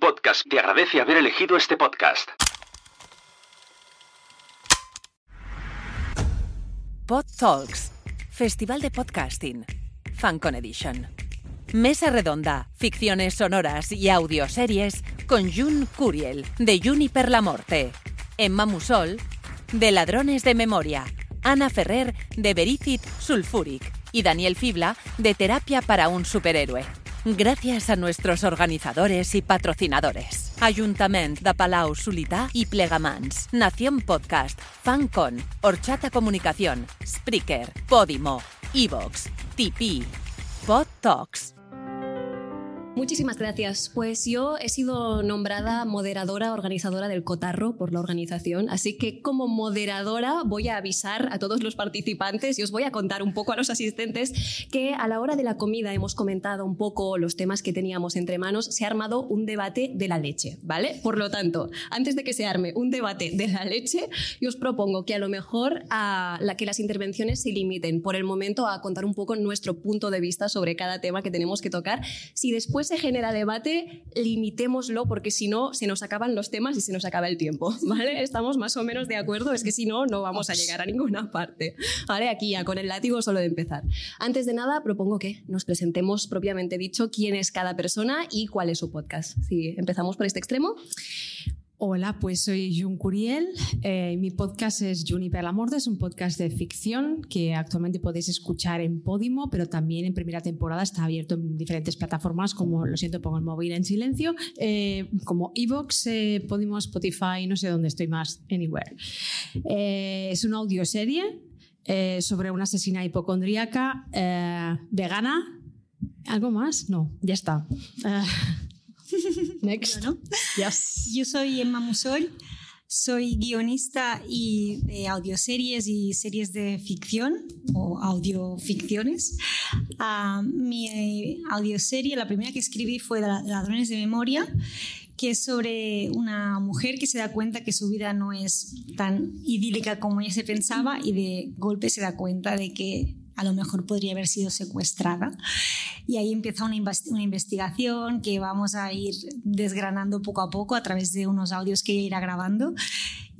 Podcast te agradece haber elegido este podcast. Pod Talks, Festival de Podcasting, FanCon Edition. Mesa redonda, ficciones sonoras y audioseries con Jun Curiel, de Juniper la Morte, Emma Musol, de Ladrones de Memoria, Ana Ferrer, de Vericid Sulfuric y Daniel Fibla, de Terapia para un Superhéroe. Gracias a nuestros organizadores y patrocinadores. Ayuntament de Palau Solità y Plegamans, Nación Podcast, FanCon, Horchata Comunicación, Spreaker, Podimo, Evox, TP, Pod Talks. Muchísimas gracias. Pues yo he sido nombrada moderadora, organizadora del Cotarro por la organización, así que como moderadora voy a avisar a todos los participantes y os voy a contar un poco a los asistentes que a la hora de la comida hemos comentado un poco los temas que teníamos entre manos, se ha armado un debate de la leche, ¿vale? Por lo tanto, antes de que se arme un debate de la leche, yo os propongo que a lo mejor a la que las intervenciones se limiten por el momento a contar un poco nuestro punto de vista sobre cada tema que tenemos que tocar. Si después se genera debate, limitémoslo porque si no se nos acaban los temas y se nos acaba el tiempo, ¿vale? Estamos más o menos de acuerdo, es que si no, no vamos a llegar a ninguna parte, ¿vale? Aquí ya con el látigo solo de empezar. Antes de nada, propongo que nos presentemos propiamente dicho quién es cada persona y cuál es su podcast. Si empezamos por este extremo. Hola, pues soy Jun Curiel. Eh, mi podcast es Juniper la Morte, es un podcast de ficción que actualmente podéis escuchar en Podimo, pero también en primera temporada está abierto en diferentes plataformas como, lo siento, pongo el móvil en silencio, eh, como Evox, eh, Podimo, Spotify, no sé dónde estoy más, anywhere. Eh, es una audioserie sobre una asesina hipocondríaca vegana. ¿Algo más? No, ya está. next. ¿no? Yes. Yo soy Emma Musol, soy guionista y de audioseries y series de ficción o audioficciones. Ah, mi eh, audioserie, la primera que escribí fue La- Ladrones de Memoria, que es sobre una mujer que se da cuenta que su vida no es tan idílica como ella se pensaba y de golpe se da cuenta de que a lo mejor podría haber sido secuestrada. Y ahí empieza una, una investigación que vamos a ir desgranando poco a poco a través de unos audios que ella irá grabando.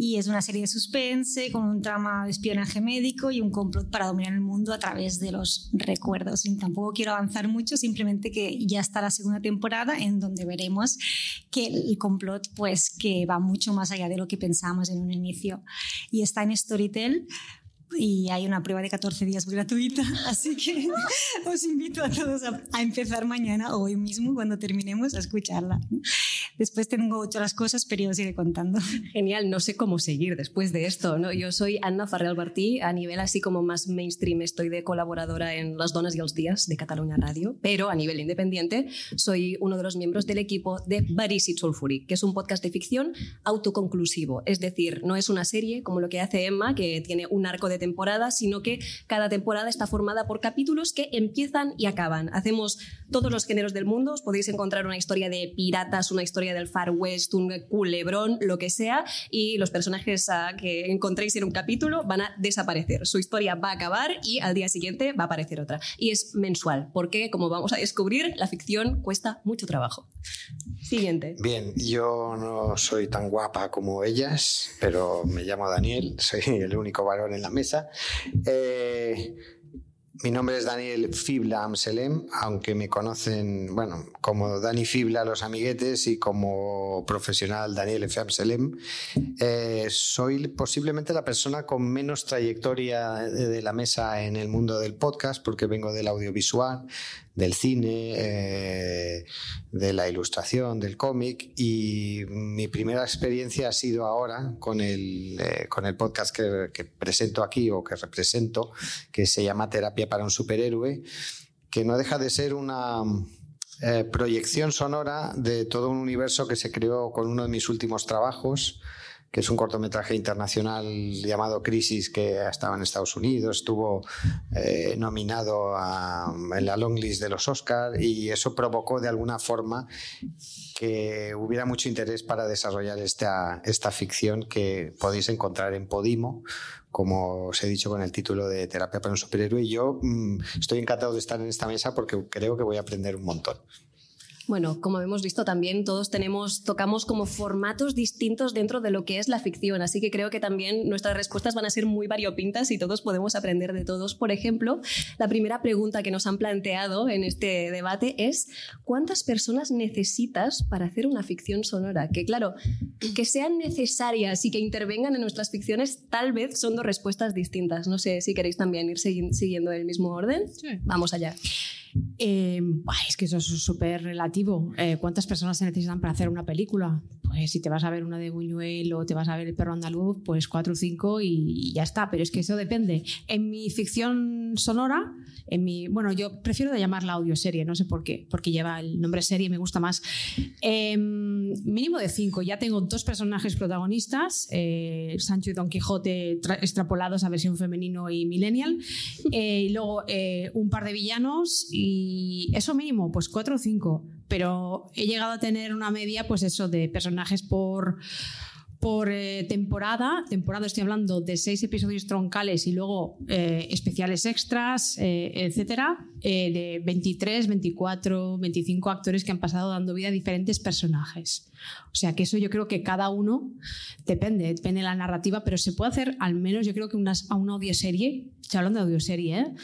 Y es una serie de suspense con un trama de espionaje médico y un complot para dominar el mundo a través de los recuerdos. Y tampoco quiero avanzar mucho, simplemente que ya está la segunda temporada en donde veremos que el complot pues que va mucho más allá de lo que pensamos en un inicio. Y está en Storytel y hay una prueba de 14 días gratuita, así que os invito a todos a, a empezar mañana o hoy mismo cuando terminemos a escucharla. Después tengo otras cosas, pero yo os iré contando. Genial, no sé cómo seguir después de esto, ¿no? Yo soy Anna Farrell Martí, a nivel así como más mainstream estoy de colaboradora en Las Donas y els Días de Cataluña Radio, pero a nivel independiente soy uno de los miembros del equipo de Verícid Sulfuric, que es un podcast de ficción autoconclusivo, es decir, no es una serie como lo que hace Emma, que tiene un arco de temporada, sino que cada temporada está formada por capítulos que empiezan y acaban. Hacemos todos los géneros del mundo, os podéis encontrar una historia de piratas, una historia del Far West, un culebrón, lo que sea, y los personajes ah, que encontréis en un capítulo van a desaparecer. Su historia va a acabar y al día siguiente va a aparecer otra. Y es mensual, porque como vamos a descubrir, la ficción cuesta mucho trabajo. Siguiente. Bien, yo no soy tan guapa como ellas, pero me llamo Daniel, soy el único varón en la mesa. Eh, mi nombre es Daniel Fibla Amselem, aunque me conocen, bueno, como Dani Fibla los amiguetes y como profesional Daniel F. Amselem. Eh, soy posiblemente la persona con menos trayectoria de, de la mesa en el mundo del podcast, porque vengo del audiovisual, del cine, eh, de la ilustración, del cómic. Y mi primera experiencia ha sido ahora con el, eh, con el podcast que, presento aquí o que represento, que se llama Terapia para un superhéroe, que no deja de ser una eh, proyección sonora de todo un universo que se creó con uno de mis últimos trabajos que es un cortometraje internacional llamado Crisis que estaba en Estados Unidos, estuvo eh, nominado en la long list de los Oscars y eso provocó de alguna forma que hubiera mucho interés para desarrollar esta, esta ficción que podéis encontrar en Podimo, como os he dicho con el título de Terapia para un superhéroe. Y yo mm, estoy encantado de estar en esta mesa porque creo que voy a aprender un montón. Bueno, como hemos visto también, todos tenemos, tocamos como formatos distintos dentro de lo que es la ficción, así que creo que también nuestras respuestas van a ser muy variopintas y todos podemos aprender de todos. Por ejemplo, la primera pregunta que nos han planteado en este debate es ¿cuántas personas necesitas para hacer una ficción sonora? Que claro, que sean necesarias y que intervengan en nuestras ficciones tal vez son dos respuestas distintas. No sé si queréis también ir siguiendo el mismo orden. Vamos allá. Eh, es que eso es súper relativo. Eh, ¿Cuántas personas se necesitan para hacer una película? Pues si te vas a ver una de Buñuel o te vas a ver El perro andaluz, pues cuatro o cinco y, ya está. Pero es que eso depende. En mi ficción sonora, en mi, bueno, yo prefiero de llamarla audioserie, no sé por qué, porque lleva el nombre serie, me gusta más. Em, mínimo de cinco. Ya tengo dos personajes protagonistas, eh, Sancho y Don Quijote extrapolados a versión femenino y millennial. y luego un par de villanos y eso mínimo, pues cuatro o cinco. Pero he llegado a tener una media, pues eso, de personajes por por eh, temporada. Temporada estoy hablando de seis episodios troncales y luego eh, especiales extras, eh, etcétera, de 23, 24, 25 actores que han pasado dando vida a diferentes personajes. O sea que eso yo creo que cada uno depende, depende de la narrativa, pero se puede hacer al menos yo creo que a una audioserie, estoy hablando de audioserie, ¿eh?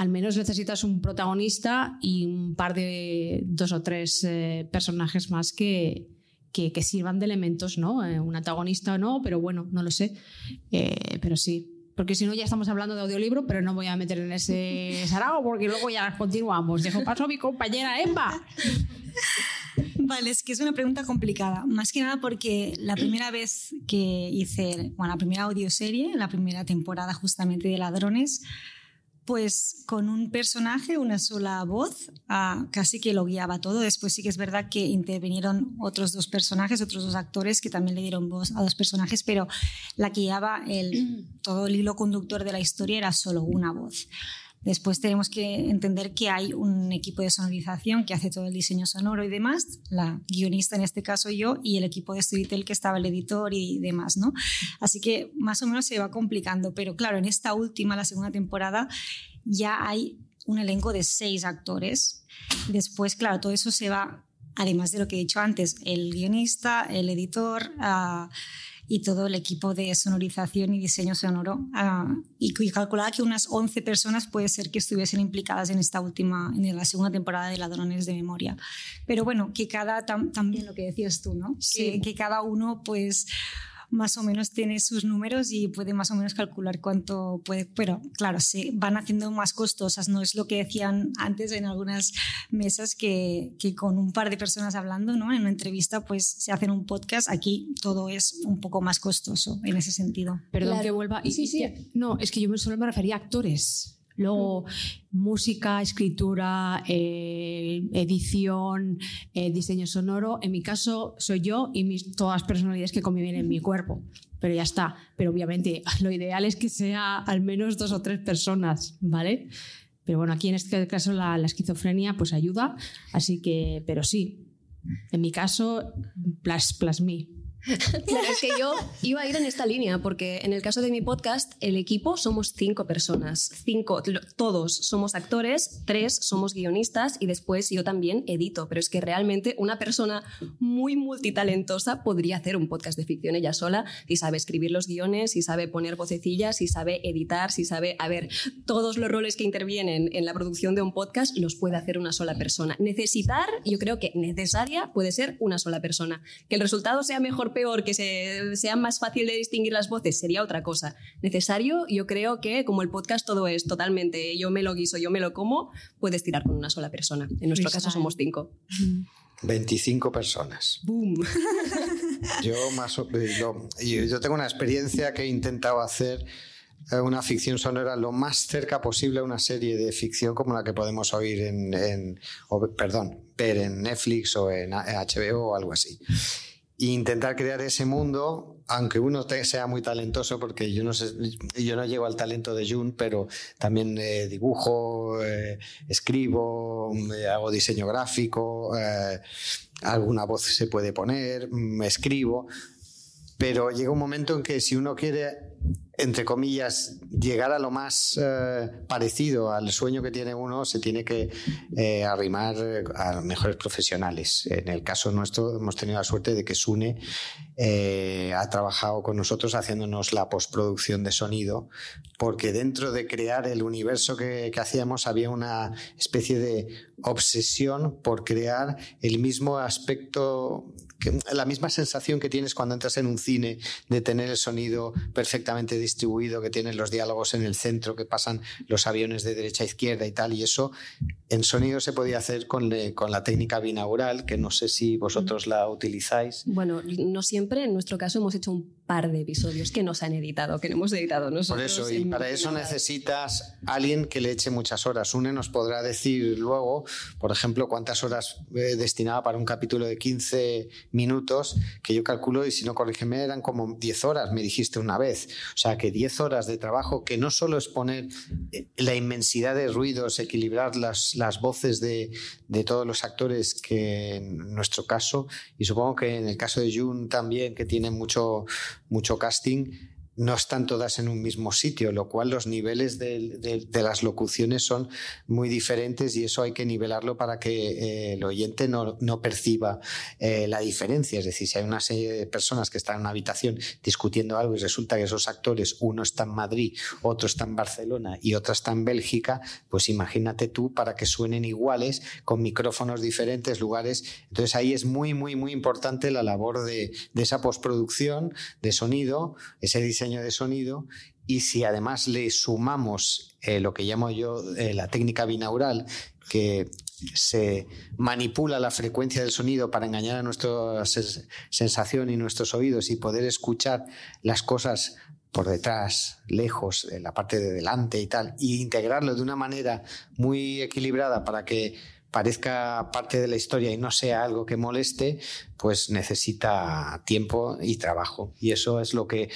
Al menos necesitas un protagonista y un par de dos o tres eh, personajes más que, que, sirvan de elementos, ¿no? Eh, un antagonista o no, pero bueno, no lo sé. Eh, pero sí. Porque si no, ya estamos hablando de audiolibro, pero no voy a meter en ese sarao porque luego ya continuamos. Dejo paso a mi compañera Emma. Vale, es que es una pregunta complicada. Más que nada porque la primera vez que hice, bueno, la primera audioserie, la primera temporada justamente de Ladrones, pues con un personaje, una sola voz, ah, casi que lo guiaba todo. Después sí que es verdad que intervinieron otros dos personajes, otros dos actores que también le dieron voz a dos personajes, pero la que guiaba el, todo el hilo conductor de la historia era solo una voz. Después tenemos que entender que hay un equipo de sonorización que hace todo el diseño sonoro y demás, la guionista en este caso yo y el equipo de Storytel que estaba el editor y demás, ¿no? Así que más o menos se va complicando, pero claro, en esta última, la segunda temporada, ya hay un elenco de seis actores. Después, claro, todo eso se va, además de lo que he dicho antes, el guionista, el editor, uh, y todo el equipo de sonorización y diseño sonoro. Uh, y, calculaba que unas 11 personas puede ser que estuviesen implicadas en esta última, en la segunda temporada de Ladrones de Memoria. Pero bueno, que cada, también lo que decías tú, ¿no? Sí. Que, que cada uno pues más o menos tiene sus números y puede más o menos calcular cuánto puede, pero claro, se van haciendo más costosas, no es lo que decían antes en algunas mesas que, que con un par de personas hablando, ¿no? En una entrevista pues se hacen un podcast, aquí todo es un poco más costoso en ese sentido. Perdón que vuelva. Y, sí, sí. no, es que yo solo me refería a actores. Luego, música, escritura, eh, edición, eh, diseño sonoro. En mi caso, soy yo y mis, todas las personalidades que conviven en mi cuerpo. Pero ya está. Pero obviamente, lo ideal es que sea al menos dos o tres personas, ¿vale? Pero bueno, aquí en este caso la, la esquizofrenia pues ayuda. Así que, pero sí. En mi caso, plas, plasmí. Claro, es que yo iba a ir en esta línea, porque en el caso de mi podcast, el equipo somos cinco personas. Cinco, todos somos actores, tres somos guionistas y después yo también edito. Pero es que realmente una persona muy multitalentosa podría hacer un podcast de ficción ella sola si sabe escribir los guiones, si sabe poner vocecillas, si sabe editar, si sabe, a ver, todos los roles que intervienen en la producción de un podcast los puede hacer una sola persona. Necesitar, yo creo que necesaria puede ser una sola persona. Que el resultado sea mejor peor, que sea más fácil de distinguir las voces, sería otra cosa. Necesario, yo creo que como el podcast todo es totalmente yo me lo guiso, yo me lo como, puedes tirar con una sola persona. En nuestro caso somos cinco. 25 personas. ¡Boom! Yo, más, yo, yo tengo una experiencia que he intentado hacer eh, una ficción sonora lo más cerca posible a una serie de ficción como la que podemos oír en, perdón, ver en Netflix o en HBO o algo así intentar crear ese mundo, aunque uno sea muy talentoso, porque yo no sé, yo no llego al talento de Jun, pero también eh, dibujo, eh, escribo, hago diseño gráfico, eh, alguna voz se puede poner, me escribo, pero llega un momento en que si uno quiere entre comillas, llegar a lo más eh, parecido al sueño que tiene uno, se tiene que eh, arrimar a los mejores profesionales. En el caso nuestro, hemos tenido la suerte de que Sune eh, ha trabajado con nosotros haciéndonos la postproducción de sonido, porque dentro de crear el universo que hacíamos había una especie de obsesión por crear el mismo aspecto la misma sensación que tienes cuando entras en un cine de tener el sonido perfectamente distribuido, que tienes los diálogos en el centro, que pasan los aviones de derecha a izquierda y tal, y eso en sonido se podía hacer con, con la técnica binaural, que no sé si vosotros la utilizáis. Bueno, no siempre, en nuestro caso hemos hecho un par de episodios que nos han editado, que no hemos editado nosotros. Por eso, y para eso necesitas alguien que le eche muchas horas. Une nos podrá decir luego, por ejemplo, cuántas horas eh, destinaba para un capítulo de 15 minutos, que yo calculo, y si no corrígeme, eran como 10 horas, me dijiste una vez. O sea, que 10 horas de trabajo, que no solo es poner eh, la inmensidad de ruidos, equilibrar las, las voces de, de todos los actores, que en nuestro caso, y supongo que en el caso de June también, que tiene mucho, mucho casting, no están todas en un mismo sitio, lo cual los niveles de, las locuciones son muy diferentes y eso hay que nivelarlo para que eh, el oyente no, perciba eh, la diferencia. Es decir, si hay una serie de personas que están en una habitación discutiendo algo y resulta que esos actores, uno está en Madrid, otro está en Barcelona y otro está en Bélgica, pues imagínate tú para que suenen iguales, con micrófonos diferentes, lugares. Entonces ahí es muy, muy, muy importante la labor de, de esa postproducción de sonido, ese diseño de sonido y si además le sumamos eh, lo que llamo yo eh, la técnica binaural, que se manipula la frecuencia del sonido para engañar a nuestra sensación y nuestros oídos y poder escuchar las cosas por detrás, lejos, en la parte de delante y tal, y integrarlo de una manera muy equilibrada para que parezca parte de la historia y no sea algo que moleste, pues necesita tiempo y trabajo. Y eso es lo que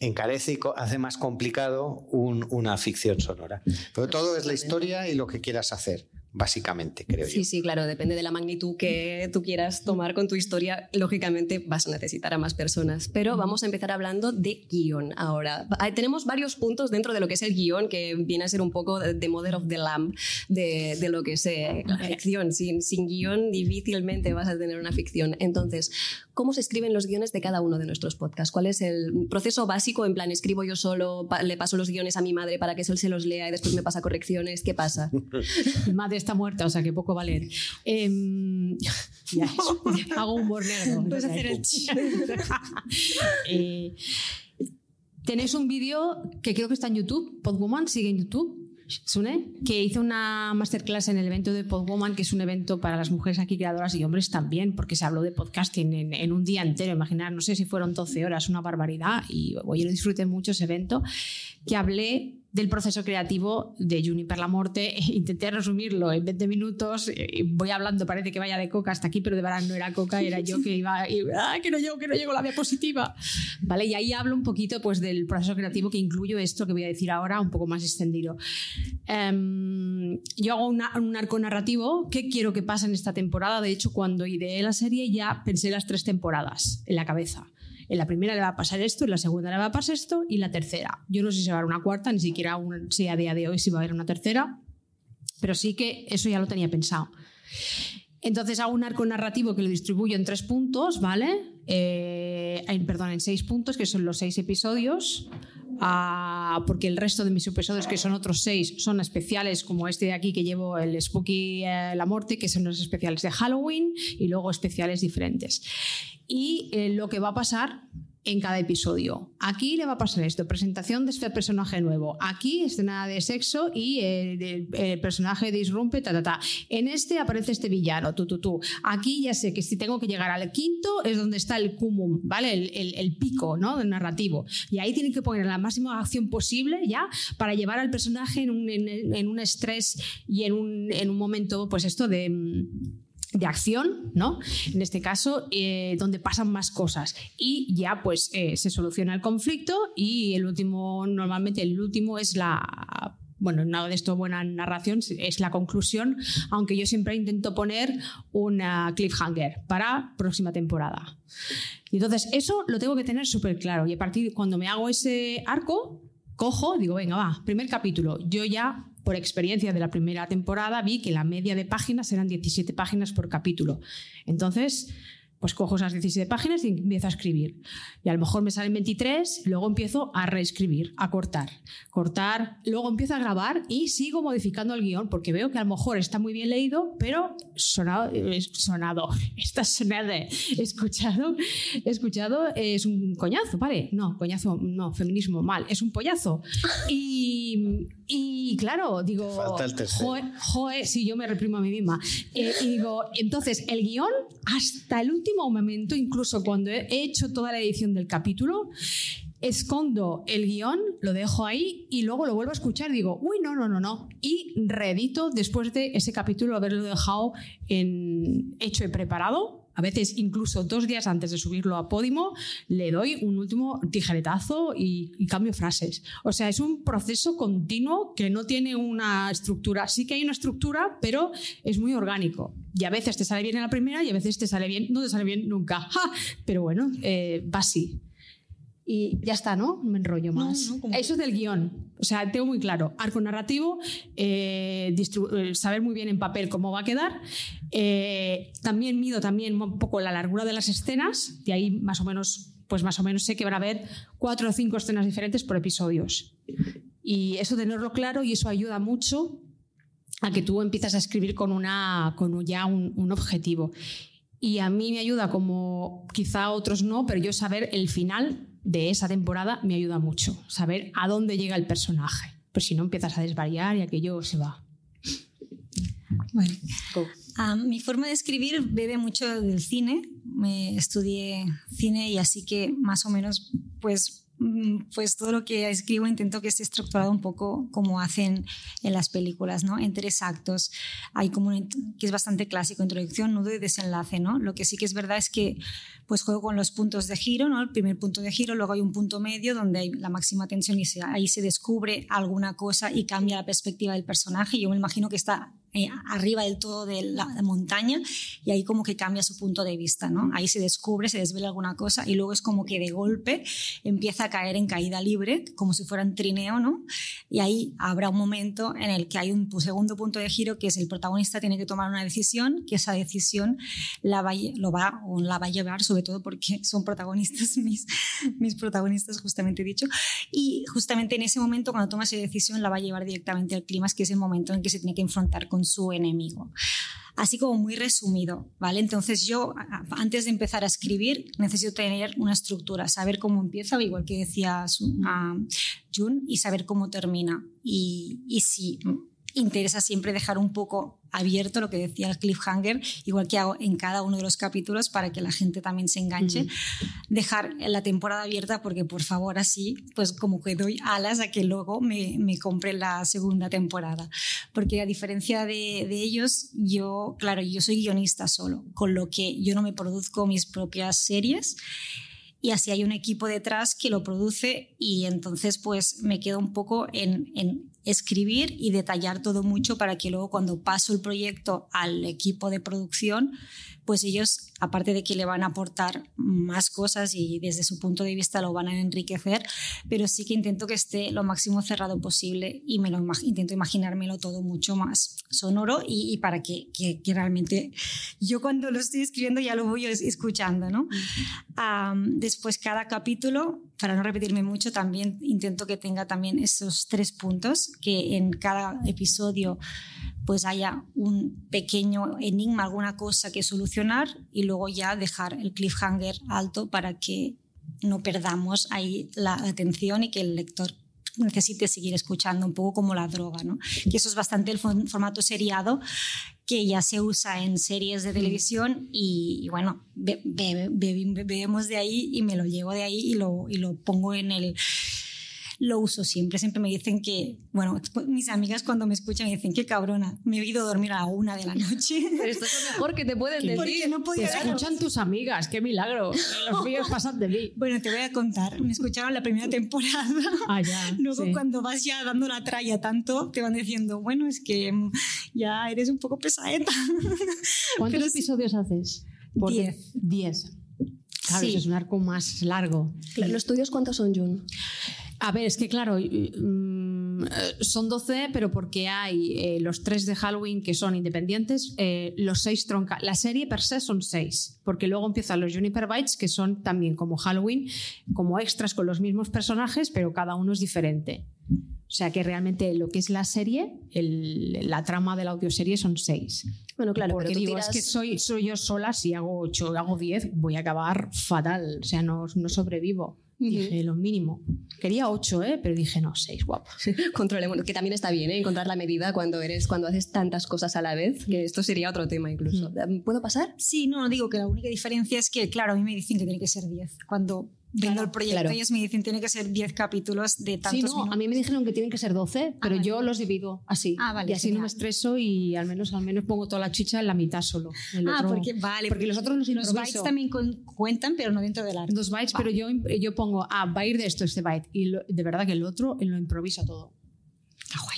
encarece y hace más complicado una ficción sonora. Pero todo es la historia y lo que quieras hacer básicamente, creo sí, yo. Sí, sí, claro, depende de la magnitud que tú quieras tomar con tu historia, lógicamente vas a necesitar a más personas. Pero vamos a empezar hablando de guion ahora. Tenemos varios puntos dentro de lo que es el guion, que viene a ser un poco de Mother of the Lamb, de, de lo que es eh, la ficción. Sin, sin guion difícilmente vas a tener una ficción. Entonces, ¿cómo se escriben los guiones de cada uno de nuestros podcasts? ¿Cuál es el proceso básico? En plan, escribo yo solo, le paso los guiones a mi madre para que él se los lea y después me pasa correcciones. ¿Qué pasa? madre está muerta, o sea que poco vale. Em, hago un negro. Puedes hacer el eh, Tenéis un vídeo que creo que está en YouTube, Podwoman, sigue en YouTube. Sune, que hizo una masterclass en el evento de Podwoman, que es un evento para las mujeres aquí creadoras y hombres también, porque se habló de podcasting en, en un día entero. Imaginar, no sé si fueron 12 horas, una barbaridad. Y yo lo disfruté mucho ese evento, que hablé del proceso creativo de Juniper la Morte. Intenté resumirlo en 20 minutos. Voy hablando, parece que vaya de coca hasta aquí, pero de verdad no era coca, era yo que iba. Y, ¡ah, que no llego, que no llego la diapositiva! ¿Vale? Y ahí hablo un poquito pues, del proceso creativo que incluyo esto que voy a decir ahora, un poco más extendido. Em, yo hago un arco narrativo. ¿Qué quiero que pase en esta temporada? De hecho, cuando ideé la serie ya pensé las tres temporadas en la cabeza. En la primera le va a pasar esto, en la segunda le va a pasar esto y la tercera. Yo no sé si va a haber una cuarta, ni siquiera sé a día de hoy si va a haber una tercera, pero sí que eso ya lo tenía pensado. Entonces hago un arco narrativo que lo distribuyo en tres puntos, ¿vale? Eh, perdón, en seis puntos, que son los seis episodios. Porque el resto de mis episodios, que son otros seis, son especiales, como este de aquí que llevo, el Spooky eh, La Morte, que son los especiales de Halloween, y luego especiales diferentes. Y eh, lo que va a pasar en cada episodio. Aquí le va a pasar esto, presentación de este personaje nuevo. Aquí escena de sexo y el, personaje disrumpe, ta, ta, ta. En este aparece este villano, tú, tú, tú. Aquí ya sé que si tengo que llegar al quinto es donde está el cumum, ¿vale? El, pico, ¿no? Del narrativo. Y ahí tienen que poner la máxima acción posible ya para llevar al personaje en un, en un estrés y en un, en un momento, pues esto de mm, de acción, ¿no? En este caso, eh, donde pasan más cosas. Y ya pues eh, se soluciona el conflicto y el último, normalmente el último es la bueno, nada de esto buena narración, es la conclusión, aunque yo siempre intento poner una cliffhanger para próxima temporada. Y entonces eso lo tengo que tener súper claro y a partir de cuando me hago ese arco, cojo, digo, venga, va, primer capítulo. Yo ya, por experiencia de la primera temporada, vi que la media de páginas eran 17 páginas por capítulo. Entonces, pues cojo esas 17 páginas y empiezo a escribir. Y a lo mejor me salen 23, luego empiezo a reescribir, a cortar, cortar, luego empiezo a grabar y sigo modificando el guion porque veo que a lo mejor está muy bien leído, pero sonado, sonado está sonado, escuchado, escuchado es un coñazo, ¿vale? No, coñazo, no, feminismo, mal, es un pollazo. Y, y claro, digo, Falta el joe, joe, sí, yo me reprimo a mí misma. Eh, y digo, entonces, el guion, hasta el último momento, incluso cuando he hecho toda la edición del capítulo, escondo el guion, lo dejo ahí y luego lo vuelvo a escuchar digo, uy, no, no, no, no. Y reedito después de ese capítulo haberlo dejado en hecho y preparado. A veces incluso dos días antes de subirlo a Podimo le doy un último tijeretazo y, cambio frases. O sea, es un proceso continuo que no tiene una estructura. Sí que hay una estructura, pero es muy orgánico. Y a veces te sale bien en la primera y a veces te sale bien, no te sale bien nunca. Pero bueno, eh, va así. Y ya está, ¿no? No me enrollo No, más. no, como- Eso es del guion. O sea, tengo muy claro. Arco narrativo, eh, eh, saber muy bien en papel cómo va a quedar. Eh, también mido también un poco la largura de las escenas. De ahí más o menos, pues más o menos sé que van a haber cuatro o cinco escenas diferentes por episodios. Y eso tenerlo claro y eso ayuda mucho a que tú empiezas a escribir con, una, con ya un, un objetivo. Y a mí me ayuda como quizá a otros no, pero yo saber el final de esa temporada me ayuda mucho. Saber a dónde llega el personaje. Pues si no empiezas a desvariar y aquello se va. Bueno, ah, mi forma de escribir bebe mucho del cine. Me estudié cine y así que más o menos, pues, pues todo lo que escribo intento que esté estructurado un poco como hacen en las películas, ¿no? En tres actos. Hay como un, que es bastante clásico, introducción, nudo y desenlace, ¿no? Lo que sí que es verdad es que pues juego con los puntos de giro, ¿no? El primer punto de giro, luego hay un punto medio donde hay la máxima tensión y se- ahí se descubre alguna cosa y cambia la perspectiva del personaje. Yo me imagino que está eh, arriba del todo de la montaña y ahí como que cambia su punto de vista, ¿no? Ahí se descubre, se desvela alguna cosa y luego es como que de golpe empieza a caer en caída libre, como si fuera un trineo, ¿no? Y ahí habrá un momento en el que hay un segundo punto de giro que es el protagonista tiene que tomar una decisión, que esa decisión la va, lo va, o la va a llevar, sobre todo porque son protagonistas, mis, mis protagonistas, justamente dicho, y justamente en ese momento, cuando toma esa decisión, la va a llevar directamente al clima, que es el momento en que se tiene que enfrentar con su enemigo. Así como muy resumido, ¿vale? Entonces yo, antes de empezar a escribir, necesito tener una estructura, saber cómo empieza, igual que decía Jun, y saber cómo termina. Y, y si interesa siempre dejar un poco abierto lo que decía el cliffhanger, igual que hago en cada uno de los capítulos para que la gente también se enganche, dejar la temporada abierta porque por favor así, pues como que doy alas a que luego me, me compre la segunda temporada. Porque a diferencia de, de ellos, yo, claro, yo soy guionista solo, con lo que yo no me produzco mis propias series y así hay un equipo detrás que lo produce y entonces pues me quedo un poco en, en escribir y detallar todo mucho para que luego cuando paso el proyecto al equipo de producción pues ellos aparte de que le van a aportar más cosas y desde su punto de vista lo van a enriquecer pero sí que intento que esté lo máximo cerrado posible y me lo imag- intento imaginármelo todo mucho más sonoro y, y para que, que, que realmente yo cuando lo estoy escribiendo ya lo voy es- escuchando ¿no? Después cada capítulo, para no repetirme mucho, también intento que tenga también esos tres puntos, que en cada episodio pues haya un pequeño enigma, alguna cosa que solucionar y luego ya dejar el cliffhanger alto para que no perdamos ahí la atención y que el lector necesite seguir escuchando un poco como la droga, ¿no? Que eso es bastante el formato seriado que ya se usa en series de televisión y, y bueno, be- be- be- bebemos de ahí y me lo llevo de ahí y lo, y lo pongo en el... Lo uso siempre, siempre me dicen que, bueno, mis amigas cuando me escuchan me dicen, qué cabrona, me he ido a dormir a la una de la noche. Pero esto es lo mejor que te pueden ¿Qué? Porque decir. no Te podía escuchan tus amigas, qué milagro. Los míos pasan de mí. Bueno, te voy a contar, me escucharon la primera temporada. Ah, ya. Luego sí. cuando vas ya dando la tralla tanto, te van diciendo, bueno, es que ya eres un poco pesadeta. ¿Cuántos pero sí. episodios haces? Porque- Diez. Diez. Claro, Sí. eso es un arco más largo. ¿Los tuyos cuántos son, Jun? A ver, es que claro, mm, eh, son 12, pero porque hay eh, los tres de Halloween que son independientes, eh, los seis tronca. La serie per se son seis, porque luego empiezan los Juniper Bites, que son también como Halloween, como extras con los mismos personajes, pero cada uno es diferente. O sea que realmente lo que es la serie, el- la trama de la audioserie son seis. Bueno, claro, Porque pero tú digo, tiras- es que soy, soy yo sola, si hago 8 hago 10, voy a acabar fatal. O sea, no, no sobrevivo. Dije lo mínimo. Quería 8, ¿eh? pero dije no, 6, guapo. controlemos, que también está bien, ¿eh? encontrar la medida cuando eres, cuando haces tantas cosas a la vez, que esto sería otro tema incluso. ¿Puedo pasar? Sí, no, digo que la única diferencia es que, claro, a mí me dicen que tiene que ser 10. Cuando vendo el proyecto, claro. ellos me dicen tiene que ser 10 capítulos de tantos Sí, no, minutos. a mí me dijeron que tienen que ser 12, pero vale. yo los divido así. Ah, vale, y así no me estreso y al menos, al menos pongo toda la chicha en la mitad solo. El Ah, otro- porque, vale. porque los otros los Los bytes también cuentan, pero no dentro del arte. Dos bytes, pero yo, yo pongo, ah, va a ir de esto este byte. Y lo- de verdad que el otro lo improviso todo.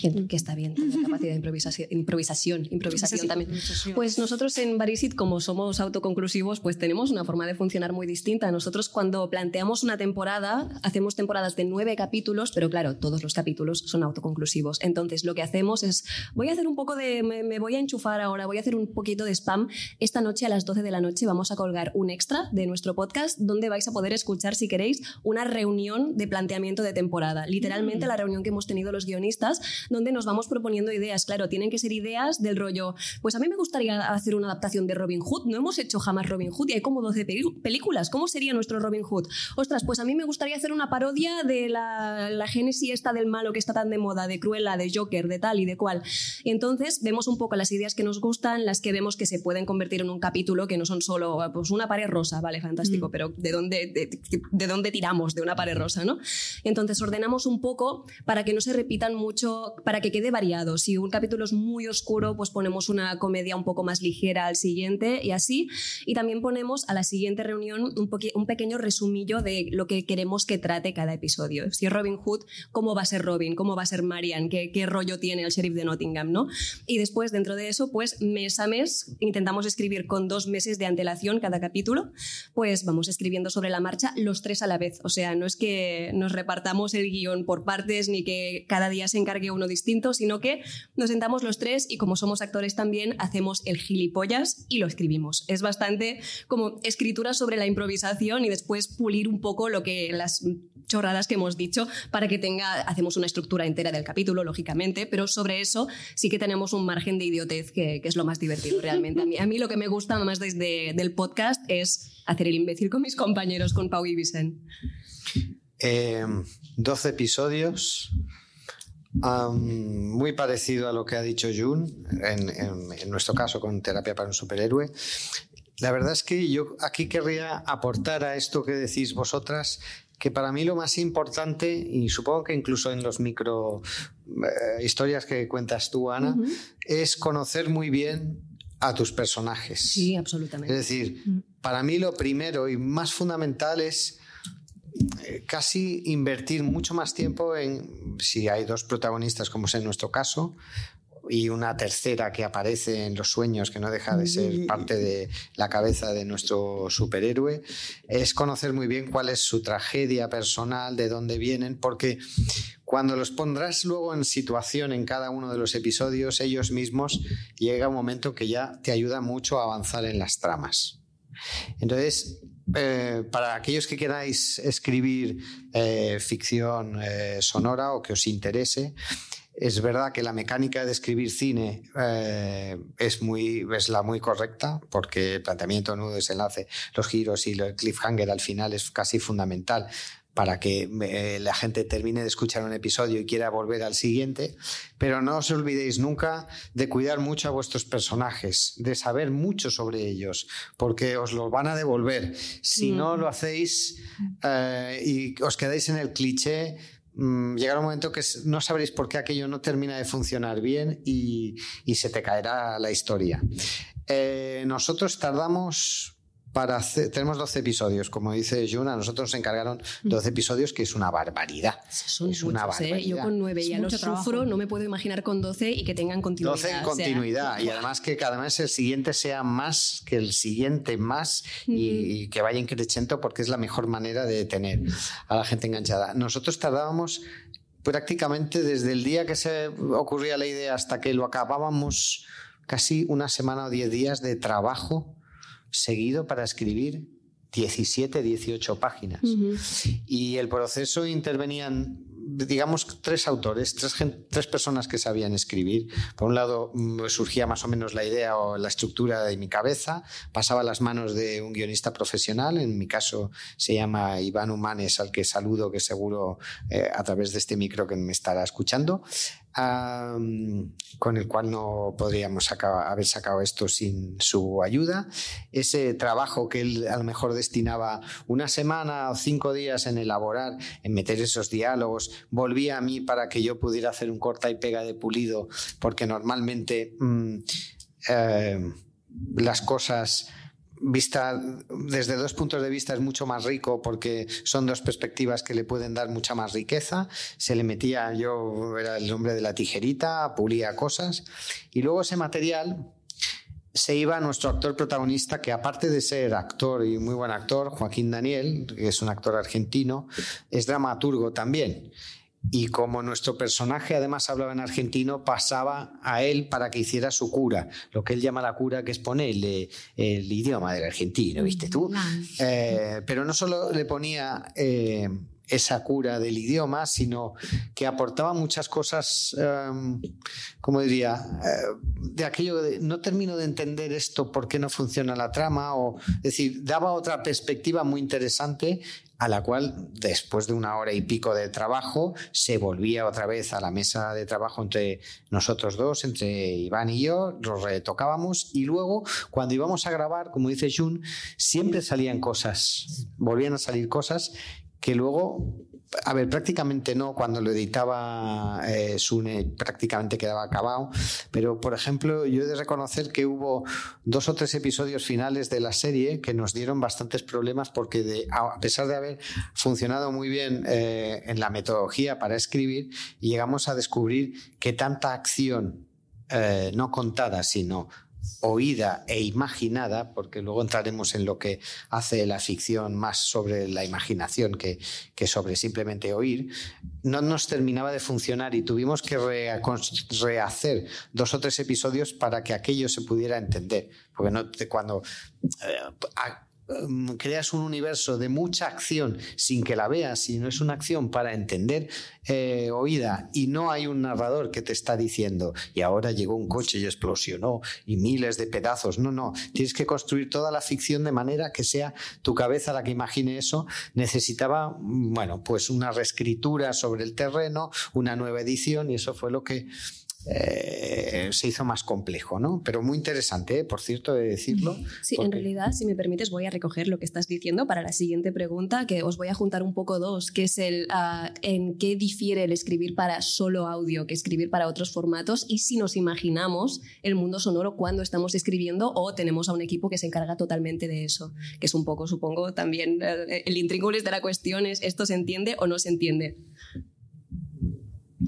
Que, que está bien, tener capacidad de improvisación, improvisación, improvisación también. Pues nosotros en Barisit, como somos autoconclusivos, pues tenemos una forma de funcionar muy distinta. Nosotros cuando planteamos una temporada, hacemos temporadas de nueve capítulos, pero claro, todos los capítulos son autoconclusivos. Entonces lo que hacemos es, voy a hacer un poco de, me, me voy a enchufar ahora, voy a hacer un poquito de spam. Esta noche a las 12 de la noche vamos a colgar un extra de nuestro podcast donde vais a poder escuchar, si queréis, una reunión de planteamiento de temporada. Literalmente la reunión que hemos tenido los guionistas, donde nos vamos proponiendo ideas. Claro, tienen que ser ideas del rollo, pues a mí me gustaría hacer una adaptación de Robin Hood. No hemos hecho jamás Robin Hood y hay como 12 peli- películas. ¿Cómo sería nuestro Robin Hood? Ostras, pues a mí me gustaría hacer una parodia de la, la génesis esta del malo que está tan de moda, de Cruella, de Joker, de tal y de cual. Y entonces vemos un poco las ideas que nos gustan, las que vemos que se pueden convertir en un capítulo, que no son solo pues una pared rosa, vale, fantástico, pero ¿de dónde, de, de dónde tiramos de una pared rosa, no? Entonces ordenamos un poco para que no se repitan mucho, para que quede variado. Si un capítulo es muy oscuro, pues ponemos una comedia un poco más ligera al siguiente y así. Y también ponemos a la siguiente reunión un, un pequeño resumillo de lo que queremos que trate cada episodio. Si es Robin Hood, ¿cómo va a ser Robin? ¿Cómo va a ser Marian? ¿Qué, qué rollo tiene el sheriff de Nottingham? ¿no? Y después, dentro de eso, pues mes a mes, intentamos escribir con dos meses de antelación cada capítulo, pues vamos escribiendo sobre la marcha los tres a la vez. O sea, no es que nos repartamos el guion por partes ni que cada día se encargue uno distinto, sino que nos sentamos los tres y como somos actores también, hacemos el gilipollas y lo escribimos. Es bastante como escritura sobre la improvisación y después pulir un poco lo que las chorradas que hemos dicho para que tenga, hacemos una estructura entera del capítulo, lógicamente, pero sobre eso sí que tenemos un margen de idiotez que, es lo más divertido realmente. A mí, lo que me gusta más desde del podcast es hacer el imbécil con mis compañeros, con Pau y Vicent. Eh, 12 episodios. Am, muy parecido a lo que ha dicho Jun, en, en- en nuestro caso con Terapia para un Superhéroe. La verdad es que yo aquí querría aportar a esto que decís vosotras, que para mí lo más importante, y supongo que incluso en los micro eh, historias que cuentas tú, Ana, es conocer muy bien a tus personajes. Sí, Es absolutamente. decir, para mí lo primero y más fundamental es casi invertir mucho más tiempo en, si hay dos protagonistas como es en nuestro caso, y una tercera que aparece en los sueños, que no deja de ser parte de la cabeza de nuestro superhéroe, es conocer muy bien cuál es su tragedia personal, de dónde vienen, porque cuando los pondrás luego en situación en cada uno de los episodios, ellos mismos, llega un momento que ya te ayuda mucho a avanzar en las tramas. Entonces, eh, para aquellos que queráis escribir eh, ficción eh, sonora o que os interese, es verdad que la mecánica de escribir cine es, es la muy correcta, porque el planteamiento, nudo, desenlace, los giros y el cliffhanger al final es casi fundamental para que eh, la gente termine de escuchar un episodio y quiera volver al siguiente, pero no os olvidéis nunca de cuidar mucho a vuestros personajes, de saber mucho sobre ellos, porque os los van a devolver. Si no lo hacéis eh, y os quedáis en el cliché, mm, llegará un momento que no sabréis por qué aquello no termina de funcionar bien y, y se te caerá la historia. Eh, nosotros tardamos para hacer, tenemos 12 episodios, como dice Juna, nosotros nos encargaron 12 episodios, que es una barbaridad. Son es una muchos, ¿eh? barbaridad. Yo con nueve Es ya los mucho trabajo. sufro, no me puedo imaginar con 12 y que tengan continuidad. 12 en o sea, continuidad y además que cada mes el siguiente sea más que el siguiente más y, y que vaya increciendo porque es la mejor manera de tener a la gente enganchada. Nosotros tardábamos prácticamente desde el día que se ocurría la idea hasta que lo acabábamos casi una semana o 10 días de trabajo seguido para escribir 17, 18 páginas. Y el proceso intervenían, digamos, tres autores, tres personas que sabían escribir. Por un lado, mm, surgía más o menos la idea o la estructura de mi cabeza, pasaba a las manos de un guionista profesional, en mi caso se llama Iván Humanes, al que saludo, que seguro eh, a través de este micro que me estará escuchando. Con el cual no podríamos haber sacado esto sin su ayuda. Ese trabajo que él a lo mejor destinaba una semana o cinco días en elaborar, en meter esos diálogos, volvía a mí para que yo pudiera hacer un corta y pega de pulido, porque normalmente mm, eh, las cosas vista desde dos puntos de vista es mucho más rico porque son dos perspectivas que le pueden dar mucha más riqueza. Se le metía, yo era el hombre de la tijerita, pulía cosas y luego ese material se iba a nuestro actor protagonista, que aparte de ser actor y muy buen actor, Joaquín Daniel, que es un actor argentino, es dramaturgo también. Y como nuestro personaje además hablaba en argentino, pasaba a él para que hiciera su cura, lo que él llama la cura, que es ponerle el idioma del argentino, ¿viste tú? Eh, pero no solo le ponía eh, esa cura del idioma, sino que aportaba muchas cosas, eh, como diría, eh, de aquello de no termino de entender esto, por qué no funciona la trama, o es decir, daba otra perspectiva muy interesante a la cual después de una hora y pico de trabajo se volvía otra vez a la mesa de trabajo entre nosotros dos, entre Iván y yo, lo retocábamos y luego cuando íbamos a grabar, como dice Jun, siempre salían cosas, volvían a salir cosas que luego, a ver, prácticamente no, cuando lo editaba eh, Sune prácticamente quedaba acabado, pero por ejemplo yo he de reconocer que hubo dos o tres episodios finales de la serie que nos dieron bastantes problemas porque a pesar de haber funcionado muy bien eh, en la metodología para escribir, llegamos a descubrir que tanta acción eh, no contada, sino oída e imaginada, porque luego entraremos en lo que hace la ficción más sobre la imaginación que, que sobre simplemente oír, no nos terminaba de funcionar y tuvimos que rehacer dos o tres episodios para que aquello se pudiera entender. Porque no te- cuando eh, em, creas un universo de mucha acción sin que la veas, y no es una acción para entender eh, oída y no hay un narrador que te está diciendo y ahora llegó un coche y explosionó y miles de pedazos. No, no, tienes que construir toda la ficción de manera que sea tu cabeza la que imagine eso. Necesitaba, mm, bueno, pues una reescritura sobre el terreno, una nueva edición y eso fue lo que eh, se hizo más complejo, ¿no? Pero muy interesante, ¿eh? por cierto, de decirlo. Sí, porque- en realidad, si me permites, voy a recoger lo que estás diciendo para la siguiente pregunta, que os voy a juntar un poco dos, que es el ah, en qué difiere el escribir para solo audio que escribir para otros formatos y si nos imaginamos el mundo sonoro cuando estamos escribiendo o tenemos a un equipo que se encarga totalmente de eso, que es un poco, supongo, también eh, el intríngulis de la cuestión es esto se entiende o no se entiende.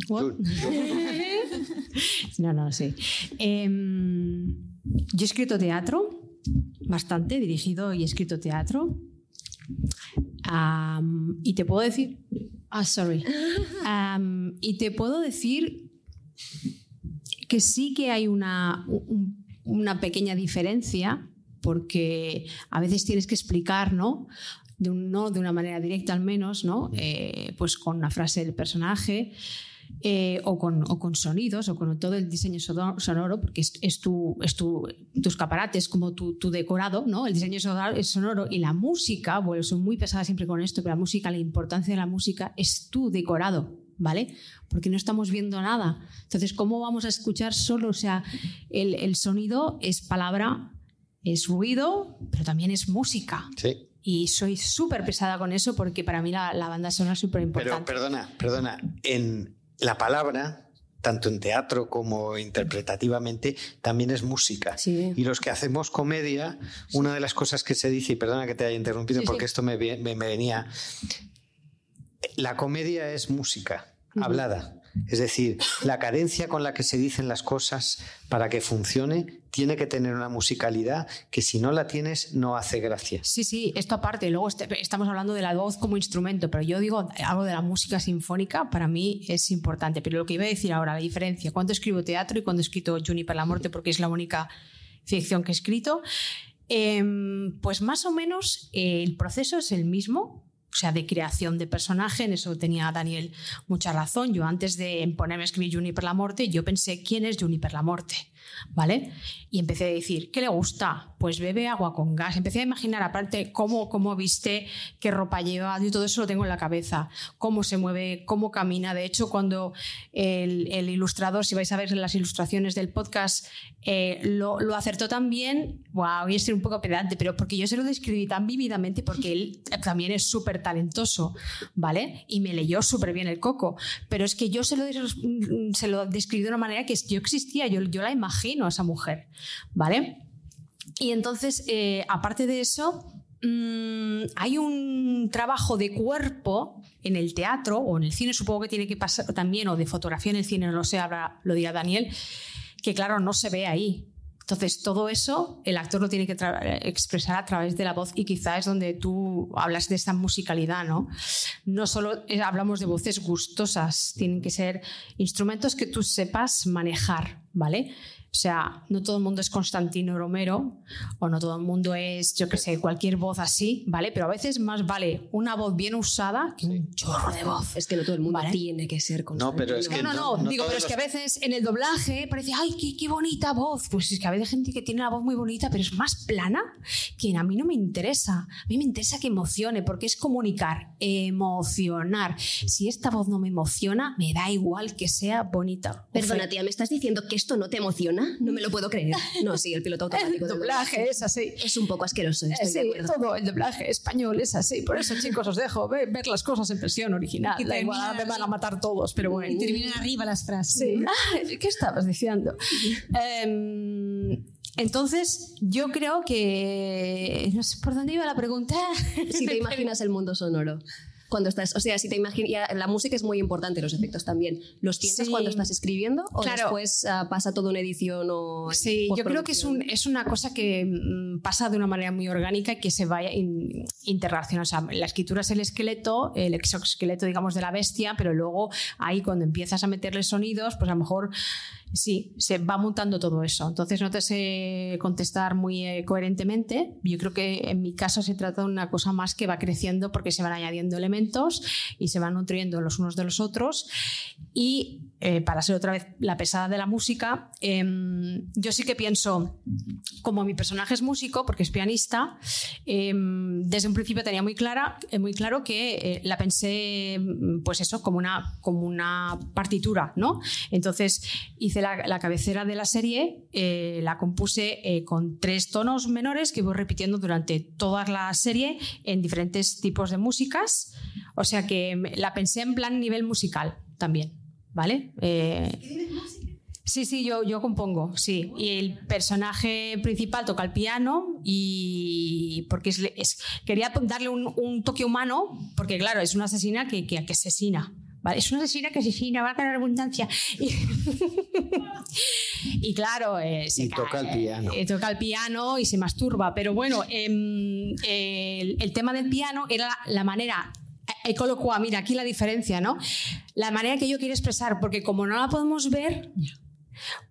No, no, sí. Em, yo he escrito teatro, bastante, dirigido y he escrito teatro. Y te puedo decir. Ah, sorry. Y te puedo decir que sí que hay una, un- una pequeña diferencia, porque a veces tienes que explicar, ¿no? De un- no de una manera directa al menos, ¿no? Eh, pues con una frase del personaje. Eh, o, con, o con sonidos o con todo el diseño sono- sonoro, porque es, es tu, es tu, tu escaparate, es como tu, tu decorado, ¿no? El diseño sonoro, y la música, bueno, soy muy pesada siempre con esto, pero la música, la importancia de la música es tu decorado, ¿vale? Porque no estamos viendo nada. Entonces, ¿cómo vamos a escuchar solo? O sea, el, el sonido es palabra, es ruido, pero también es música. Sí. Y soy súper pesada con eso porque para mí la, la banda sonora es súper Pero importante. perdona, perdona, en la palabra tanto en teatro como interpretativamente, también es música. Y los que hacemos comedia, una de las cosas que se dice, y perdona que te haya interrumpido porque esto me, venía, la comedia es música hablada. Es decir, la cadencia con la que se dicen las cosas para que funcione tiene que tener una musicalidad que si no la tienes no hace gracia. Sí, sí, esto aparte, luego este, estamos hablando de la voz como instrumento, pero yo digo algo de la música sinfónica, para mí es importante. Pero lo que iba a decir ahora, la diferencia, cuando escribo teatro y cuando he escrito Juniper la muerte, porque es la única ficción que he escrito, em, pues más o menos eh, el proceso es el mismo, o sea, de creación de personaje, en eso tenía Daniel mucha razón. Yo antes de ponerme a escribir Juniper la Morte, yo pensé, ¿quién es Juniper la Morte? ¿Vale? Y empecé a decir, ¿qué le gusta? Pues bebe agua con gas. Empecé a imaginar, aparte, cómo, cómo viste, qué ropa lleva, y todo eso lo tengo en la cabeza. Cómo se mueve, cómo camina. De hecho, cuando el, ilustrador, si vais a ver las ilustraciones del podcast, eh, lo, lo, acertó tan bien, wow, voy a ser un poco pedante, pero porque yo se lo describí tan vívidamente, porque él también es súper talentoso, ¿vale? Y me leyó súper bien el coco. Pero es que yo se lo, se lo describí de una manera que yo existía, yo, yo la imagino a esa mujer, ¿vale? Y entonces, eh, aparte de eso, mm, hay un trabajo de cuerpo en el teatro o en el cine, supongo que tiene que pasar también, o de fotografía en el cine, no lo sé, ahora lo dirá Daniel, que claro, no se ve ahí. Entonces, todo eso el actor lo tiene que expresar a través de la voz y quizá es donde tú hablas de esta musicalidad, ¿no? No solo hablamos de voces gustosas, tienen que ser instrumentos que tú sepas manejar, ¿vale? O sea, no todo el mundo es Constantino Romero o no todo el mundo es, yo qué sé, cualquier voz así, ¿vale? Pero a veces más vale una voz bien usada que un chorro de voz. Es que no todo el mundo tiene que ser Constantino. No, pero es que no, no, no, digo, pero es que a veces en el doblaje parece, ay, qué, qué, bonita voz. Pues es que a veces hay gente que tiene la voz muy bonita, pero es más plana, que a mí no me interesa. A mí me interesa que emocione, porque es comunicar, emocionar. Si esta voz no me emociona, me da igual que sea bonita. Perdona, tía, ¿me estás diciendo que esto no te emociona? No me lo puedo creer. No, sí, el piloto automático. El doblaje es así. Es un poco asqueroso, estoy sí, de acuerdo. todo el doblaje español es así. Por eso, chicos, os dejo ver, las cosas en versión original. Da igual, me van a matar todos, pero bueno. Terminan arriba las frases. Sí. Ah, ¿Qué estabas diciendo? um, entonces, yo creo que. No sé por dónde iba la pregunta. Si te imaginas el mundo sonoro cuando estás, o sea, si te imaginas, la música es muy importante, los efectos también. ¿Los piensas cuando estás escribiendo o claro. después uh, pasa toda una edición o Sí, yo creo que es, un, es una cosa que mm, pasa de una manera muy orgánica y que se vaya in, interrelacionando. O sea, la escritura es el esqueleto, el exoesqueleto, digamos, de la bestia, pero luego ahí cuando empiezas a meterle sonidos, pues a lo mejor sí, se va montando todo eso. Entonces no te sé contestar muy eh, coherentemente. Yo creo que en mi caso se trata de una cosa más que va creciendo porque se van añadiendo elementos y se van nutriendo los unos de los otros. Y eh, para ser otra vez la pesada de la música, eh, yo sí que pienso, como mi personaje es músico, porque es pianista, eh, desde un principio tenía muy, clara, eh, muy claro que eh, la pensé, pues eso, como una, como una partitura, ¿no? Entonces hice la, la cabecera de la serie, la compuse con tres tonos menores que voy repitiendo durante toda la serie en diferentes tipos de músicas, o sea que la pensé en plan nivel musical también. ¿Vale? Eh, sí, sí, yo, yo compongo, sí. Y el personaje principal toca el piano y porque es, es quería darle un, un, toque humano, porque claro, es una asesina que, que, que asesina. ¿Vale? Es una asesina que asesina, va a tener abundancia. Y, y claro, eh, se y cae, toca el piano. Eh, toca el piano y se masturba. Pero bueno, eh, el, el, tema del piano era la, la manera lo cual, mira, aquí la diferencia, ¿no? La manera que yo quiero expresar, porque como no la podemos ver,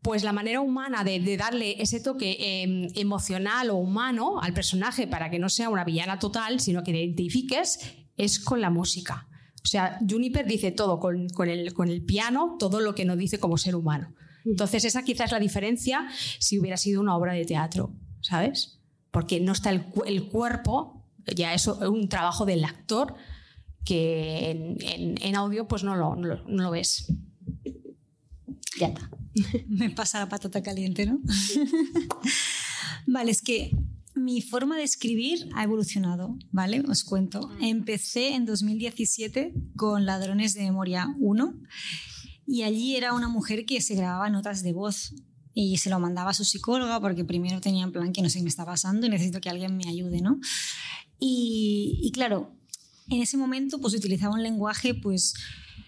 pues la manera humana de, de darle ese toque eh, emocional o humano al personaje para que no sea una villana total, sino que te identifiques, es con la música. O sea, Juniper dice todo con, con, el, con el piano, todo lo que no dice como ser humano. Entonces, esa quizás es la diferencia si hubiera sido una obra de teatro, ¿sabes? Porque no está el, el cuerpo, ya es un trabajo del actor que en, en, en audio pues no lo, no, lo, no lo ves. Ya está. Me pasa la patata caliente, ¿no? vale, es que mi forma de escribir ha evolucionado, ¿vale? Os cuento. Empecé en 2017 con Ladrones de Memoria 1 Y allí era una mujer que se grababa notas de voz y se lo mandaba a su psicóloga porque primero tenía en plan que no sé qué me está pasando y necesito que alguien me ayude, ¿no? Y, y claro, en ese momento pues utilizaba un lenguaje pues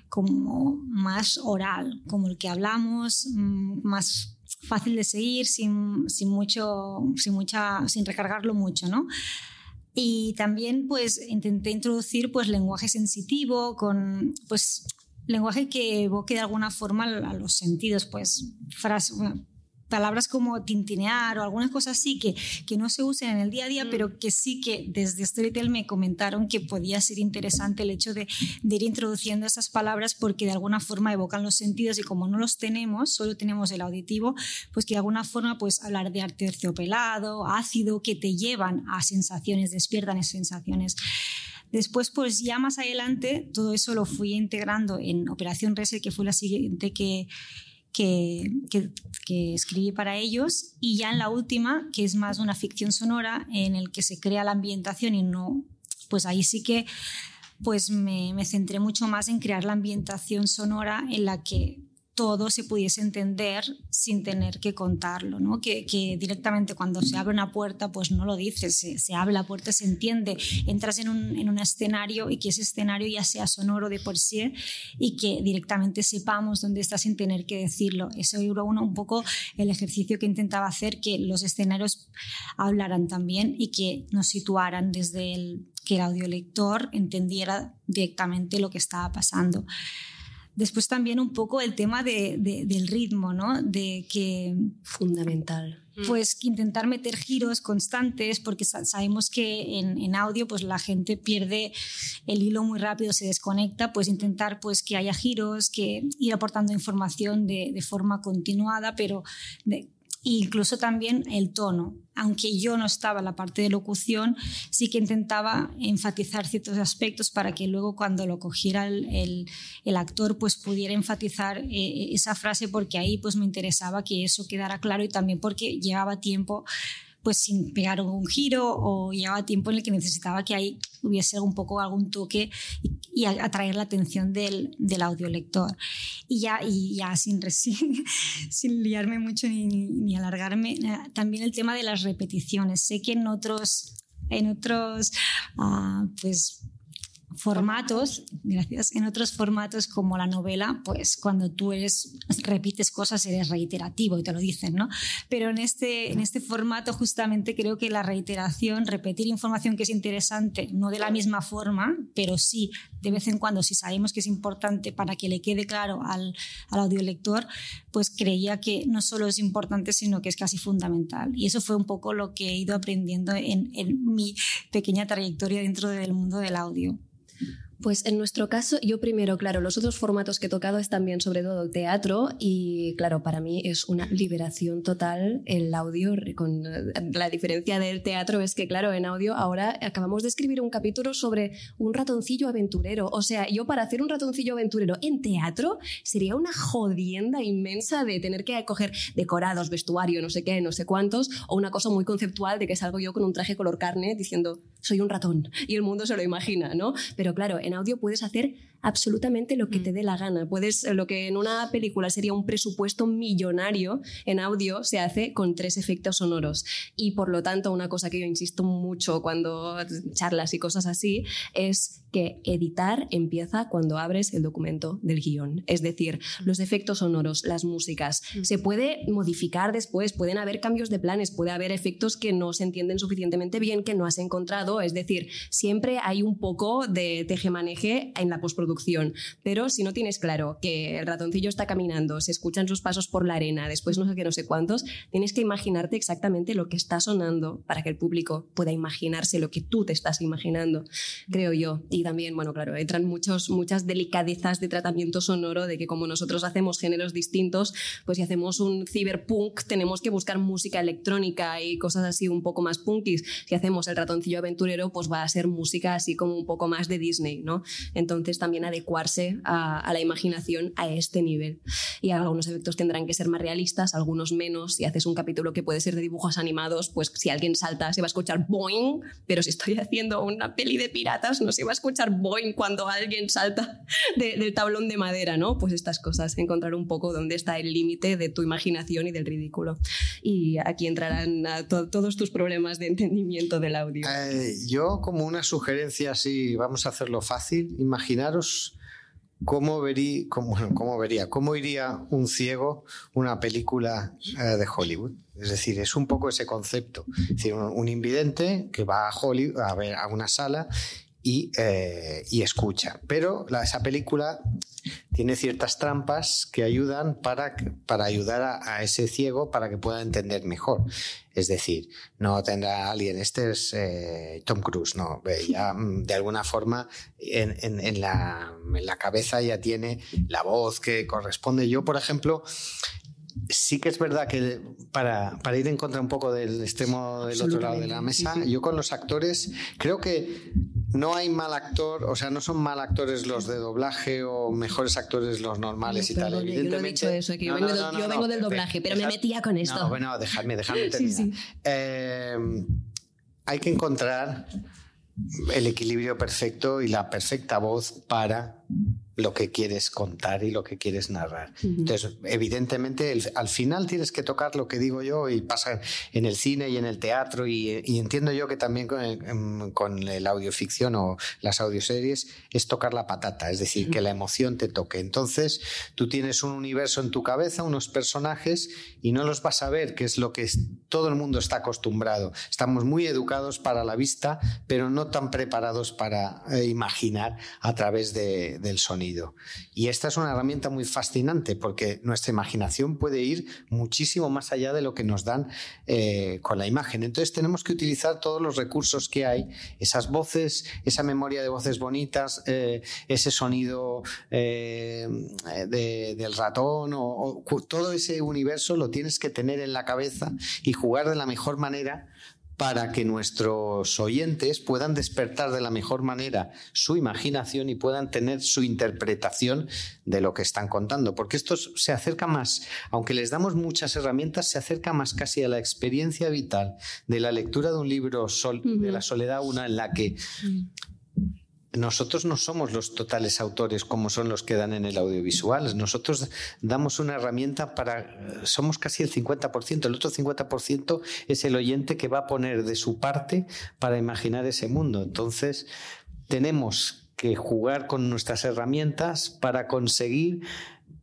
como más oral, como el que hablamos, mm, más fácil de seguir, sin, sin, mucho, sin, mucha, sin recargarlo mucho, ¿no? Y también pues intenté introducir pues lenguaje sensitivo, con pues lenguaje que evoque de alguna forma a los sentidos, pues frases, palabras como tintinear o algunas cosas así que, que no se usen en el día a día, mm. pero que sí que desde Storytel me comentaron que podía ser interesante el hecho de, de, ir introduciendo esas palabras porque de alguna forma evocan los sentidos y como no los tenemos, solo tenemos el auditivo, pues que de alguna forma pues hablar de terciopelado, ácido, que te llevan a sensaciones, despiertan esas sensaciones. Después, pues ya más adelante, todo eso lo fui integrando en Operación Reset, que fue la siguiente que, que, que, escribí para ellos y ya en la última, que es más una ficción sonora en el que se crea la ambientación y no, pues ahí sí que pues me, me centré mucho más en crear la ambientación sonora en la que todo se pudiese entender sin tener que contarlo, ¿no? que, directamente cuando se abre una puerta pues no lo dices, se, abre la puerta, se entiende, entras en un, en un, escenario y que ese escenario ya sea sonoro de por sí y que directamente sepamos dónde está sin tener que decirlo. Eso era uno, un poco el ejercicio que intentaba hacer, que los escenarios hablaran también y que nos situaran desde que el audiolector entendiera directamente lo que estaba pasando. Después también un poco el tema de, del ritmo, ¿no? De que... Fundamental. Mm. Pues intentar meter giros constantes, porque sabemos que en, en, audio pues la gente pierde el hilo muy rápido, se desconecta, pues intentar pues que haya giros, que ir aportando información de, de forma continuada, pero de, incluso también el tono. Aunque yo no estaba en la parte de locución, sí que intentaba enfatizar ciertos aspectos para que luego cuando lo cogiera el, el, actor pues pudiera enfatizar eh, esa frase porque ahí pues me interesaba que eso quedara claro y también porque llevaba tiempo pues sin pegar un giro o llevaba tiempo en el que necesitaba que ahí hubiese un poco algún toque y, atraer la atención del, del audiolector. Y ya, y ya sin, sin, liarme mucho ni, ni, alargarme, eh, también el tema de las repeticiones. Sé que en otros, en otros uh, pues, formatos, gracias, en otros formatos como la novela, pues cuando tú eres, repites cosas eres reiterativo y te lo dicen, ¿no? Pero en este, en este formato justamente creo que la reiteración, repetir información que es interesante, no de la misma forma, pero sí de vez en cuando, si sabemos que es importante para que le quede claro al, al audiolector, pues creía que no solo es importante, sino que es casi fundamental. Y eso fue un poco lo que he ido aprendiendo en, en mi pequeña trayectoria dentro del mundo del audio. Pues en nuestro caso, yo primero, claro, los otros formatos que he tocado es también sobre todo teatro y claro, para mí es una liberación total el audio. Con, la diferencia del teatro es que, claro, en audio ahora acabamos de escribir un capítulo sobre un ratoncillo aventurero. O sea, yo para hacer un ratoncillo aventurero en teatro sería una jodienda inmensa de tener que coger decorados, vestuario, no sé qué, no sé cuántos, o una cosa muy conceptual de que salgo yo con un traje color carne diciendo soy un ratón y el mundo se lo imagina, ¿no? Pero claro, en audio puedes hacer absolutamente lo que te mm. dé la gana. Puedes, lo que en una película sería un presupuesto millonario, en audio se hace con tres efectos sonoros. Y por lo tanto, una cosa que yo insisto mucho cuando charlas y cosas así es que editar empieza cuando abres el documento del guion. Es decir, mm. los efectos sonoros, las músicas. Mm. Se puede modificar después, pueden haber cambios de planes, puede haber efectos que no se entienden suficientemente bien, que no has encontrado. Es decir, siempre hay un poco de tejemaneje en la postproducción pero si no tienes claro que el ratoncillo está caminando, se escuchan sus pasos por la arena, después no sé qué, no sé cuántos, tienes que imaginarte exactamente lo que está sonando para que el público pueda imaginarse lo que tú te estás imaginando, creo yo. Y también, bueno, claro, entran muchos, muchas delicadezas de tratamiento sonoro, de que como nosotros hacemos géneros distintos, pues si hacemos un cyberpunk tenemos que buscar música electrónica y cosas así un poco más punkis. Si hacemos el ratoncillo aventurero, pues va a ser música así como un poco más de Disney, ¿no? Entonces también adecuarse a, a, la imaginación a este nivel. Y algunos efectos tendrán que ser más realistas, algunos menos. Si haces un capítulo que puede ser de dibujos animados, pues si alguien salta se va a escuchar boing, pero si estoy haciendo una peli de piratas no se va a escuchar boing cuando alguien salta de, del tablón de madera, ¿no? Pues estas cosas, encontrar un poco dónde está el límite de tu imaginación y del ridículo. Y aquí entrarán to todos tus problemas de entendimiento del audio. Eh, yo como una sugerencia así, vamos a hacerlo fácil, imaginaros cómo, cómo, vería, cómo iría un ciego una película eh, de Hollywood. Es decir, es un poco ese concepto. Un invidente que va a Hollywood a ver a una sala y, eh, y escucha. Pero la, esa película tiene ciertas trampas que ayudan para, para ayudar a, a, ese ciego para que pueda entender mejor. Es decir, no tendrá alguien, este es eh, Tom Cruise, no, ya de alguna forma en, en, en, la, en la cabeza ya tiene la voz que corresponde. Yo, por ejemplo, sí que es verdad que para, para, ir en contra un poco del extremo del otro lado de la mesa, sí, sí. yo con los actores creo que no hay mal actor, o sea, no son mal actores los de doblaje o mejores actores los normales no, y tal. Evidentemente, yo no he dicho eso, que yo, no, vengo, no, yo vengo del doblaje, pero me metía con esto. No, bueno, dejadme, dejadme terminar. Eh, hay que encontrar el equilibrio perfecto y la perfecta voz para lo que quieres contar y lo que quieres narrar. Uh -huh. Entonces, evidentemente, el, al final tienes que tocar lo que digo yo y pasa en el cine y en el teatro y, y entiendo yo que también con, con, el audioficción o las audioseries es tocar la patata, es decir, uh -huh. que la emoción te toque. Entonces, tú tienes un universo en tu cabeza, unos personajes y no los vas a ver, que es lo que todo el mundo está acostumbrado. Estamos muy educados para la vista, pero no tan preparados para eh, imaginar a través de, del sonido. Y esta es una herramienta muy fascinante porque nuestra imaginación puede ir muchísimo más allá de lo que nos dan eh, con la imagen. Entonces tenemos que utilizar todos los recursos que hay, esas voces, esa memoria de voces bonitas, eh, ese sonido eh, de, del ratón, o todo ese universo lo tienes que tener en la cabeza y jugar de la mejor manera para que nuestros oyentes puedan despertar de la mejor manera su imaginación y puedan tener su interpretación de lo que están contando. Porque esto se acerca más, aunque les damos muchas herramientas, se acerca más casi a la experiencia vital de la lectura de un libro sol, uh -huh. de la soledad, una en la que uh -huh nosotros no somos los totales autores como son los que dan en el audiovisual. Nosotros damos una herramienta para... Somos casi el 50%. El otro 50% es el oyente que va a poner de su parte para imaginar ese mundo. Entonces, tenemos que jugar con nuestras herramientas para conseguir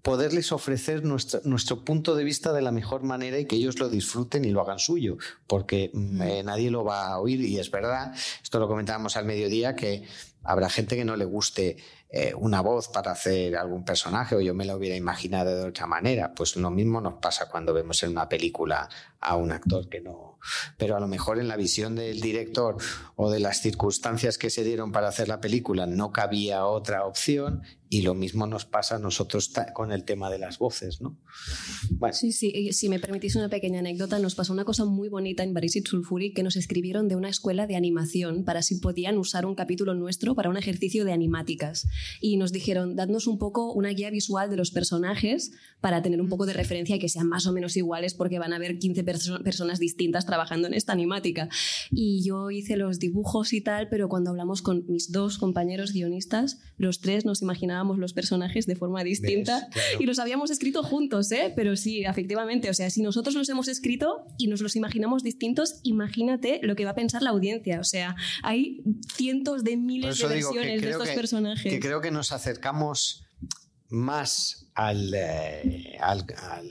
poderles ofrecer nuestro, nuestro, punto de vista de la mejor manera y que ellos lo disfruten y lo hagan suyo, porque eh, nadie lo va a oír y es verdad, esto lo comentábamos al mediodía, que habrá gente que no le guste eh, una voz para hacer algún personaje o yo me lo hubiera imaginado de otra manera. Pues lo mismo nos pasa cuando vemos en una película a un actor que no... Pero a lo mejor en la visión del director o de las circunstancias que se dieron para hacer la película no cabía otra opción y lo mismo nos pasa a nosotros con el tema de las voces, ¿no? Bueno. Sí, sí, si me permitís una pequeña anécdota, nos pasó una cosa muy bonita en Barisit Sulfuri que nos escribieron de una escuela de animación para si podían usar un capítulo nuestro para un ejercicio de animáticas y nos dijeron, dadnos un poco una guía visual de los personajes para tener un poco de referencia y que sean más o menos iguales porque van a haber 15 perso personas distintas trabajando en esta animática. Y yo hice los dibujos y tal, pero cuando hablamos con mis dos compañeros guionistas, los tres nos imaginábamos los personajes de forma distinta claro. y los habíamos escrito juntos, ¿eh? Pero sí, efectivamente, o sea, si nosotros los hemos escrito y nos los imaginamos distintos, imagínate lo que va a pensar la audiencia. O sea, hay cientos de miles de versiones de estos que, personajes. Que creo que nos acercamos más al, eh, al,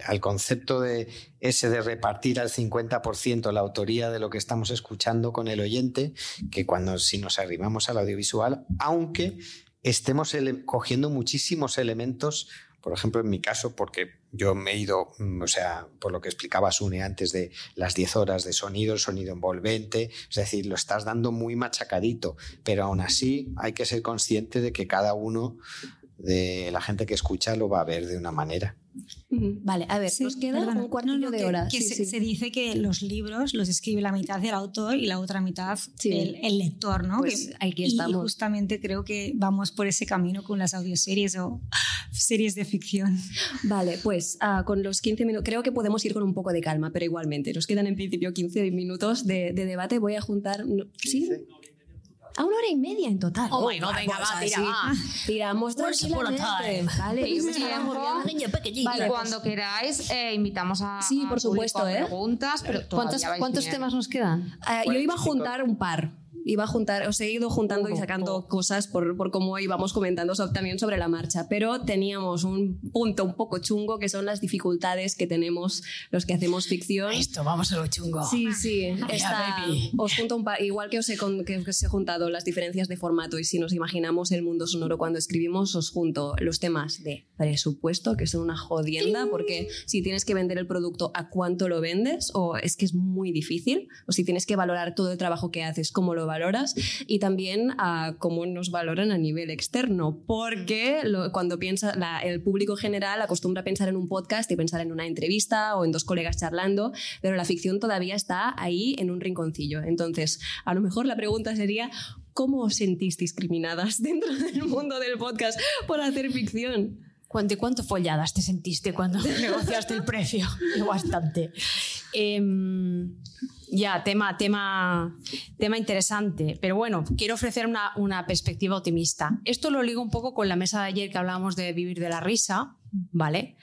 al, concepto de ese de repartir al 50% la autoría de lo que estamos escuchando con el oyente que cuando si nos arrimamos al audiovisual, aunque estemos cogiendo muchísimos elementos, por ejemplo, en mi caso, porque yo me he ido, o sea, por lo que explicaba Sune antes de las 10 horas de sonido, el sonido envolvente, es decir, lo estás dando muy machacadito, pero aún así hay que ser consciente de que cada uno de la gente que escucha lo va a ver de una manera. Vale, a ver, nos queda un cuartillo de hora. se, dice que los libros los escribe la mitad del autor y la otra mitad el, lector, ¿no? Pues aquí estamos. Y justamente creo que vamos por ese camino con las audioseries o series de ficción. Vale, pues ah, con los 15 minutos, creo que podemos ir con un poco de calma, pero igualmente, nos quedan en principio 15 minutos de, debate. Voy a juntar... ¿Sí? A una hora y media en total. Oh, my God, venga, va, tira, va. Tiramos tranquilamente. Vale, y vale, cuando queráis, eh, invitamos a, sí, por supuesto, ¿eh? preguntas. Pero ¿Cuántos, ¿cuántos temas nos quedan? Uh, yo iba a juntar un par iba a juntar, os he ido juntando y sacando cosas por, por cómo íbamos comentando también sobre la marcha, pero teníamos un punto un poco chungo que son las dificultades que tenemos los que hacemos ficción. Esto, vamos a lo chungo. Sí, sí. os junto un igual que os, he, que os he juntado las diferencias de formato y si nos imaginamos el mundo sonoro cuando escribimos, os junto los temas de presupuesto, que son una jodienda, porque si tienes que vender el producto, ¿a cuánto lo vendes? O es que es muy difícil, o si tienes que valorar todo el trabajo que haces, cómo lo valoras y también a cómo nos valoran a nivel externo, porque cuando piensa el público general acostumbra a pensar en un podcast y pensar en una entrevista o en dos colegas charlando, pero la ficción todavía está ahí en un rinconcillo. Entonces, a lo mejor la pregunta sería, ¿cómo os sentís discriminadas dentro del mundo del podcast por hacer ficción? ¿Cuánto, cuánto folladas te sentiste cuando negociaste el precio? Bastante. Eh, ya, tema, tema, tema interesante. Pero bueno, quiero ofrecer una, una, perspectiva optimista. Esto lo ligo un poco con la mesa de ayer que hablábamos de vivir de la risa, ¿vale?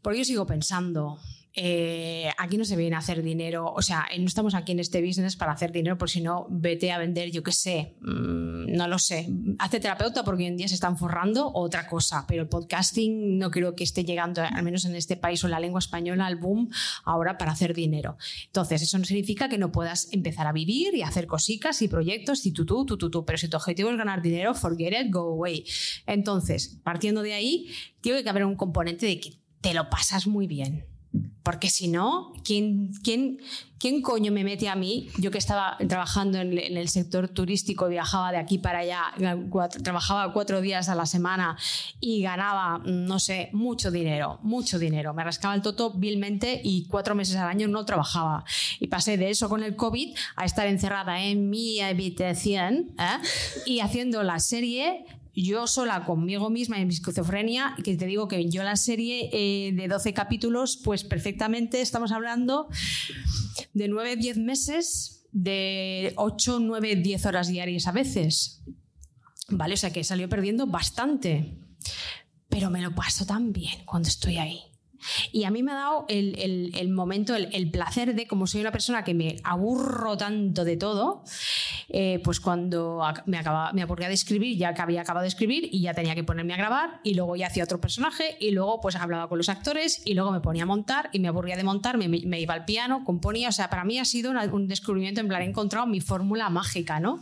Porque yo sigo pensando, eh, aquí no se viene a hacer dinero, o sea, no estamos aquí en este business para hacer dinero, por si no, vete a vender, yo qué sé, mm, no lo sé, hazte terapeuta porque hoy en día se están forrando otra cosa, pero el podcasting no creo que esté llegando, al menos en este país o en la lengua española, al boom ahora para hacer dinero. Entonces, eso no significa que no puedas empezar a vivir y hacer cositas y proyectos y tú, tú, tú, tú, tú, pero si tu objetivo es ganar dinero, forget it, go away. Entonces, partiendo de ahí, tiene que haber un componente de que te lo pasas muy bien porque si no, ¿quién, quién, quién coño me mete a mí? Yo que estaba trabajando en, el sector turístico, viajaba de aquí para allá, trabajaba cuatro días a la semana y ganaba, no sé, mucho dinero, mucho dinero. Me rascaba el toto vilmente y cuatro meses al año no trabajaba. Y pasé de eso con el COVID a estar encerrada en mi habitación ¿eh? y haciendo la serie yo sola conmigo misma en mi esquizofrenia, que te digo que yo la serie eh, de 12 capítulos, pues perfectamente estamos hablando de 9, 10 meses, de 8, 9, 10 horas diarias a veces. ¿Vale? O sea que salió perdiendo bastante. Pero me lo paso tan bien cuando estoy ahí. Y a mí me ha dado el, momento, el, placer de, como soy una persona que me aburro tanto de todo, eh, pues cuando me, acaba, me aburría de escribir, ya que había acabado de escribir y ya tenía que ponerme a grabar, y luego ya hacía otro personaje, y luego pues hablaba con los actores, y luego me ponía a montar, y me aburría de montar, me, iba al piano, componía, o sea, para mí ha sido un descubrimiento, en plan, he encontrado mi fórmula mágica, ¿no?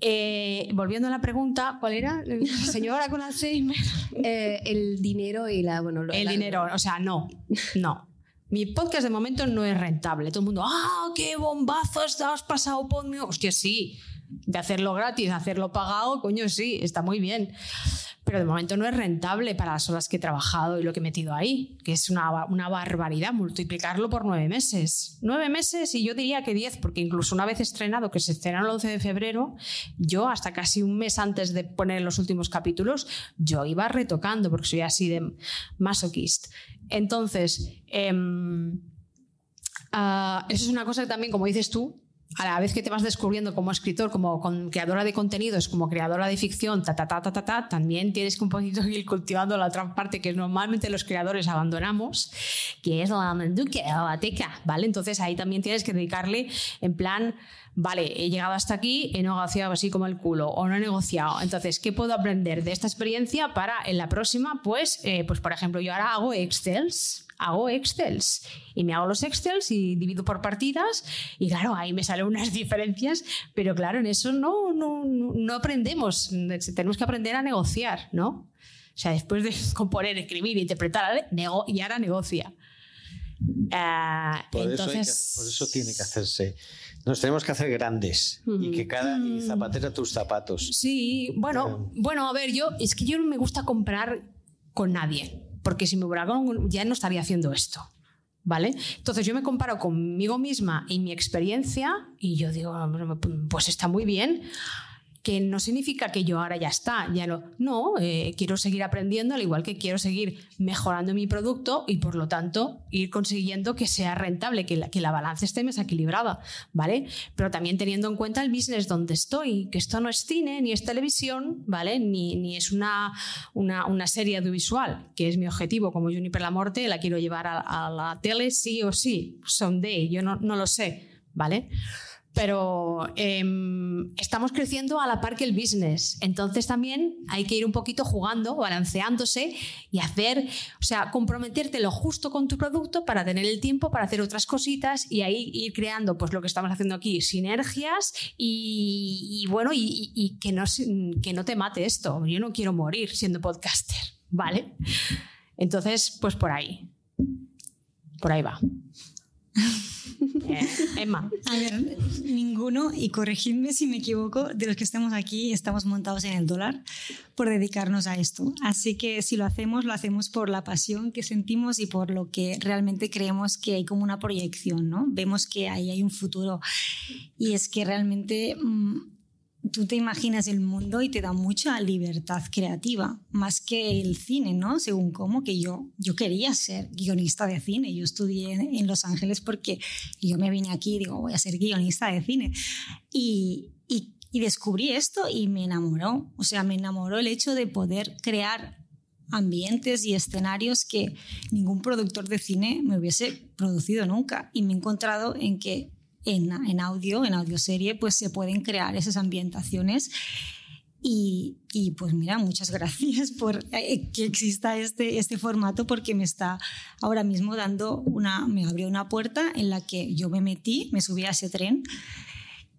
Eh, volviendo a la pregunta, ¿cuál era? Señora con Alzheimer. Eh, el dinero y la, bueno, el dinero o sea, no, no. Mi podcast de momento no es rentable. Todo el mundo, ¡ah, qué bombazo has pasado por mí! Hostia, sí. De hacerlo gratis, hacerlo pagado, coño, sí, está muy bien pero de momento no es rentable para las horas que he trabajado y lo que he metido ahí, que es una, una barbaridad multiplicarlo por nueve meses. Nueve meses y yo diría que diez, porque incluso una vez estrenado, que se estrenó el 11 de febrero, yo hasta casi un mes antes de poner los últimos capítulos, yo iba retocando, porque soy así de masoquist. Entonces, eh, eso es una cosa que también, como dices tú, a la vez que te vas descubriendo como escritor, como creadora de contenidos, como creadora de ficción, ta, ta, ta, ta, ta, también tienes que un poquito ir cultivando la otra parte que normalmente los creadores abandonamos, que es la menduque, la teca, ¿vale? Entonces ahí también tienes que dedicarle en plan, vale, he llegado hasta aquí, he negociado así como el culo o no he negociado. Entonces, ¿qué puedo aprender de esta experiencia para en la próxima? Pues, eh, pues por ejemplo, yo ahora hago Excels hago Excels y me hago los Excels y divido por partidas y claro, ahí me salen unas diferencias, pero claro, en eso no, no, no aprendemos, tenemos que aprender a negociar, ¿no? O sea, después de componer, escribir, interpretar, nego y ahora negocia. Ah, por, entonces... eso por eso tiene que hacerse. Nos tenemos que hacer grandes y que cada y zapatera tus zapatos. Sí, bueno, bueno, a ver, yo es que yo no me gusta comprar con nadie. Porque si me hubiera ya no estaría haciendo esto. ¿Vale? Entonces yo me comparo conmigo misma y mi experiencia y yo digo, pues está muy bien que no significa que yo ahora ya está, ya no, no, eh, quiero seguir aprendiendo, al igual que quiero seguir mejorando mi producto y por lo tanto ir consiguiendo que sea rentable, que la, que la balanza esté más equilibrada, ¿vale? Pero también teniendo en cuenta el business donde estoy, que esto no es cine, ni es televisión, ¿vale? Ni, ni es una, una, una, serie audiovisual, que es mi objetivo como Juniper La Morte, la quiero llevar a, a la tele sí o sí, someday, yo no, no lo sé, ¿vale? Pero em, estamos creciendo a la par que el business. Entonces también hay que ir un poquito jugando, balanceándose y hacer, o sea, comprometerte lo justo con tu producto para tener el tiempo para hacer otras cositas y ahí ir creando, pues lo que estamos haciendo aquí, sinergias y, bueno, y, que, no, que no te mate esto. Yo no quiero morir siendo podcaster, ¿vale? Entonces, pues por ahí. Por ahí va. Eh, Emma. A ver, ninguno, y corregidme si me equivoco, de los que estemos aquí estamos montados en el dólar por dedicarnos a esto. Así que si lo hacemos, lo hacemos por la pasión que sentimos y por lo que realmente creemos que hay como una proyección, ¿no? Vemos que ahí hay un futuro. Y es que realmente... Mm, tú te imaginas el mundo y te da mucha libertad creativa, más que el cine, ¿no? Según cómo, que yo, yo quería ser guionista de cine. Yo estudié en Los Ángeles porque yo me vine aquí y digo, voy a ser guionista de cine. Y, y, y descubrí esto y me enamoró. O sea, me enamoró el hecho de poder crear ambientes y escenarios que ningún productor de cine me hubiese producido nunca. Y me he encontrado en que en, en audio, en audioserie, pues se pueden crear esas ambientaciones. Y, y, pues mira, muchas gracias por eh, que exista este, este formato porque me está ahora mismo dando una, me abrió una puerta en la que yo me metí, me subí a ese tren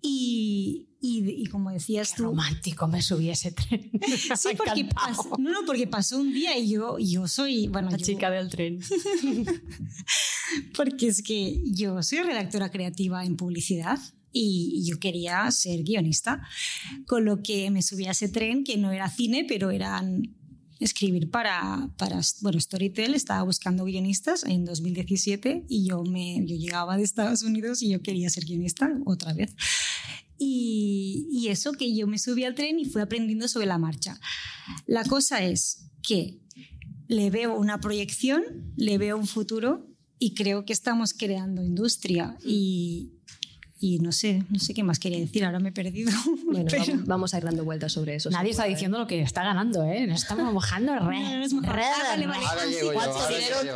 y, y, como decías tú... romántico me subí a ese tren. sí, porque pasó, no, no, porque pasó un día y yo, yo soy... Bueno, La chica del tren. porque es que yo soy redactora creativa en publicidad y yo quería ser guionista, con lo que me subí a ese tren que no era cine, pero eran escribir para, para bueno, Storytel estaba buscando guionistas en 2017 y yo, me, yo llegaba de Estados Unidos y yo quería ser guionista otra vez. Y, y eso que yo me subí al tren y fui aprendiendo sobre la marcha. La cosa es que le veo una proyección, le veo un futuro y creo que estamos creando industria y, y no sé, no sé qué más quería decir, ahora me he perdido. Bueno, vamos, a ir dando vueltas sobre eso. Nadie está diciendo lo que está ganando, ¿eh? Nos estamos mojando re.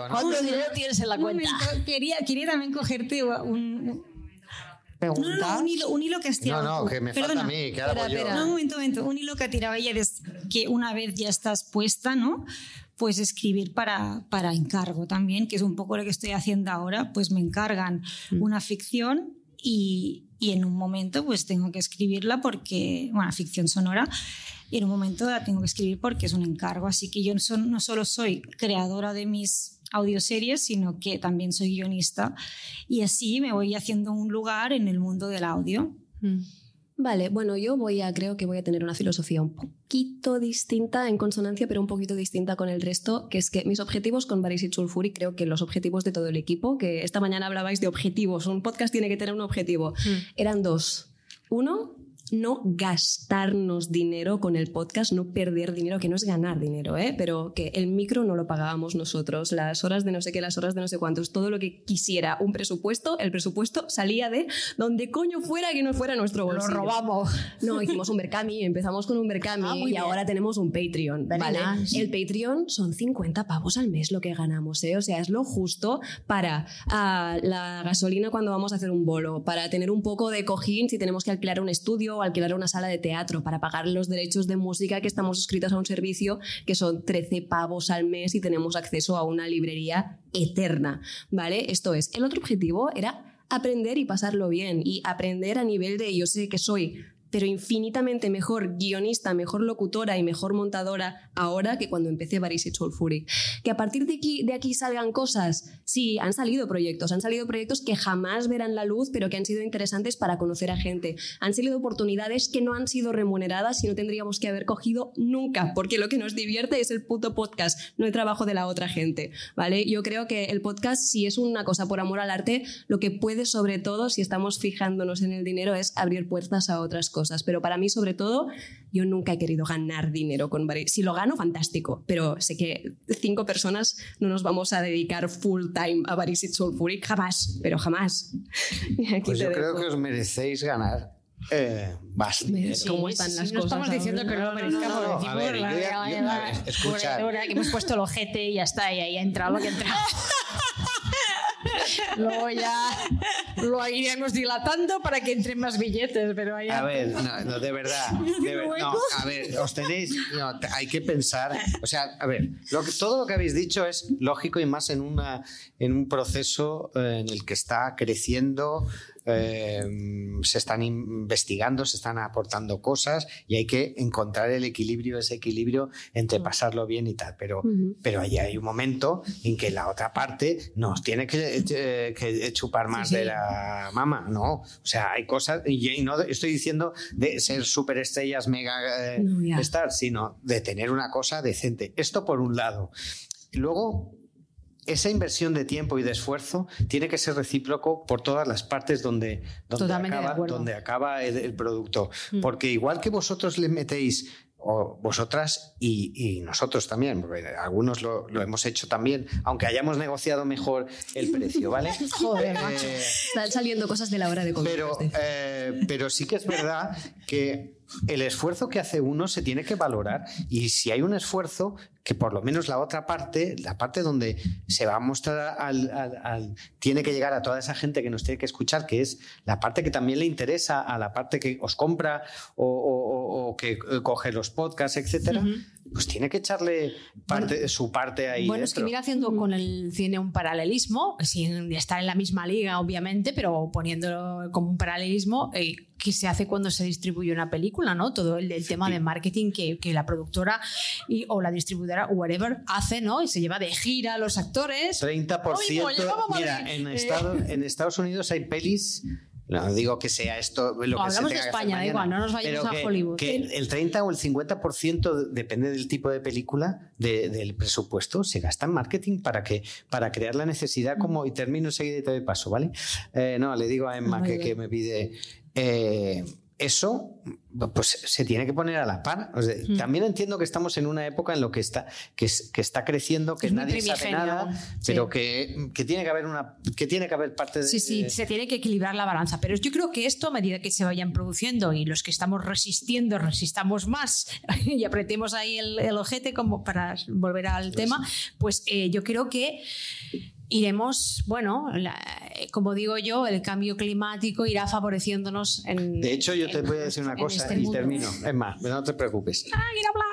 ¿Cuánto dinero tienes en la cuenta? quería, quería también cogerte un, no, un, hilo, un hilo, que has tirado. No, no, que me falta a mí, que ahora voy yo. No, un momento, un momento. Un hilo que ha tirado ella es que una vez ya estás puesta, ¿no? Pues escribir para, para encargo también, que es un poco lo que estoy haciendo ahora. Pues me encargan mm. una ficción y, en un momento pues tengo que escribirla porque, bueno, ficción sonora, y en un momento la tengo que escribir porque es un encargo. Así que yo no solo soy creadora de mis audioseries, sino que también soy guionista y así me voy haciendo un lugar en el mundo del audio. Mm. Vale, bueno, yo voy a, creo que voy a tener una filosofía un poquito distinta, en consonancia, pero un poquito distinta con el resto, que es que mis objetivos con Baris y Sulfuri, creo que los objetivos de todo el equipo, que esta mañana hablabais de objetivos, un podcast tiene que tener un objetivo, mm. eran dos. Uno, no gastarnos dinero con el podcast, no perder dinero, que no es ganar dinero, ¿eh? pero que el micro no lo pagábamos nosotros, las horas de no sé qué, las horas de no sé cuántos, todo lo que quisiera un presupuesto, el presupuesto salía de donde coño fuera que no fuera nuestro bolsillo. Lo robamos. No, hicimos un Berkami, empezamos con un Berkami ah, y ahora tenemos un Patreon, ¿vale? El Patreon son 50 pavos al mes lo que ganamos, ¿eh? o sea, es lo justo para ah, la gasolina cuando vamos a hacer un bolo, para tener un poco de cojín si tenemos que alquilar un estudio o alquilar una sala de teatro para pagar los derechos de música que estamos suscritos a un servicio que son 13 pavos al mes y tenemos acceso a una librería eterna, ¿vale? Esto es. El otro objetivo era aprender y pasarlo bien y aprender a nivel de yo sé que soy pero infinitamente mejor guionista, mejor locutora y mejor montadora ahora que cuando empecé Baris y Sulfuric. Que a partir de aquí, de aquí salgan cosas, sí, han salido proyectos, han salido proyectos que jamás verán la luz, pero que han sido interesantes para conocer a gente. Han salido oportunidades que no han sido remuneradas y no tendríamos que haber cogido nunca, porque lo que nos divierte es el puto podcast, no el trabajo de la otra gente, ¿vale? Yo creo que el podcast, si es una cosa por amor al arte, lo que puede sobre todo, si estamos fijándonos en el dinero, es abrir puertas a otras cosas. Pero para mí, sobre todo, yo nunca he querido ganar dinero con Baris. Si lo gano, fantástico, pero sé que cinco personas no nos vamos a dedicar full time a Baris y Sulfuric, jamás, pero jamás. Pues yo creo que os merecéis ganar eh, más dinero. ¿Cómo están las no cosas? estamos diciendo que no lo merezcamos. no, no, decimos a ver, la- ya- la- yo- la- a ver, escuchad. cubredora, que hemos puesto el ojete y ya está, y ahí ha entrado lo que ha entrado. Luego ya lo iremos dilatando para que entren más billetes, pero ahí A ver, no, no, de verdad. de ver- no, a ver, os tenéis. no, hay que pensar. O sea, a ver, lo que- todo lo que habéis dicho es lógico y más en, una, en un proceso eh, en el que está creciendo. Eh, se están investigando, se están aportando cosas y hay que encontrar el equilibrio, ese equilibrio entre pasarlo bien y tal. Pero, pero ahí hay un momento en que la otra parte nos tiene que, eh, que chupar más de la mama, ¿no? O sea, hay cosas, y no estoy diciendo de ser superestrellas mega eh, No, stars, sino de tener una cosa decente. Esto por un lado. Y luego, esa inversión de tiempo y de esfuerzo tiene que ser recíproco por todas las partes donde, donde, acaba, donde acaba el, el producto. Mm. Porque igual que vosotros le metéis, o vosotras y, y nosotros también, porque algunos lo, lo hemos hecho también, aunque hayamos negociado mejor el precio, ¿vale? Joder, macho. Eh, Están saliendo cosas de la hora de comer. pero, eh, pero sí que es verdad que el esfuerzo que hace uno se tiene que valorar y si hay un esfuerzo que por lo menos la otra parte, la parte donde se va a mostrar al, al- al- tiene que llegar a toda esa gente que nos tiene que escuchar, que es la parte que también le interesa a la parte que os compra o, o- o- o que eh, coge los podcasts, etcétera, pues tiene que echarle parte, su parte ahí. Bueno, es que mira haciendo con el cine un paralelismo, sin estar en la misma liga, obviamente, pero poniéndolo como un paralelismo, eh, que se hace cuando se distribuye una película, ¿no? Todo el, el tema de marketing que, que la productora y, o la distribuidora, whatever, hace, ¿no? Y se lleva de gira a los actores. 30%. Ay, no, ya vamos a mira, en, Eh. Estados, en Estados Unidos hay pelis. No digo que sea esto lo No, hablamos de España, da mañana, igual, no nos vayamos a Hollywood. Que el 30 o el 50% depende del tipo de película de- del presupuesto se gasta en marketing para que para crear la necesidad como y termino enseguida y te doy paso, ¿vale? Eh, no, le digo a Emma que me pide eh, eso pues se tiene que poner a la par. O sea, Mm. También entiendo que estamos en una época en lo que está, que, es- que está creciendo, que Es nadie sabe nada, sí. pero que, que tiene que haber una que tiene que haber parte de Sí, sí, se tiene que equilibrar la balanza. Pero yo creo que esto, a medida que se vayan produciendo y los que estamos resistiendo, resistamos más y apretemos ahí el, el ojete como para volver al tema, pues eh, yo creo que iremos, bueno, la- como digo yo, el cambio climático irá favoreciéndonos en... De hecho, yo te voy a decir una cosa este y mundo. termino. Es más, no te preocupes. Ah.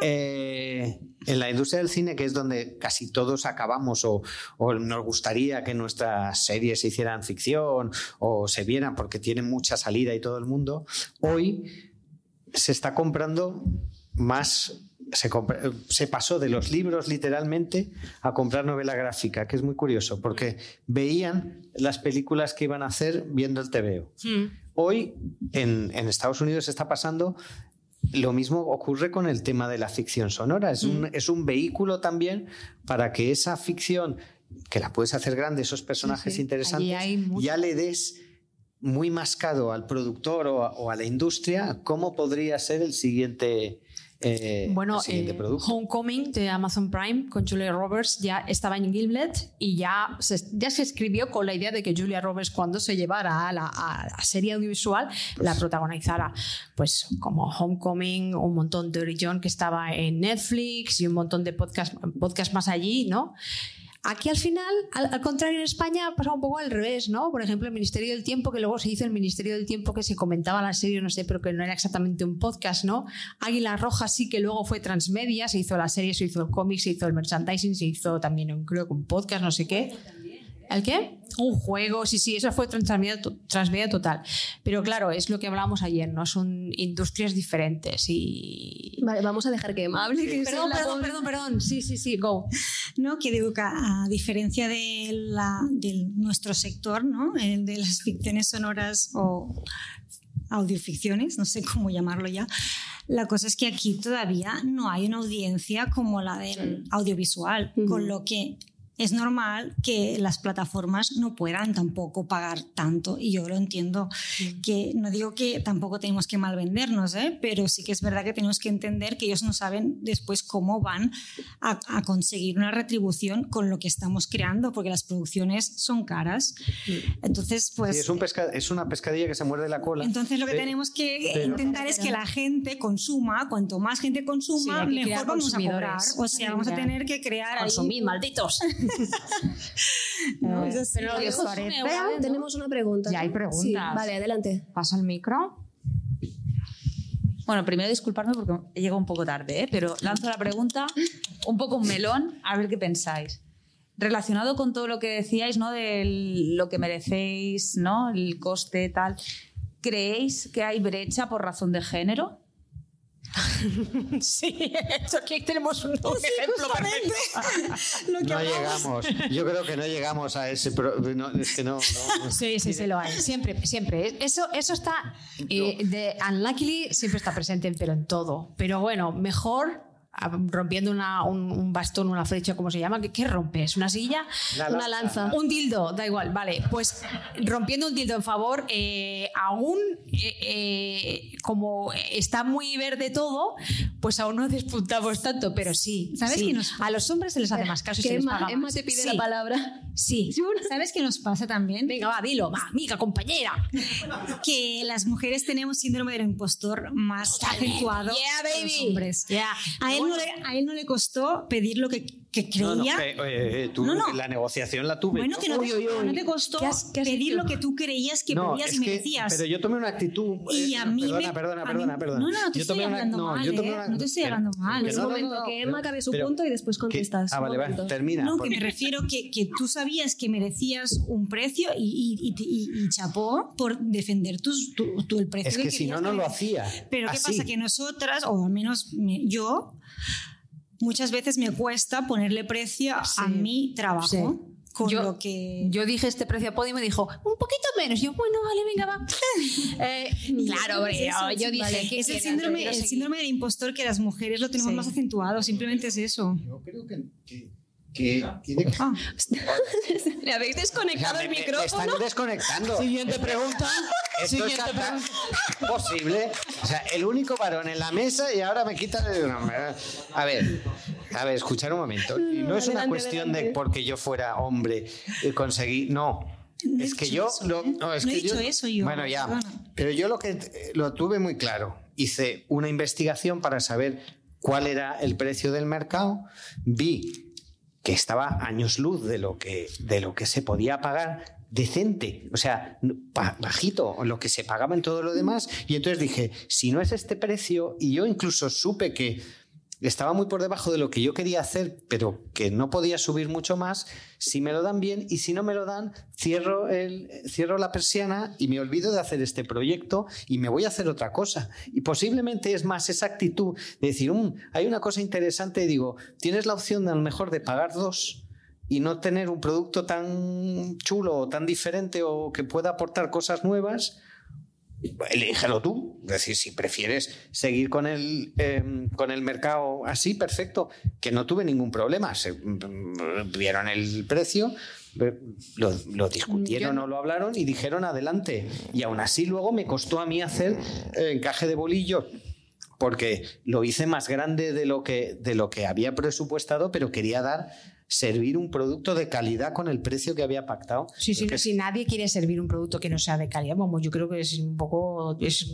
Eh, en la industria del cine, que es donde casi todos acabamos o, o nos gustaría que nuestras series se hicieran ficción o se vieran porque tienen mucha salida y todo el mundo, hoy se está comprando más. Se, pasó de los libros literalmente a comprar novela gráfica, que es muy curioso, porque veían las películas que iban a hacer viendo el TVO. Mm. Hoy en, en Estados Unidos está pasando lo mismo ocurre con el tema de la ficción sonora. Es, un, es un vehículo también para que esa ficción, que la puedes hacer grande, esos personajes Sí, sí. interesantes, ya le des muy mascado al productor o a, o a la industria cómo podría ser el siguiente, eh, Bueno, eh. Homecoming de Amazon Prime con Julia Roberts ya estaba en Gimlet y ya se, ya se escribió con la idea de que Julia Roberts cuando se llevara a la, a la serie audiovisual la protagonizara. Pues como Homecoming, un montón de Origin que estaba en Netflix y un montón de podcast, podcast más allí, ¿no? Aquí al final, al, contrario, en España ha pasado un poco al revés, ¿no? Por ejemplo, el Ministerio del Tiempo, que luego se hizo el Ministerio del Tiempo que se comentaba la serie, no sé, pero que no era exactamente un podcast, ¿no? Águila Roja sí que luego fue transmedia, se hizo la serie, se hizo el cómic, se hizo el merchandising, se hizo también, creo que un podcast, no sé qué. ¿El qué? Un juego, sí, sí, eso fue transmedia, transmedia total. Pero claro, es lo que hablábamos ayer, ¿no? Son industrias diferentes y... Vale, vamos a dejar que hable. Que perdón, perdón, perdón, perdón. Sí, sí, sí, go. No, que digo que a diferencia de, la, de nuestro sector, ¿no? El de las ficciones sonoras o audioficciones, no sé cómo llamarlo ya, la cosa es que aquí todavía no hay una audiencia como la del audiovisual, con lo que es normal que las plataformas no puedan tampoco pagar tanto y yo lo entiendo que no digo que tampoco tenemos que malvendernos ¿eh? pero sí que es verdad que tenemos que entender que ellos no saben después cómo van a, a conseguir una retribución con lo que estamos creando porque las producciones son caras entonces pues Sí, es, un pesca- es una pescadilla que se muerde la cola. entonces lo que Pe- tenemos que pero- intentar es que la gente consuma, cuanto más gente consuma, Sí, mejor vamos a cobrar. O sea, vamos a tener que crear ahí- Consumid, malditos. No, es así. Pero tenemos una pregunta. Ya hay preguntas. Sí, vale, adelante. Paso el micro. Bueno, primero disculparme porque he llegado un poco tarde, ¿eh? pero lanzo la pregunta, un poco un melón, a ver qué pensáis. Relacionado con todo lo que decíais, ¿no? De lo que merecéis, ¿no? El coste, tal. ¿Creéis que hay brecha por razón de género? Sí, esto aquí tenemos un, un ejemplo perfecto. No llegamos. Yo creo que no llegamos a ese. pro- no, es que no. no- Sí, sí, sí, lo hay. Siempre, siempre. Eso, eso está. eh, de Unluckily siempre está presente, pero en todo. Pero bueno, mejor rompiendo una- un, un bastón, una flecha, ¿cómo se llama? ¿Qué, qué rompes? ¿Una silla? Una lanza. Un dildo, da igual, vale. Pues rompiendo un dildo en favor, eh, aún eh, eh, como está muy verde todo, pues aún no despuntamos tanto, pero sí. ¿Sabes sí. nos- A los hombres se les hace más caso y se les paga Emma más. te pide Sí, la palabra. Sí. ¿Sabes qué nos pasa también? Venga, va, dilo, va, amiga, compañera. Que las mujeres tenemos síndrome del impostor más acentuado Yeah, que los hombres. Yeah. A, él no le, a él no le costó pedir lo que, que No, no, creía. que, eh, eh, tú, No, no. La negociación la tuve. Bueno, yo. que no, te- no te costó ¿Qué has- qué has pedir hecho? lo que tú creías que No, pedías y que- merecías. pero yo tomé una actitud. Y eh, a mí perdona, me- perdona, a mí- perdona, perdona. No, no, no te Yo estoy tomé una- hablando mal, yo tomé ¿eh? una- No te estoy pero- hablando mal. Es no, un no, momento, no, que Emma acabe su pero- punto y después que- contestas. ah, vale, vale, termina. No, que porque- me refiero que, que tú sabías que merecías un precio y, y, y- y- y chapó por defender tus, tu, tu- el precio Es que si no, no lo hacía. Pero ¿qué pasa? Que nosotras, o al menos me- yo, muchas veces me cuesta ponerle precio a mi trabajo. Con Yo- lo que... Yo dije este precio a Podio y me dijo, un poquito menos. Y yo, bueno, vale, venga, va. Eh, claro, hombre, Es eso, yo dije vale. que es el síndrome, el del impostor que las mujeres lo tenemos Sí. más acentuado, simplemente es eso. Yo creo que, que, que tiene que. Ah, ¿Le habéis desconectado me, el me- me micrófono? están desconectando. Siguiente pregunta. Esto es Siguiente tan- pregunta. posible. O sea, el único varón en la mesa y ahora me quitan el nombre. A ver, a ver, escuchar un momento. Y no es una Adelante, cuestión de porque yo fuera hombre y conseguí. No. No he Es que yo. eso, lo- ¿eh? no, es No he que dicho eso yo, Bueno, ya. perdona. Pero yo lo que eh, lo tuve muy claro. Hice una investigación para saber cuál era el precio del mercado. Vi que estaba años luz de lo que, de lo que se podía pagar decente, o sea, bajito, lo que se pagaba en todo lo demás. Y entonces dije, si no es este precio, y yo incluso supe que estaba muy por debajo de lo que yo quería hacer, pero que no podía subir mucho más, si me lo dan bien y si no me lo dan, cierro, el, cierro la persiana y me olvido de hacer este proyecto y me voy a hacer otra cosa. Y posiblemente es más esa actitud de decir, "Mm, hay una cosa interesante, digo, tienes la opción de a lo mejor de pagar dos y no tener un producto tan chulo o tan diferente o que pueda aportar cosas nuevas, elígelo tú. Es decir, si prefieres seguir con el, eh, con el mercado así, perfecto, que no tuve ningún problema. Se, mm, vieron el precio, eh, lo, lo discutieron o lo hablaron y dijeron adelante. Y aún así luego me costó a mí hacer eh, encaje de bolillo porque lo hice más grande de lo que, de lo que había presupuestado, pero quería dar servir un producto de calidad con el precio que había pactado. Sí, sí, no, si nadie quiere servir un producto que no sea de calidad, vamos, yo creo que es un poco es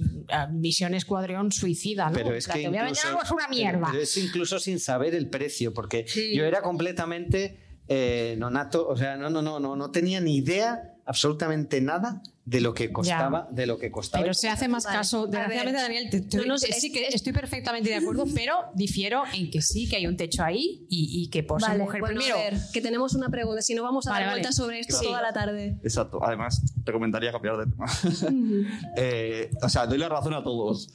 misión escuadrón suicida, ¿no? Pero es que te voy a vender algo, es una mierda. pero- pero es incluso sin saber el precio, porque Sí. yo era completamente eh, nonato, o sea, no, no, no, no, no tenía ni idea, absolutamente nada de lo que costaba, de lo que costaba. Pero se hace más Vale. caso. Desgraciadamente, Daniel, te- te- No, no, te- es- sí que es- estoy perfectamente de acuerdo, pero difiero en que sí que hay un techo ahí y, y que por ser Vale, mujer bueno, primero. a ver, que tenemos una pregunta, si no vamos a Vale, dar vale. vueltas sobre esto toda la tarde. Exacto. Además, recomendaría cambiar de tema. Eh, o sea, doy la razón a todos.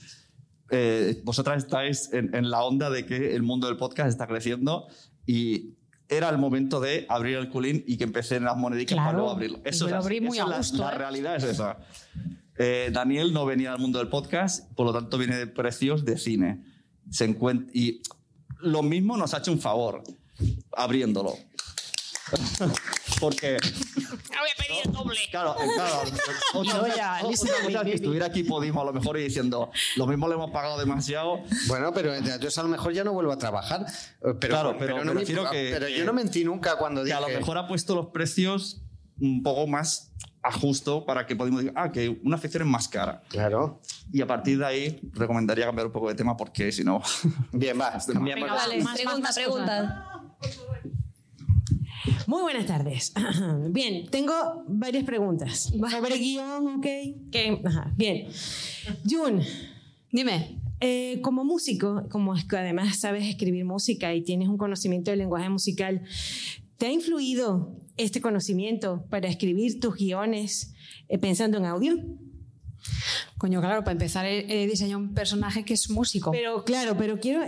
Eh, vosotras estáis en, en la onda de que el mundo del podcast está creciendo y era el momento de abrir el culín y que empecen las moneditas Claro, para luego abrirlo. Eso es abrí muy a la- gusto, La, ¿eh? realidad es esa. Eh, Daniel no venía del mundo del podcast, por lo tanto viene de precios de cine. Se encuent- y lo mismo nos ha hecho un favor abriéndolo. Porque Voy a pedir el doble. Claro, eh, claro. Otra, Yo ya, otra me, cosa es que estuviera aquí Podimo a lo mejor y diciendo, lo mismo le hemos pagado demasiado. Bueno, pero entonces a lo mejor ya no vuelvo a trabajar. Eh, Pero, Claro, pero me no refiero que- pero que- yo no mentí nunca cuando Que dije. a lo mejor ha puesto los precios un poco más a justo para que Podimo diga, ah, que una ficción es más cara. Claro. Y a partir de ahí recomendaría cambiar un poco de tema porque si no... Bien, va. Venga, vale. Más, pregunta, pregunta. Muy buenas tardes. Bien, tengo varias preguntas. Sobre guion, ¿ok? Que- ajá, Bien. Jun, Dime. eh, como músico, como es que además sabes escribir música y tienes un conocimiento del lenguaje musical, ¿te ha influido este conocimiento para escribir tus guiones eh, pensando en audio? Coño, claro, para empezar he, he diseñado un personaje que es músico. Pero claro, pero quiero.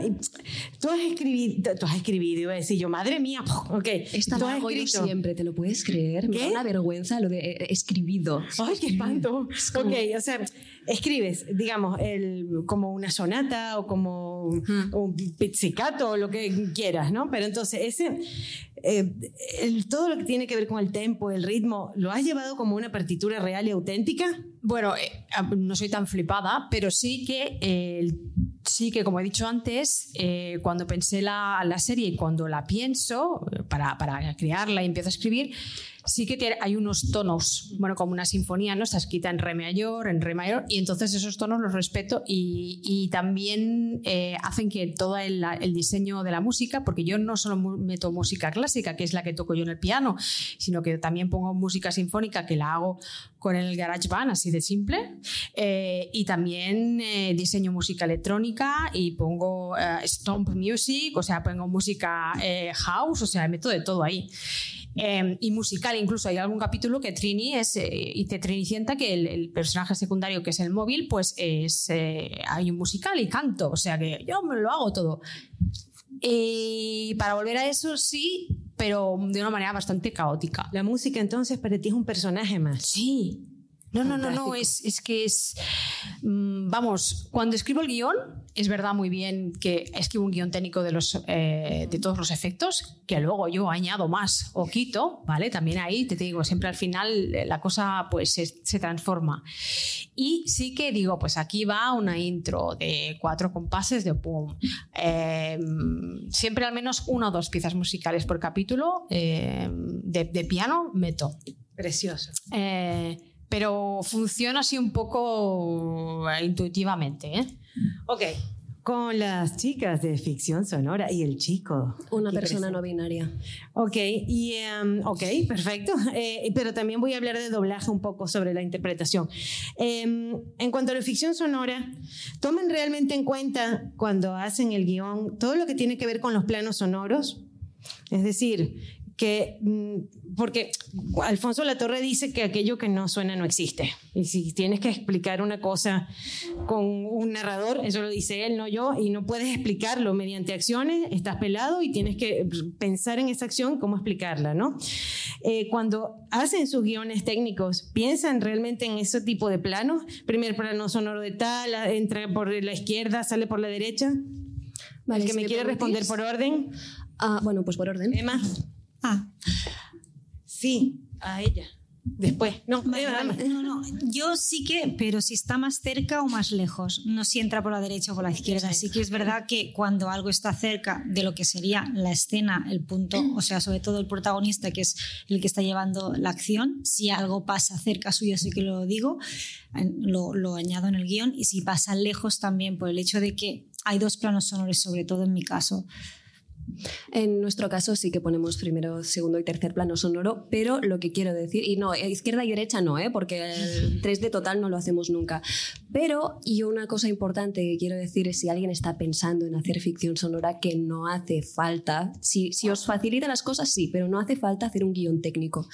Tú has escribido, tú has escribido, iba a decir yo, madre mía, ok. Esta has hago yo escrito. siempre, ¿te lo puedes creer? Me da una vergüenza lo de eh, escribido. ¡Ay, qué espanto! Ok, o sea, escribes, digamos, el, como una sonata o como un pizzicato o lo que quieras, ¿no? Pero entonces, ese, eh, el- todo lo que tiene que ver con el tempo, el ritmo, ¿lo has llevado como una partitura real y auténtica? Bueno, eh, no soy tan flipada, pero sí que, sí que como he dicho antes, eh, cuando pensé la, la serie y cuando la pienso eh, para, para crearla y empiezo a escribir, sí que tiene- hay unos tonos, bueno, como una sinfonía, ¿no? Está escrita en re mayor, en re mayor, y entonces esos tonos los respeto y, y también eh, hacen que todo el, el diseño de la música, porque yo no solo meto música clásica, que es la que toco yo en el piano, sino que también pongo música sinfónica que la hago con el GarageBand, así de simple, eh, y también eh, diseño música electrónica y pongo eh, stomp music, o sea, pongo música eh, house, o sea, meto de todo ahí. Eh, y musical, incluso hay algún capítulo que Trini es, eh, Trinicienta que el, el personaje secundario que es el móvil, pues es, eh, hay un musical y canto, o sea que yo me lo hago todo. Y para volver a eso, sí, pero de una manera bastante caótica. La música entonces para ti es un personaje más. Sí. No, no, no, no, es, es que es... mm, vamos, cuando escribo el guion, es verdad muy bien que escribo un guion técnico de, los, eh, de todos los efectos, que luego yo añado más o quito, ¿vale? También ahí, te digo, siempre al final eh, la cosa pues se, se transforma. Y sí que digo, pues aquí va una intro de cuatro compases de pum. Eh, siempre al menos una o dos piezas musicales por capítulo eh, de, de piano meto. Precioso. Eh, pero funciona así un poco eh, intuitivamente. ¿eh? Ok. Con las chicas de ficción sonora y el chico. Una persona presente. no binaria. Ok, y, em, ok, perfecto. Eh, pero también voy a hablar de doblaje un poco sobre la interpretación. Em, en cuanto a la ficción sonora, tomen realmente en cuenta cuando hacen el guion todo lo que tiene que ver con los planos sonoros. Es decir, que, mm, porque Alfonso Latorre dice que aquello que no suena no existe. Y si tienes que explicar una cosa con un narrador, eso lo dice él, no yo, y no puedes explicarlo mediante acciones, estás pelado y tienes que pensar en esa acción, cómo explicarla, ¿no? Eh, cuando hacen sus guiones técnicos, piensan realmente en ese tipo de planos. Primer plano sonoro de tal, entra por la izquierda, sale por la derecha. Vale, el que si me quiere responder por orden. Ah, bueno, pues por orden. Emma. Ah, Sí, a ella. Después. No, vale, vale. no, no. Yo sí que, pero si está más cerca o más lejos, no si entra por la derecha o por la izquierda. Sí que es verdad que cuando algo está cerca de lo que sería la escena, el punto, o sea, sobre todo el protagonista, que es el que está llevando la acción, si algo pasa cerca suyo, sí que lo digo, lo, lo añado en el guion, y si pasa lejos también, por el hecho de que hay dos planos sonoros, sobre todo en mi caso, En nuestro caso sí que ponemos primero, segundo y tercer plano sonoro, pero lo que quiero decir, y no, izquierda y derecha no, ¿eh? porque el 3D total no lo hacemos nunca. Pero, y una cosa importante que quiero decir es si alguien está pensando en hacer ficción sonora, que no hace falta, si, si os facilita las cosas, sí, pero no hace falta hacer un guion técnico.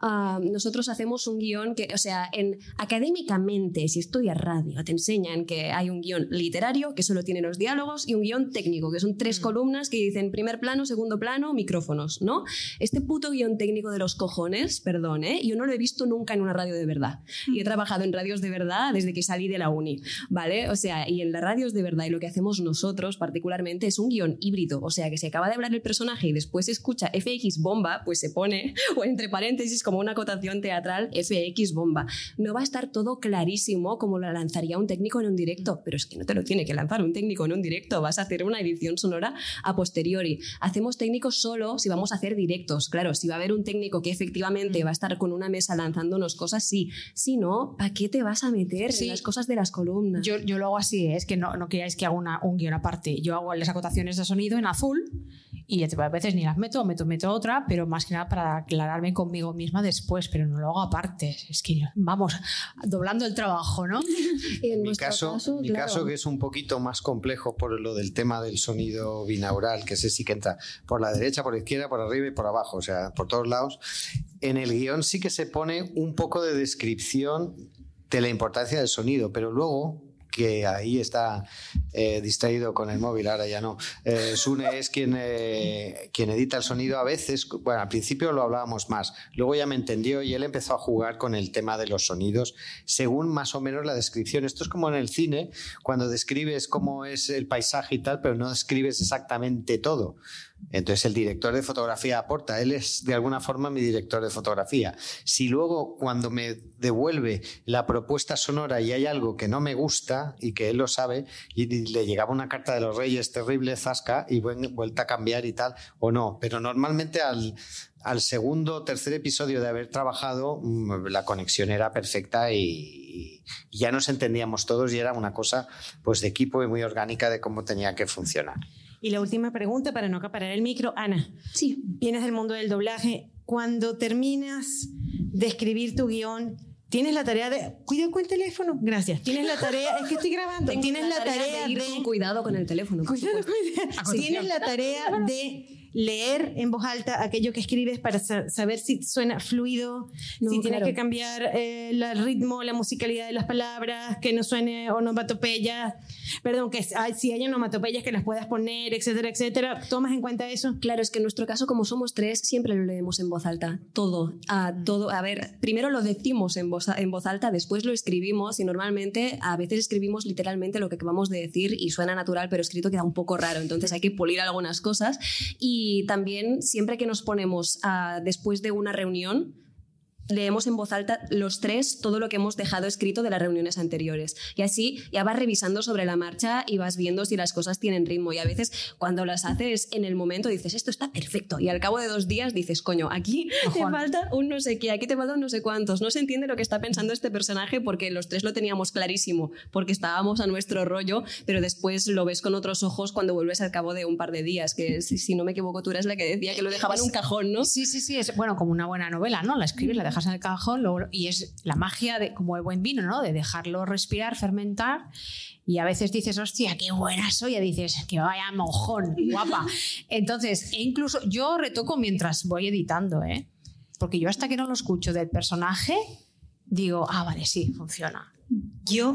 Ah, nosotros hacemos un guion que, o sea, en, académicamente, si estudias radio, te enseñan que hay un guion literario que solo tiene los diálogos y un guion técnico, que son tres mm. columnas que dicen primer plano, segundo plano, micrófonos, ¿no? Este puto guion técnico de los cojones, perdón, ¿eh? yo no lo he visto nunca en una radio de verdad. Y he mm. trabajado en radios de verdad desde que salí de la uni, ¿vale? O sea, y en las radios de verdad y lo que hacemos nosotros particularmente es un guion híbrido, o sea, que si acaba de hablar el personaje y después escucha FX bomba, pues se pone, o entre paréntesis, como una acotación teatral FX bomba. No va a estar todo clarísimo como lo lanzaría un técnico en un directo, pero es que no te lo tiene que lanzar un técnico en un directo, vas a hacer una edición sonora a posteriori. Hacemos técnicos solo si vamos a hacer directos, claro, si va a haber un técnico que efectivamente va a estar con una mesa lanzándonos cosas, sí. Si no, ¿para qué te vas a meter en las cosas de las columnas? Yo, yo lo hago así, ¿eh? es que no, no queráis que haga una, un guion aparte. Yo hago las acotaciones de sonido en azul y a veces ni las meto, meto, meto otra, pero más que nada para aclararme conmigo misma después, pero no lo hago aparte. Es que vamos doblando el trabajo, ¿no? en mi caso, mi caso que es un poquito más complejo por lo del tema del sonido binaural, que ese sí que entra por la derecha, por la izquierda, por arriba y por abajo, o sea, por todos lados. En el guion sí que se pone un poco de descripción de la importancia del sonido, pero luego que ahí está eh, distraído con el móvil, ahora ya no. Eh, Sune es quien, eh, quien edita el sonido a veces, bueno, al principio lo hablábamos más, luego ya me entendió y él empezó a jugar con el tema de los sonidos según más o menos la descripción. Esto es como en el cine, cuando describes cómo es el paisaje y tal, pero no describes exactamente todo. Entonces el director de fotografía aporta, él es de alguna forma mi director de fotografía. Si luego cuando me devuelve la propuesta sonora y hay algo que no me gusta y que él lo sabe y le llegaba una carta de los reyes terrible, zasca y vuelta a cambiar y tal, o no, pero normalmente al, segundo o tercer episodio de haber trabajado mm, la conexión era perfecta y, y ya nos entendíamos todos y era una cosa pues de equipo y muy orgánica de cómo tenía que funcionar. Y la última pregunta, para no acaparar el micro, Ana. Sí. Vienes del mundo del doblaje. Cuando terminas de escribir tu guion, tienes la tarea de. Cuida con el teléfono. Gracias. Tienes la tarea. Es que estoy grabando. tienes la, tarea, de, ir Con cuidado con el teléfono. Cuidado, Tienes la tarea de leer en voz alta aquello que escribes para saber si suena fluido, si tienes que cambiar eh, el ritmo, la musicalidad de las palabras, que no suene onomatopeyas, perdón, que si hay onomatopeyas que las puedas poner, etcétera, etcétera. ¿Tomas en cuenta eso? Claro, es que en nuestro caso, como somos tres, siempre lo leemos en voz alta, todo, a todo. A ver, primero lo decimos en voz, en voz alta, después lo escribimos y normalmente a veces escribimos literalmente lo que acabamos de decir y suena natural, pero escrito queda un poco raro, entonces hay que pulir algunas cosas y también siempre que nos ponemos después de una reunión, leemos en voz alta los tres todo lo que hemos dejado escrito de las reuniones anteriores. Y así ya vas revisando sobre la marcha y vas viendo si las cosas tienen ritmo. Y a veces cuando las haces en el momento dices, esto está perfecto. Y al cabo de dos días dices, coño, aquí te falta un no sé qué, aquí te falta un no sé cuántos. No se entiende lo que está pensando este personaje porque los tres lo teníamos clarísimo, porque estábamos a nuestro rollo, pero después lo ves con otros ojos cuando vuelves al cabo de un par de días, que si, no me equivoco tú eres la que decía que lo dejaba en un cajón, ¿no? Sí, sí, sí, es bueno, como una buena novela, ¿no? La escribes, la dejas en el cajón y es la magia de, como el buen vino, ¿no? De dejarlo respirar, fermentar y a veces dices, hostia, qué buena soy, y dices, que vaya mojón, guapa. Entonces, e incluso yo retoco mientras voy editando, ¿eh? Porque yo hasta que no lo escucho del personaje, digo, ah, vale, sí, funciona. Yo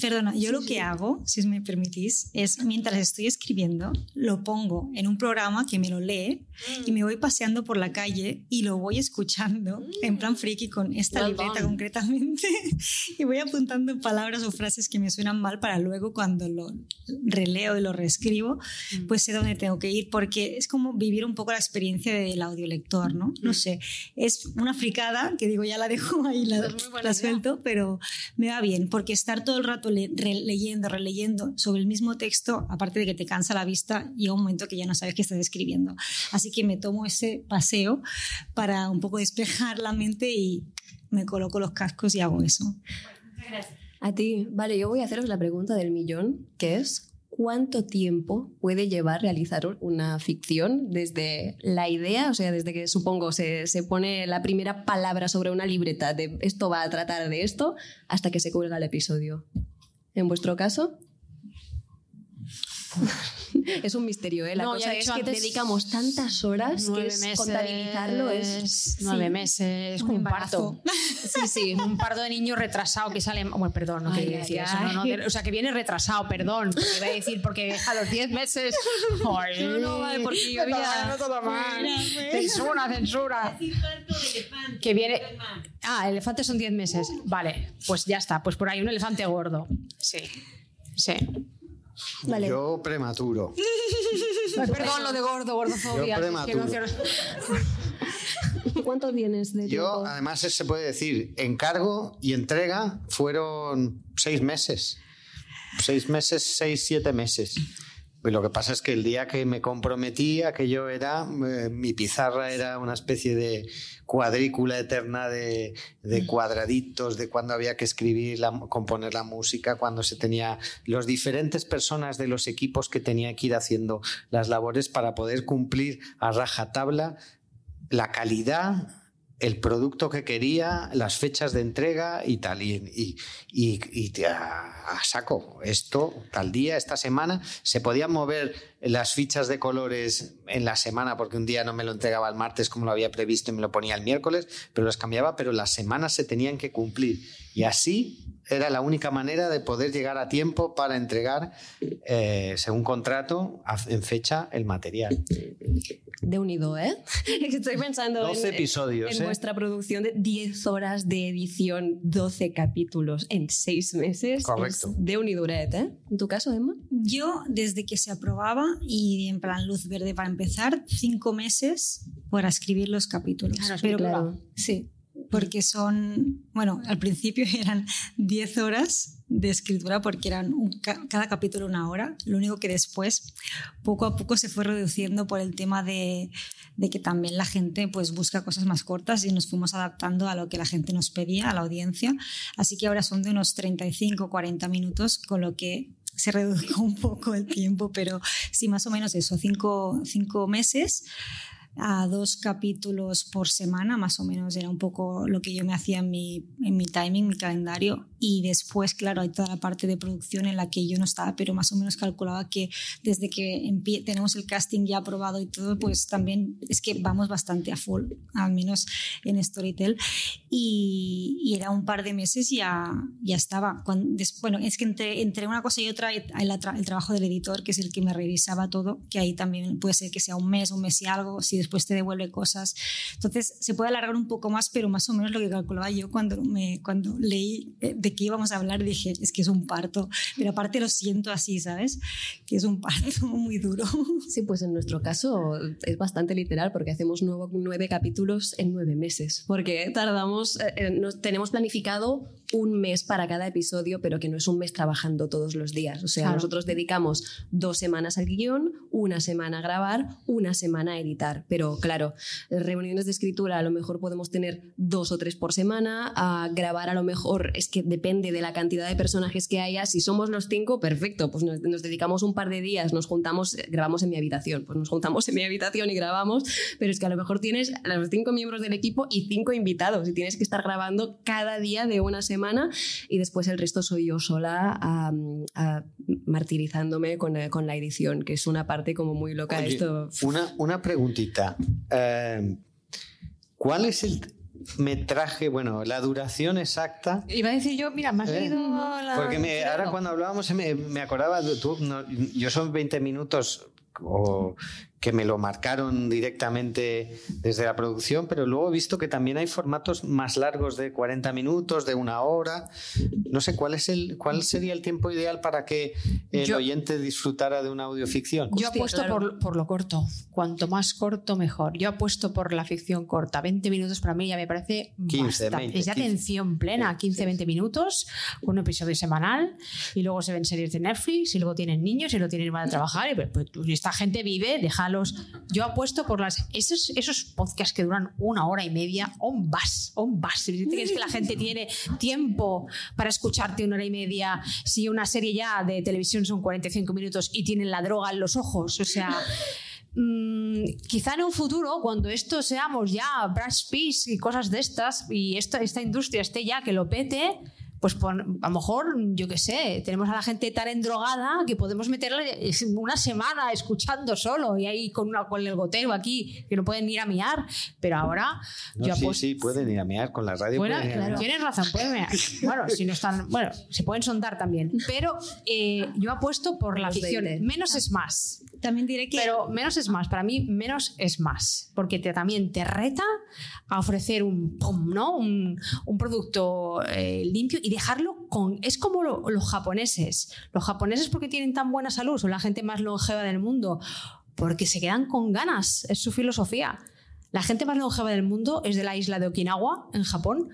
Perdona, yo lo que hago, si me permitís, es mientras estoy escribiendo, lo pongo en un programa que me lo lee y me voy paseando por la calle y lo voy escuchando en plan friki con esta libreta concretamente y voy apuntando palabras o frases que me suenan mal para luego cuando lo releo y lo reescribo, mm. pues sé dónde tengo que ir porque es como vivir un poco la experiencia del audiolector, ¿no? No sé, es una fricada que digo ya la dejo ahí, la, la suelto, pero me va bien porque estar todo el rato leyendo, releyendo sobre el mismo texto, aparte de que te cansa la vista, llega un momento que ya no sabes qué estás escribiendo. Así que me tomo ese paseo para un poco despejar la mente y me coloco los cascos y hago eso. A ti, vale, yo voy a haceros la pregunta del millón, que es ¿cuánto tiempo puede llevar realizar una ficción desde la idea, o sea, desde que supongo se, se pone la primera palabra sobre una libreta de esto va a tratar de esto, hasta que se cuelga el episodio? En vuestro caso. es un misterio, ¿eh? La No, cosa es que antes, dedicamos tantas horas que es meses, contabilizarlo es... nueve sí. meses, Un como un parto. Sí, sí. Un parto de niño retrasado que sale. Bueno, perdón, no Ay, quería ay, decir eso. ay. no, no, de- o sea, que viene retrasado, perdón. Porque iba a decir, porque a los 10 meses. Ay, No, no, vale, porque yo había- todo mal. Censura, censura. Que viene. Ah, elefantes son 10 meses. Vale, pues ya está. Pues por ahí un elefante gordo. Sí. Sí. Vale. Yo prematuro. Perdón, lo de gordo, gordofobia. Yo prematuro. ¿Cuánto tienes de Yo, tiempo? además, se puede decir, encargo y entrega fueron seis meses. Seis meses, seis, siete meses. Y lo que pasa es que el día que me comprometí, aquello era, eh, mi pizarra era una especie de cuadrícula eterna de, de cuadraditos, de cuando había que escribir, la, componer la música, cuando se tenía los diferentes personas de los equipos que tenía que ir haciendo las labores para poder cumplir a rajatabla la calidad, el producto que quería, las fechas de entrega y tal. Y, y, y- y a, a saco, esto, tal día, esta semana, se podían mover las fichas de colores en la semana, porque un día no me lo entregaba el martes como lo había previsto y me lo ponía el miércoles, pero las cambiaba, pero las semanas se tenían que cumplir. Y así era la única manera de poder llegar a tiempo para entregar, eh, según contrato, a- en fecha, el material. De unido, ¿eh? Estoy pensando 12 en, episodios, en ¿eh? vuestra producción de 10 horas de edición, 12 capítulos en 6 meses. Correcto. Es de uniduret, ¿eh? ¿En tu caso, Emma? Yo, desde que se aprobaba y en plan luz verde para empezar, cinco meses para escribir los capítulos. Claro, es Pero claro. Sí, porque son, bueno, al principio eran 10 horas de escritura porque eran cada capítulo una hora. Lo único que después, poco a poco, se fue reduciendo por el tema de, de que también la gente pues busca cosas más cortas y nos fuimos adaptando a lo que la gente nos pedía, a la audiencia. Así que ahora son de unos 35, 40 minutos, con lo que se redujo un poco el tiempo, pero sí, más o menos eso, cinco, cinco meses a dos capítulos por semana, más o menos era un poco lo que yo me hacía en mi, en mi timing, mi calendario. Y después, claro, hay toda la parte de producción en la que yo no estaba, pero más o menos calculaba que desde que tenemos el casting ya aprobado y todo, pues también es que vamos bastante a full, al menos en Storytel. Y, y era un par de meses y ya, ya estaba. Cuando- bueno, es que entre, entre una cosa y otra, tra- el trabajo del editor, que es el que me revisaba todo, que ahí también puede ser que sea un mes, un mes y algo, si después te devuelve cosas. Entonces se puede alargar un poco más, pero más o menos lo que calculaba yo cuando, me, cuando leí eh, de qué íbamos a hablar, dije, es que es un parto. Pero aparte lo siento así, ¿sabes? Que es un parto muy duro. Sí, pues en nuestro caso es bastante literal porque hacemos nuevo- nueve capítulos en nueve meses. Porque tardamos, eh, eh, nos, tenemos planificado un mes para cada episodio, pero que no es un mes trabajando todos los días. O sea, Claro. nosotros dedicamos dos semanas al guion, una semana a grabar, una semana a editar. Pero claro, reuniones de escritura a lo mejor podemos tener dos o tres por semana, a grabar a lo mejor es que depende de la cantidad de personajes que haya. Si somos los cinco, perfecto, pues nos, nos dedicamos un par de días, nos juntamos, eh, grabamos en mi habitación, pues nos juntamos en mi habitación y grabamos, pero es que a lo mejor tienes a los cinco miembros del equipo y cinco invitados y tienes que estar grabando cada día de una semana y después el resto soy yo sola a- martirizándome con, eh, con la edición, que es una parte como muy loca. Oye, Esto Una, una preguntita. Eh, ¿Cuál es el metraje, bueno, la duración exacta? Iba a decir yo, mira, me has Eh, leído la. Porque me- ahora cuando hablábamos me, me acordaba, de tú, no, yo son 20 minutos o que me lo marcaron directamente desde la producción, pero luego he visto que también hay formatos más largos de 40 minutos, de una hora. No sé cuál es el cuál sería el tiempo ideal para que el Yo- oyente disfrutara de una audioficción. Yo Hostia, apuesto claro. por, por lo corto. Cuanto más corto, mejor. Yo apuesto por la ficción corta. 20 minutos para mí ya me parece 15, bastante. 20, es de 15. atención plena, 15-20 minutos, un episodio semanal, y luego se ven series de Netflix, y luego tienen niños, y luego tienen van a trabajar, y pues, pues, esta gente vive, deja malos. Yo apuesto por las esos, esos podcasts que duran una hora y media, on vas, on. Si crees que la gente tiene tiempo para escucharte una hora y media, si una serie ya de televisión son 45 minutos y tienen la droga en los ojos, o sea... Mm, quizá en un futuro, cuando esto seamos ya Brad Pitt y cosas de estas, y esta, esta industria esté ya que lo pete, pues a lo mejor, yo qué sé, tenemos a la gente tan endrogada que podemos meterle una semana escuchando solo y ahí con, una, con el gotero aquí que no pueden ir a miar. Pero ahora no, yo sí, apuesto- sí, pueden ir a mear con la radio. bueno, pueden ir a mear. tienes razón, pueden mear. Bueno, si no están, bueno, se pueden sondar también. Pero eh, yo apuesto por la. 20. Menos es más. También diré que Pero menos es más, para mí menos es más, porque también te reta a ofrecer un, pum, ¿no? un, producto eh, limpio y dejarlo con... Es como lo- los japoneses. Los japoneses porque tienen tan buena salud, son la gente más longeva del mundo, porque se quedan con ganas, es su filosofía. La gente más longeva del mundo es de la isla de Okinawa, en Japón,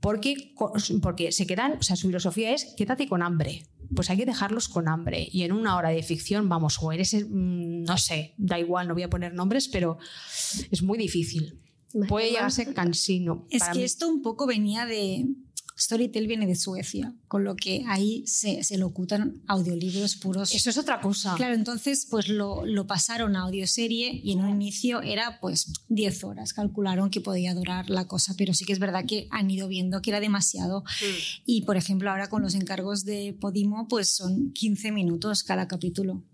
porque, porque se quedan, o sea, su filosofía es quédate con hambre. Pues hay que dejarlos con hambre. Y en una hora de ficción, vamos, o eres, mm, no sé, da igual, no voy a poner nombres, pero es muy difícil. Puede llegar a ser cansino. Es que mí. esto un poco venía de... Storytel viene de Suecia, con lo que ahí se, se locutan audiolibros puros. Eso es otra cosa. Claro, entonces pues lo, lo pasaron a audioserie y en un inicio era pues 10 horas, calcularon que podía durar la cosa, pero sí que es verdad que han ido viendo que era demasiado. Y por ejemplo ahora con los encargos de Podimo pues son 15 minutos cada capítulo.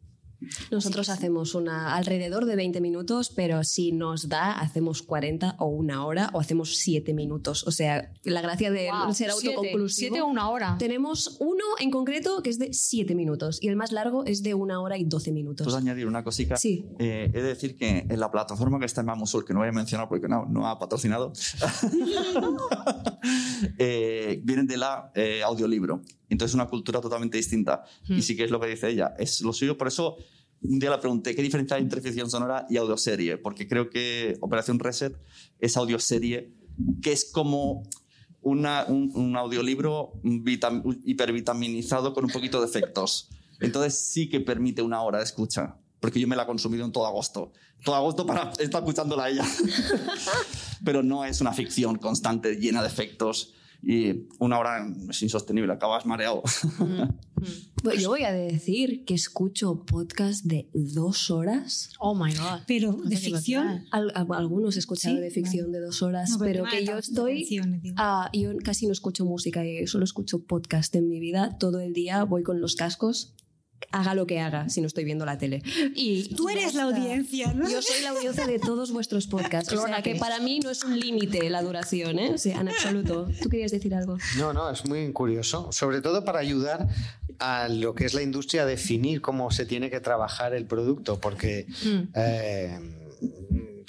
Nosotros hacemos una alrededor de 20 minutos, pero si nos da, hacemos 40 o una hora o hacemos 7 minutos. O sea, la gracia de ser autoconclusivo. siete o una hora. Tenemos uno en concreto que es de 7 minutos y el más largo es de una hora y 12 minutos. ¿Puedo añadir una cosita? Sí. Eh, he de decir que en la plataforma que está en Mamusul, que no voy a mencionar porque no, no ha patrocinado, eh, vienen de la eh, audiolibro. Entonces es una cultura totalmente distinta. Hmm. Y sí que es lo que dice ella. Es lo suyo. Por eso un día le pregunté qué diferencia hay entre ficción sonora y audioserie. Porque creo que Operación Reset es audioserie, que es como una- un, un audiolibro vitam- hipervitaminizado con un poquito de efectos. Entonces sí que permite una hora de escucha. Porque yo me la he consumido en todo agosto. Todo agosto para estar escuchándola a ella. Pero no es una ficción constante, llena de efectos. Y una hora es insostenible, acabas mareado. Pues yo voy a decir que escucho podcast de dos horas. Oh my god. Pero No de ficción... Al- algunos he escuchado Sí, de ficción de dos horas, No, pero tema que yo estoy... Ah, yo casi no escucho música, eh, solo escucho podcast en mi vida. Todo el día voy con los cascos, haga lo que haga si no estoy viendo la tele. Y Tú eres la audiencia, ¿no? Yo soy la audiencia de todos vuestros podcasts. O sea que para mí no es un límite la duración, ¿eh? O sea, en absoluto. ¿Tú querías decir algo? No, no, es muy curioso, sobre todo para ayudar a lo que es la industria a definir cómo se tiene que trabajar el producto, porque Mm. eh,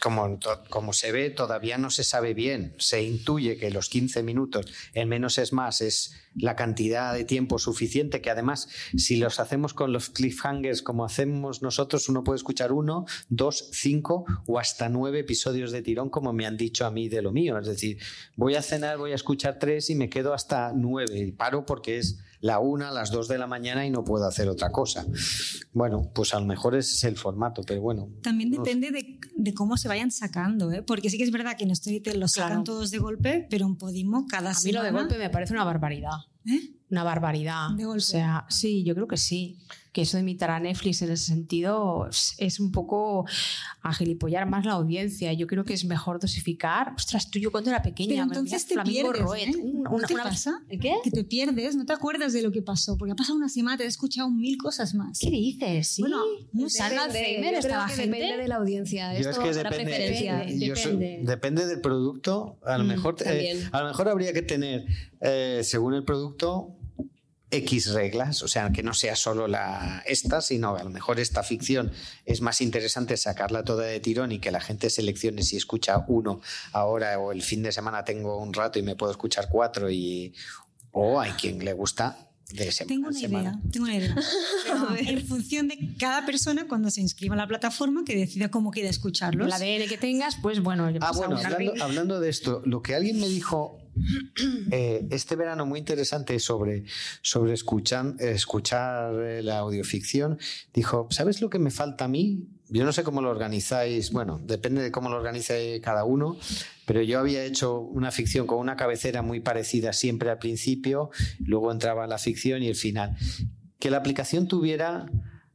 como, como se ve, todavía no se sabe bien. Se intuye que los 15 minutos, en menos es más, es la cantidad de tiempo suficiente, que además, si los hacemos con los cliffhangers como hacemos nosotros, uno puede escuchar uno, dos, cinco o hasta nueve episodios de tirón, como me han dicho a mí de lo mío. Es decir, voy a cenar, voy a escuchar tres y me quedo hasta nueve. Y paro porque es la una, las dos de la mañana y no puedo hacer otra cosa. Bueno, pues a lo mejor ese es el formato, pero bueno. También no sé. depende de, de cómo se vayan sacando, ¿eh? porque sí que es verdad que en Storytel los sacan Claro. todos de golpe, pero en Podimo cada A mí semana... lo de golpe me parece una barbaridad. ¿Eh? Una barbaridad. De golpe. O sea, sí, yo creo que sí. Que eso de imitar a Netflix en ese sentido es- un poco agilipollar más la audiencia. Yo creo que es mejor dosificar. Ostras, tú yo cuando era pequeña. Pero entonces te Flamingo pierdes, Roet. ¿eh? Un- ¿No una- te una- pasa? ¿El qué? Que te pierdes, no te acuerdas de lo que pasó, porque ha pasado una semana, te has escuchado mil cosas más. ¿Qué dices? Sí. Bueno, no ¿Sale sé, Alzheimer gente? depende de la audiencia. Yo Esto es que depende, preferencia. depende. yo soy- depende. depende del producto. A lo, Mm, mejor, eh, a lo mejor habría que tener, eh, según el producto, X reglas, o sea, que no sea solo la esta, sino a lo mejor esta ficción es más interesante sacarla toda de tirón y que la gente seleccione si escucha uno ahora o el fin de semana tengo un rato y me puedo escuchar cuatro y o hay quien le gusta de semana Tengo en una semana. idea, tengo una idea. en función de cada persona cuando se inscriba a la plataforma que decida cómo quiere escucharlos. El ADN que tengas, pues bueno. Ah, pues bueno, hablando, hablando de esto, lo que alguien me dijo eh, este verano muy interesante sobre, sobre escuchan- escuchar eh, la audioficción. Dijo, ¿sabes lo que me falta a mí? Yo no sé cómo lo organizáis, bueno, depende de cómo lo organice cada uno, pero yo había hecho una ficción con una cabecera muy parecida siempre al principio, luego entraba la ficción y el final. Que la aplicación tuviera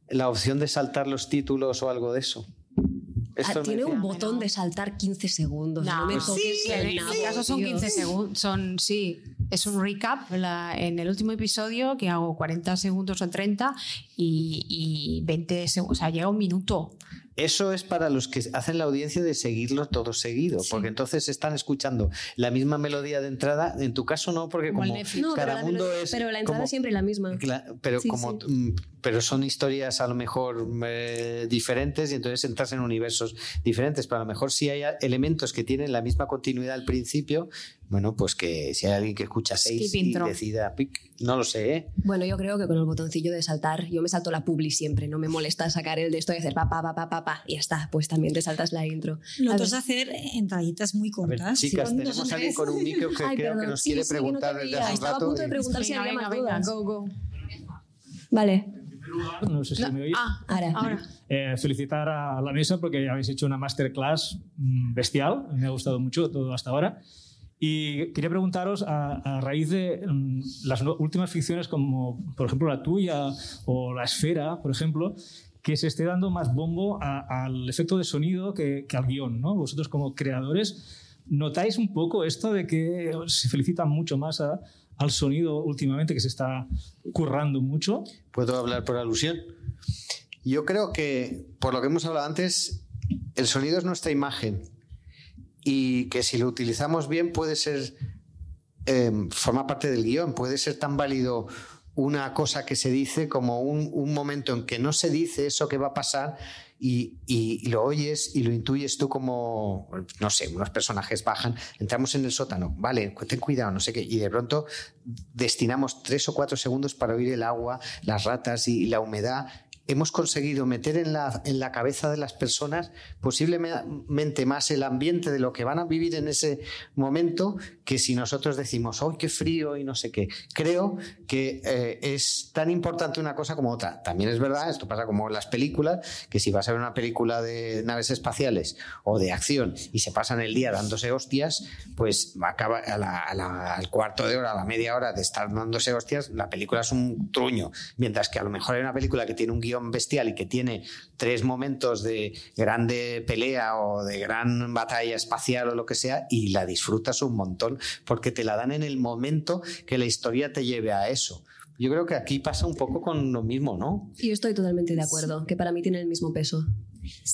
la opción de saltar los títulos o algo de eso. Esto Ah, tiene un botón de saltar 15 segundos. No, No, me sí, toques en mi caso son tío. 15 segundos. Son, sí, es un recap la- en el último episodio que hago 40 segundos o 30 y, y 20 segundos. O sea, llega un minuto. Eso es para los que hacen la audiencia de seguirlo todo seguido, porque entonces están escuchando la misma melodía de entrada. En tu caso no, porque Como el como. No, pero cada la, mundo melo- es pero la entrada como- es siempre la misma. Pero Sí, como sí. Pero son historias a lo mejor eh, diferentes y entonces entras en universos diferentes pero a lo mejor si hay elementos que tienen la misma continuidad al principio bueno pues que si hay alguien que escucha seis y intro. decida pic, no lo sé ¿eh? Bueno, yo creo que con el botoncillo de saltar, yo me salto la publi siempre, no me molesta sacar el de esto y hacer pa, pa, pa, pa, pa, pa, y ya está, pues también te saltas la intro. Lo A ver. hacer entraditas muy a ver cortas. chicas tenemos a alguien con un micro que Ay, creo perdón, que nos sí, quiere sí, que no preguntar desde hace un Estaba a punto de y- preguntar si Venga, había venga, más venga, dudas. go, go. Vale, No sé si me oís. Ah, ahora. ahora. Eh, felicitar a la mesa porque habéis hecho una masterclass mm, bestial. Me ha gustado mucho todo hasta ahora. Y quería preguntaros, a, a raíz de mm, las no- últimas ficciones como, por ejemplo, la tuya o La Esfera, por ejemplo, que se esté dando más bombo a- al efecto de sonido que, que al guion. ¿no? Vosotros como creadores, ¿notáis un poco esto de que se felicitan mucho más a- al sonido últimamente, que se está currando mucho? ¿Puedo hablar por alusión? Yo creo que, por lo que hemos hablado antes, el sonido es nuestra imagen y que si lo utilizamos bien puede ser, eh, forma parte del guion, puede ser tan válido una cosa que se dice como un, un momento en que no se dice eso que va a pasar y, y lo oyes y lo intuyes tú como, no sé, unos personajes bajan, entramos en el sótano, vale, ten cuidado, no sé qué, y de pronto destinamos tres o cuatro segundos para oír el agua, las ratas y la humedad. Hemos conseguido meter en la, en la cabeza de las personas posiblemente más el ambiente de lo que van a vivir en ese momento que si nosotros decimos, ¡ay, qué frío! y no sé qué. Creo que eh, es tan importante una cosa como otra. También es verdad, esto pasa como en las películas, que si vas a ver una película de naves espaciales o de acción y se pasan el día dándose hostias, pues acaba a la- a la- al cuarto de hora, a la media hora de estar dándose hostias, la película es un truño. Mientras que a lo mejor hay una película que tiene un guion bestial y que tiene tres momentos de grande pelea o de gran batalla espacial o lo que sea y la disfrutas un montón porque te la dan en el momento que la historia te lleve a eso. Yo creo que aquí pasa un poco con lo mismo, ¿no? Yo estoy totalmente de acuerdo, que para mí tiene el mismo peso.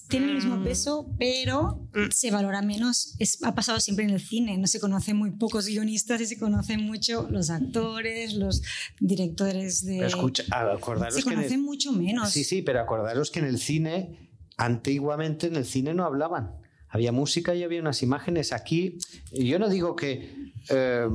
Tiene el mismo peso, pero se valora menos. Es- ha pasado siempre en el cine. No se conocen muy pocos guionistas y se conocen mucho los actores, los directores de. Pero escucha, acordaros se que en el- conocen mucho menos. Sí, sí, pero acordaros que en el cine, antiguamente en el cine no hablaban. Había música y había unas imágenes. Aquí, yo no digo que, eh,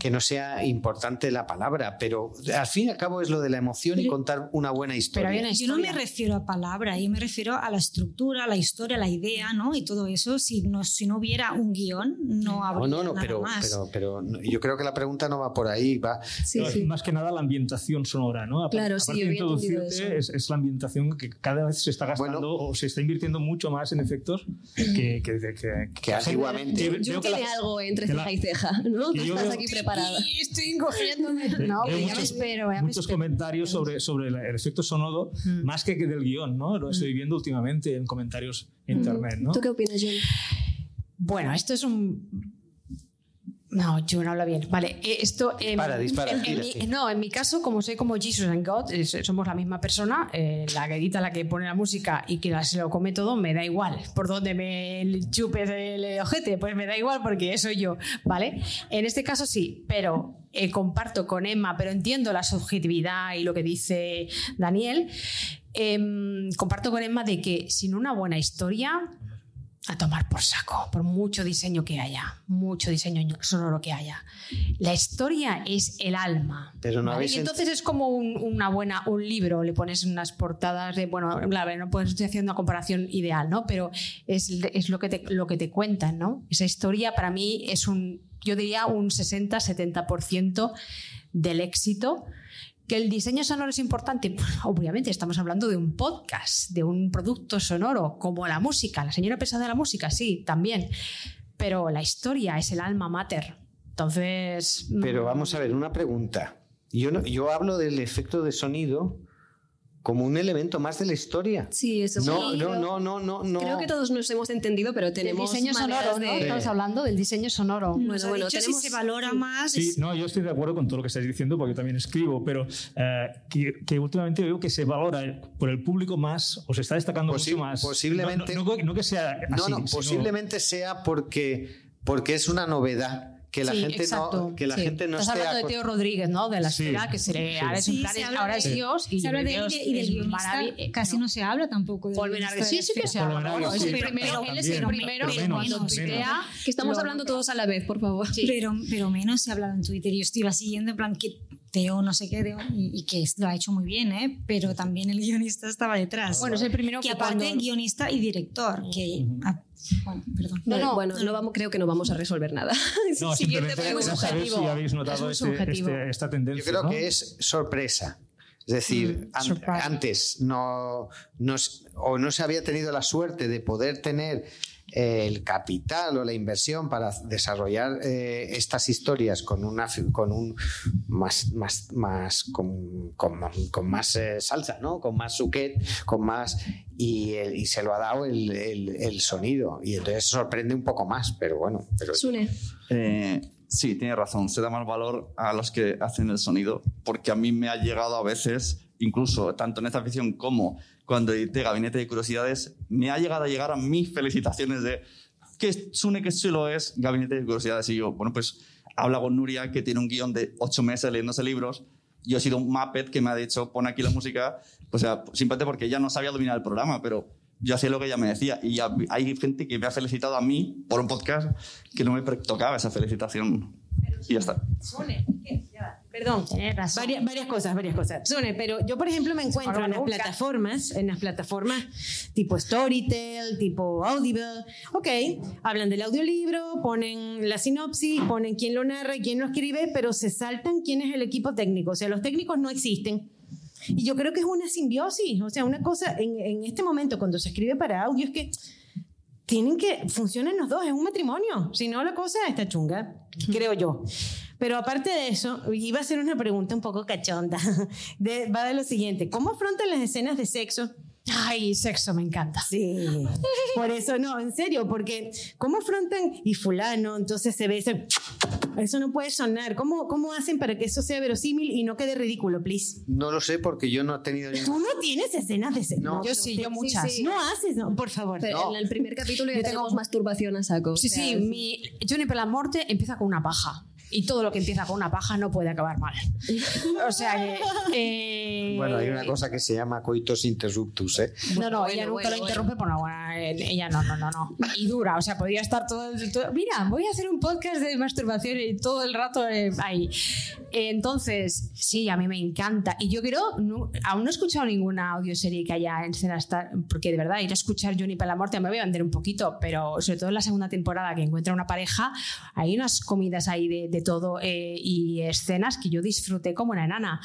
que no sea importante la palabra, pero al fin y al cabo es lo de la emoción y Pero- contar una buena historia. hay una Yo no me historia. refiero a palabra, yo me refiero a la estructura, a la historia, a la idea, ¿no? Y todo eso. Si no, si no hubiera un guion, no habría No, no, no, nada pero, más. pero, pero yo creo que la pregunta no va por ahí, va. Sí, sí. Más que nada la ambientación sonora, ¿no? Aparte- Claro, sí, aparte yo de había entendido introducirte, eso. es, es la ambientación que cada vez se está gastando Bueno. o se está invirtiendo mucho más en efectos que, que, que, que- Que antiguamente- Yo tiene la- algo entre la- ceja y ceja, ¿no? Tú estás veo- aquí preparada. Estoy encogiéndome. No, ya me muchos- espero, ya me muchos espero. comentarios sobre, sobre el, efecto sonoro, Mm. más que, que del guion, ¿no? Lo estoy viendo últimamente en comentarios en internet, ¿no? ¿Tú qué opinas, John? Bueno, esto es un. No, yo no habla bien. Vale, eh, esto. em, Dispara, dispara, en- en mi- no, en mi caso, como soy como Jesus and God, somos la misma persona, eh, la que edita, la que pone la música y que la- se lo come todo, me da igual. Por donde me chupes el ojete, pues me da igual porque soy yo, ¿vale? En este caso sí, pero eh, comparto con Emma, pero entiendo la subjetividad y lo que dice Daniel. Em, comparto con Emma de que sin una buena historia a tomar por saco, por mucho diseño que haya, mucho diseño sonoro que haya. La historia es el alma. Pero no ¿vale? Y ent- entonces es como un, una buena, un libro, le pones unas portadas de, bueno, la no puedes estoy haciendo una comparación ideal, ¿no? Pero es, es lo, que te, lo que te cuentan, ¿no? Esa historia para mí es un yo diría un 60-70% del éxito. ¿Que el diseño sonoro es importante? Pues, obviamente, estamos hablando de un podcast, de un producto sonoro, como la música. La señora pesada de la música, sí, también. Pero la historia es el alma mater. Entonces. Pero mm, vamos a ver, una pregunta. Yo, no- yo hablo del efecto de sonido como un elemento más de la historia. Sí, eso No, sí. no, no, no, no, no. Creo que todos nos hemos entendido, pero tenemos diseño maneras sonoro, ¿no? de... Estamos hablando del diseño sonoro. Bueno, ha bueno, dicho tenemos- si se valora más. Sí, es- no, yo estoy de acuerdo con todo lo que estáis diciendo porque yo también escribo, pero eh, que, que últimamente veo que se valora por el público más o se está destacando Posi- mucho más. posiblemente- No, no- no que sea No, así, no, sino- posiblemente sea porque, porque es una novedad que la Sí, gente exacto. no que la Sí. gente no Estás esté hablando de Teo Rodríguez, ¿no? De la Sí. esfera, que se le Sí. ahora es, Sí, en plan, se es- habla ahora de- es Dios y se habla de él Dios y de es guionista, casi no se habla tampoco de Paul de sí, sí que se habla. También, él es el pero primero que menos, cuando menos. tuitea... Que estamos hablando todos a la vez, por favor. Pero, pero menos se ha hablado en Twitter. Yo estoy siguiendo en plan que Teo no sé qué, Teo, y, y que lo ha hecho muy bien, ¿eh? pero también el guionista estaba detrás. Bueno, es el primero que que aparte guionista y director, que... bueno, perdón. No, no, bueno, no vamos, creo que no vamos a resolver nada. No, Siguiente simplemente saber si habéis notado Es este- este- esta tendencia. Yo creo ¿no? que es sorpresa. Es decir, Mm, an- surprise. antes no, no o no se había tenido la suerte de poder tener el capital o la inversión para desarrollar eh, estas historias con una con un más más más con, con- con más eh, salsa, ¿no? Con más suquet, con más y, el- y se lo ha dado el, el- el sonido y entonces sorprende un poco más, pero bueno, pero Sune. Eh, sí, tiene razón. Se da más valor a los que hacen el sonido, porque a mí me ha llegado a veces, incluso tanto en esta ficción como cuando edité Gabinete de Curiosidades, me ha llegado a llegar a mis felicitaciones de que Sune, que chulo es Gabinete de Curiosidades. Y yo, bueno, pues habla con Nuria, que tiene un guion de ocho meses leyéndose libros. Yo he sido un Muppet que me ha dicho, pon aquí la música. O sea, simplemente porque ella no sabía dominar el programa, pero yo hacía lo que ella me decía. Y ya hay gente que me ha felicitado a mí por un podcast que no me tocaba esa felicitación. Y ya está. Perdón. Razón. Varias, varias cosas, varias cosas. Sune, pero yo, por ejemplo, me encuentro en las plataformas, en las plataformas tipo Storytel, tipo Audible. Ok, hablan del audiolibro, ponen la sinopsis, ponen quién lo narra y quién lo escribe, pero se saltan quién es el equipo técnico. O sea, los técnicos no existen. Y yo creo que es una simbiosis. O sea, una cosa, en, en este momento, cuando se escribe para audio, es que tienen que funcionan los dos, es un matrimonio. Si no, la cosa está chunga, creo yo. Pero aparte de eso, iba a hacer una pregunta un poco cachonda. De- va de lo siguiente: ¿Cómo afrontan las escenas de sexo? Ay, sexo, me encanta. Sí. Por eso, no, en serio, porque ¿cómo afrontan? Y fulano, entonces se ve ese- Eso no puede sonar. ¿Cómo, ¿Cómo hacen para que eso sea verosímil y no quede ridículo, please? no lo sé porque yo no he tenido Tú ningún no tienes escenas de sexo. No. Yo sí, yo muchas. sí. No haces, no, por favor. Pero No. en el primer capítulo ya Yo tengo- tenemos masturbación a saco. Sí, O sea, sí, mi Juniper la Morte empieza con una paja. Y todo lo que empieza con una paja no puede acabar mal. O sea que. eh, Bueno, hay una cosa que se llama coitus interruptus, ¿eh? No, no, Bueno, ella nunca bueno, lo interrumpe por una Ella no, no, no, no. Y dura, o sea, podría estar todo, Mira, voy a hacer un podcast de masturbación y todo el rato eh, ahí. Entonces, sí, a mí me encanta. Y yo creo, no- aún no he escuchado ninguna audioserie que haya en tan- porque de verdad ir a escuchar Johnny para la muerte me voy a vender un poquito, pero sobre todo en la segunda temporada que encuentra una pareja, hay unas comidas ahí de, de todo eh, y escenas que yo disfruté como una enana.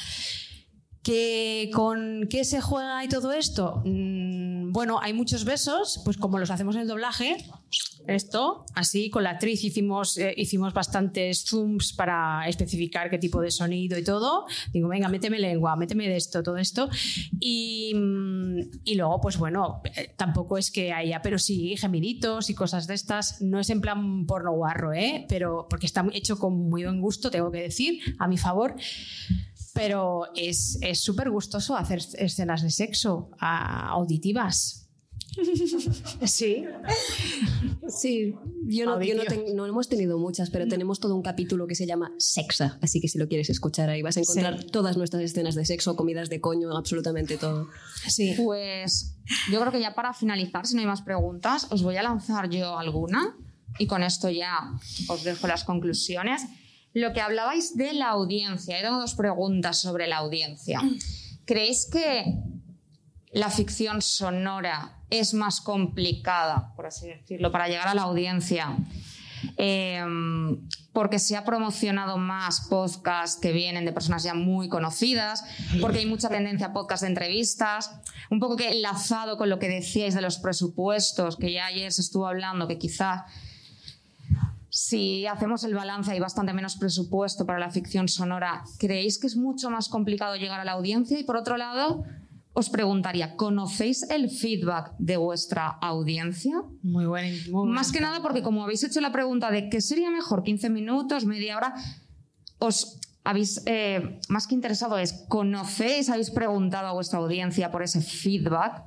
¿Que ¿Con qué se juega y todo esto? Mm, bueno, hay muchos besos, pues como los hacemos en el doblaje. Esto, así, con la actriz hicimos, eh, hicimos bastantes zooms para especificar qué tipo de sonido y todo. Digo, venga, méteme lengua, méteme de esto, todo esto. Y, mm, y luego, pues bueno, eh, tampoco es que haya, pero sí, gemiditos y cosas de estas. No es en plan porno guarro, ¿eh? Pero porque está hecho con muy buen gusto, tengo que decir, a mi favor pero es es súper gustoso hacer escenas de sexo auditivas. Sí. Sí, yo no, yo no, Audición. ten- no hemos tenido muchas, pero tenemos todo un capítulo que se llama Sexa, así que si lo quieres escuchar ahí vas a encontrar Sí. todas nuestras escenas de sexo, comidas de coño, absolutamente todo. Sí. Pues yo creo que ya para finalizar, si no hay más preguntas, os voy a lanzar yo alguna y con esto ya os dejo las conclusiones. Lo que hablabais de la audiencia, yo tengo dos preguntas sobre la audiencia. ¿Creéis que la ficción sonora es más complicada, por así decirlo, para llegar a la audiencia eh, porque se ha promocionado más podcasts que vienen de personas ya muy conocidas, porque hay mucha tendencia a podcast de entrevistas, un poco que enlazado con lo que decíais de los presupuestos, que ya ayer se estuvo hablando, que quizá si hacemos el balance hay bastante menos presupuesto para la ficción sonora, ¿creéis que es mucho más complicado llegar a la audiencia? Y por otro lado, os preguntaría, ¿conocéis el feedback de vuestra audiencia? Muy bueno. Más que nada porque como habéis hecho la pregunta de qué sería mejor, 15 minutos, media hora, os habéis, eh, más que interesado es, ¿conocéis, habéis preguntado a vuestra audiencia por ese feedback?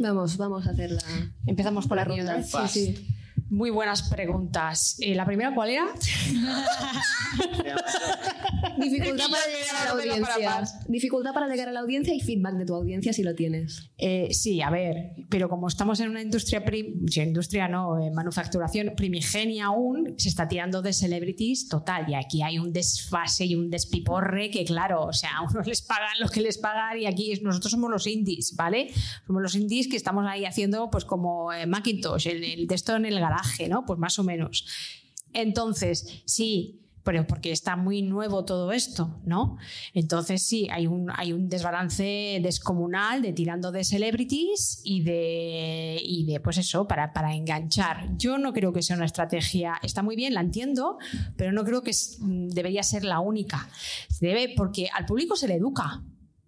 Vamos, vamos a hacerla. Empezamos por la ronda. Sí, sí. Muy buenas preguntas. Eh, ¿La primera cuál era? Dificultad para llegar a la audiencia. Dificultad para llegar a la audiencia y feedback de tu audiencia si lo tienes. Eh, sí, a ver, pero como estamos en una industria, industria no, eh, manufacturación primigenia aún, se está tirando de celebrities total. Y aquí hay un desfase y un despiporre que, claro, o sea, a unos les pagan lo que les pagan y aquí nosotros somos los indies, ¿vale? Somos los indies que estamos ahí haciendo, pues como Macintosh, el, el texto en el garaje, ¿no? Pues más o menos. Entonces, sí, pero porque está muy nuevo todo esto, ¿no? Entonces sí, hay un, desbalance descomunal de tirando de celebrities y de, y de pues eso, para, enganchar. Yo no creo que sea una estrategia, está muy bien, la entiendo, pero no creo que debería ser la única. debe, porque al público se le educa.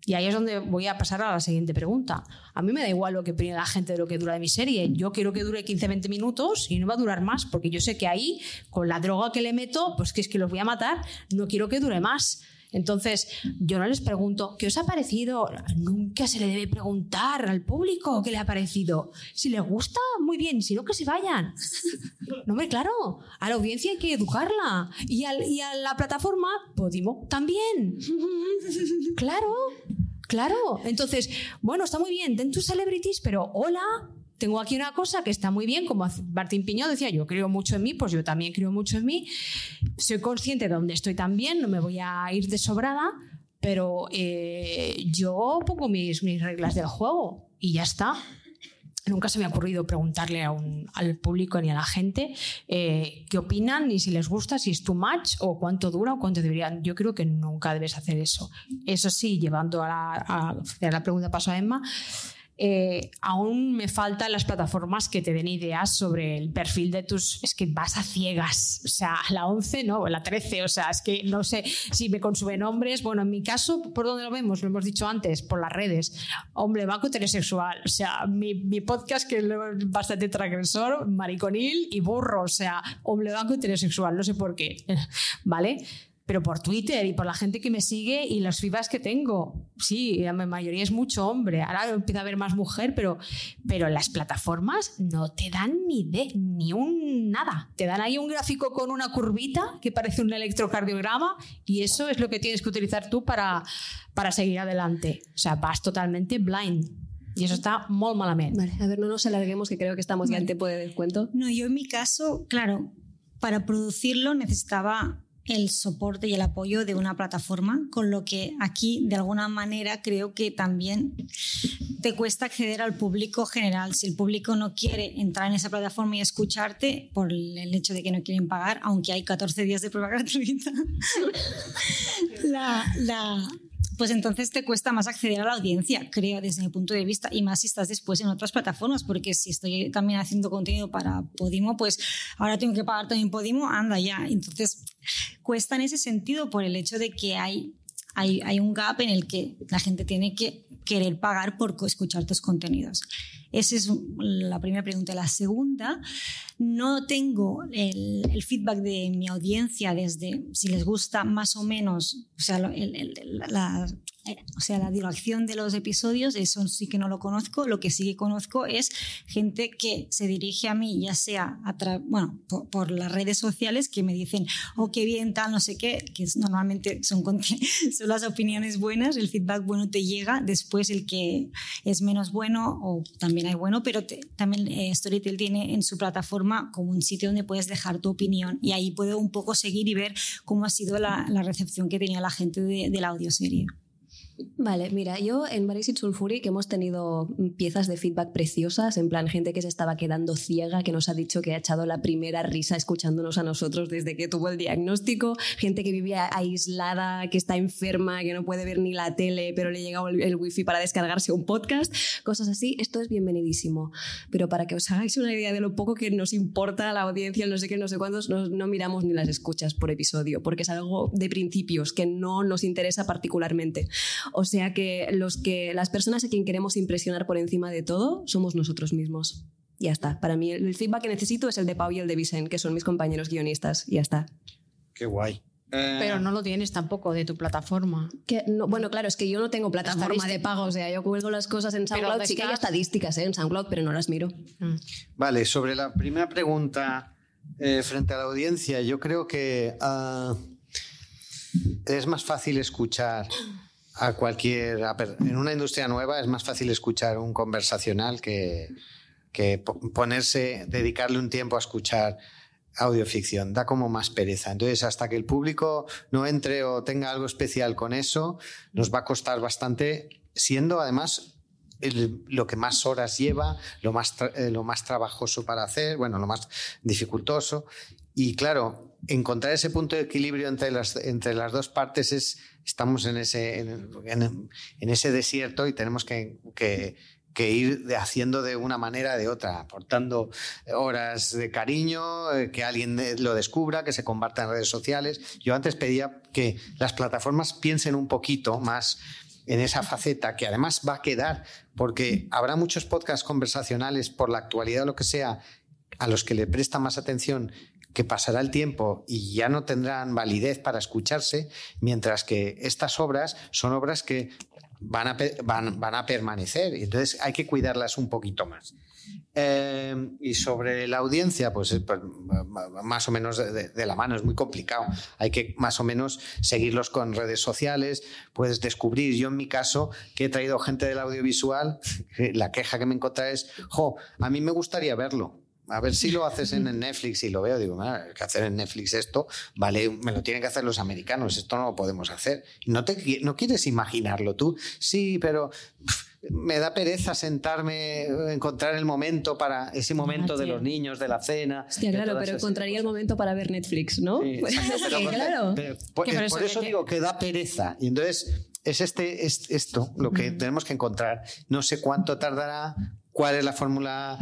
Y ahí es donde voy a pasar a la siguiente pregunta. A mí me da igual lo que opine la gente de lo que dura de mi serie. Yo quiero que dure 15-20 minutos y no va a durar más, porque yo sé que ahí, con la droga que le meto, pues que es que los voy a matar, no quiero que dure más. Entonces, yo no les pregunto, ¿qué os ha parecido? Nunca se le debe preguntar al público qué le ha parecido. Si les gusta, muy bien, si no, que se vayan. No, me claro, a la audiencia hay que educarla. Y, a la plataforma, Podimo, también. Claro. Claro, entonces, bueno, está muy bien, ten tus celebrities, pero hola, tengo aquí una cosa que está muy bien, como Martín Piñó decía, yo creo mucho en mí, pues yo también creo mucho en mí, soy consciente de dónde estoy también, no me voy a ir de sobrada, pero eh, yo pongo mis, mis reglas del juego y ya está. Nunca se me ha ocurrido preguntarle al público ni a la gente eh, qué opinan, ni si les gusta, si es too much o cuánto dura o cuánto deberían. Yo creo que nunca debes hacer eso. Eso sí, llevando a la, a, a la pregunta paso a Emma, eh, aún me faltan las plataformas que te den ideas sobre el perfil de tus... Es que vas a ciegas, o sea, la 11 no, la 13, o sea, es que no sé si me consume nombres. Bueno, en mi caso, ¿por dónde lo vemos? Lo hemos dicho antes, por las redes. Hombre, banco heterosexual, o sea, mi, mi podcast que es bastante transgresor, mariconil y burro, o sea, hombre, banco heterosexual, no sé por qué, ¿vale? Pero por Twitter y por la gente que me sigue y los feedbacks que tengo. Sí, la mayoría es mucho hombre. Ahora empieza a haber más mujer, pero, pero las plataformas no te dan ni de, ni un nada. Te dan ahí un gráfico con una curvita que parece un electrocardiograma y eso es lo que tienes que utilizar tú para, para seguir adelante. O sea, vas totalmente blind. Y eso está muy malamente. Vale, a ver, no nos alarguemos, que creo que estamos ya en tiempo de descuento. No, yo en mi caso, claro, para producirlo necesitaba el soporte y el apoyo de una plataforma, con lo que aquí de alguna manera creo que también te cuesta acceder al público general. Si el público no quiere entrar en esa plataforma y escucharte por el hecho de que no quieren pagar, aunque hay 14 días de prueba gratuita, la, la pues entonces te cuesta más acceder a la audiencia, creo, desde mi punto de vista, y más si estás después en otras plataformas, porque si estoy también haciendo contenido para Podimo, pues ahora tengo que pagar también Podimo, anda ya. Entonces, cuesta en ese sentido por el hecho de que hay, hay, hay un gap en el que la gente tiene que querer pagar por escuchar tus contenidos. Esa es la primera pregunta. La segunda, no tengo el, feedback de mi audiencia desde si les gusta más o menos, la, o sea, la dirección de los episodios, eso sí que no lo conozco. Lo que sí que conozco es gente que se dirige a mí, ya sea a bueno, por, por, las redes sociales, que me dicen, oh, qué bien, tal, no sé qué, que normalmente son, son las opiniones buenas, el feedback bueno te llega, después el que es menos bueno, o también hay bueno, pero te, también eh, Storytel tiene en su plataforma como un sitio donde puedes dejar tu opinión y ahí puedo un poco seguir y ver cómo ha sido la, la recepción que tenía la gente de, de la audioserie. Vale, mira, yo en Maris Sulfuric hemos tenido piezas de feedback preciosas, en plan gente que se estaba quedando ciega, que nos ha dicho que ha echado la primera risa escuchándonos a nosotros desde que tuvo el diagnóstico, gente que vivía aislada, que está enferma, que no puede ver ni la tele, pero le llega el, wifi para descargarse un podcast, cosas así, esto es bienvenidísimo. Pero para que os hagáis una idea de lo poco que nos importa la audiencia, no sé qué, no sé cuántos, no, no miramos ni las escuchas por episodio, porque es algo de principios que no nos interesa particularmente. O sea que, los que las personas a quien queremos impresionar por encima de todo somos nosotros mismos. Ya está. Para mí el feedback que necesito es el de Pau y el de Vicent, que son mis compañeros guionistas. Ya está. Qué guay. Pero no lo tienes tampoco de tu plataforma. Que no, bueno, claro, es que yo no tengo plataforma de pago, o sea, yo cuelgo las cosas en SoundCloud, sí que hay estadísticas ¿eh? en SoundCloud, pero no las miro. Vale, sobre la primera pregunta eh, frente a la audiencia, yo creo que ah, es más fácil escuchar a cualquier... en una industria nueva es más fácil escuchar un conversacional que, que po- ponerse, dedicarle un tiempo a escuchar audioficción, da como más pereza. Entonces, hasta que el público no entre o tenga algo especial con eso, nos va a costar bastante, siendo además lo que más horas lleva, lo más, eh, lo más trabajoso para hacer, bueno, lo más dificultoso. Y claro, encontrar ese punto de equilibrio entre las, entre las dos partes es, estamos en ese, en, en- ese desierto y tenemos que, que- que ir haciendo de una manera o de otra, aportando horas de cariño, eh, que alguien lo descubra, que se comparta en redes sociales. Yo antes pedía que las plataformas piensen un poquito más en esa faceta que además va a quedar, porque habrá muchos podcasts conversacionales por la actualidad o lo que sea, a los que le presta más atención, que pasará el tiempo y ya no tendrán validez para escucharse, mientras que estas obras son obras que van a, van, van a permanecer entonces hay que cuidarlas un poquito más. Eh, y sobre la audiencia, pues, eh, pues, más o menos de la mano, es muy complicado. Hay que más o menos seguirlos con redes sociales, puedes descubrir. Yo en mi caso, que he traído gente del audiovisual, la queja que me encontré es, jo, a mí me gustaría verlo. A ver si lo haces en el Netflix y lo veo. Digo, "Ah, que hacer en Netflix esto, vale, me lo tienen que hacer los americanos, esto no lo podemos hacer. No, te, no quieres imaginarlo tú. Sí, pero me da pereza sentarme, eh, encontrar el momento para ese momento de los niños, de la cena. Hostia, claro, pero encontraría el momento para ver Netflix, ¿no? Sí, Pues, pero claro. pero por, eso eso que- digo que da pereza. Y entonces es este, es esto lo que tenemos que encontrar. No sé cuánto tardará, cuál es la fórmula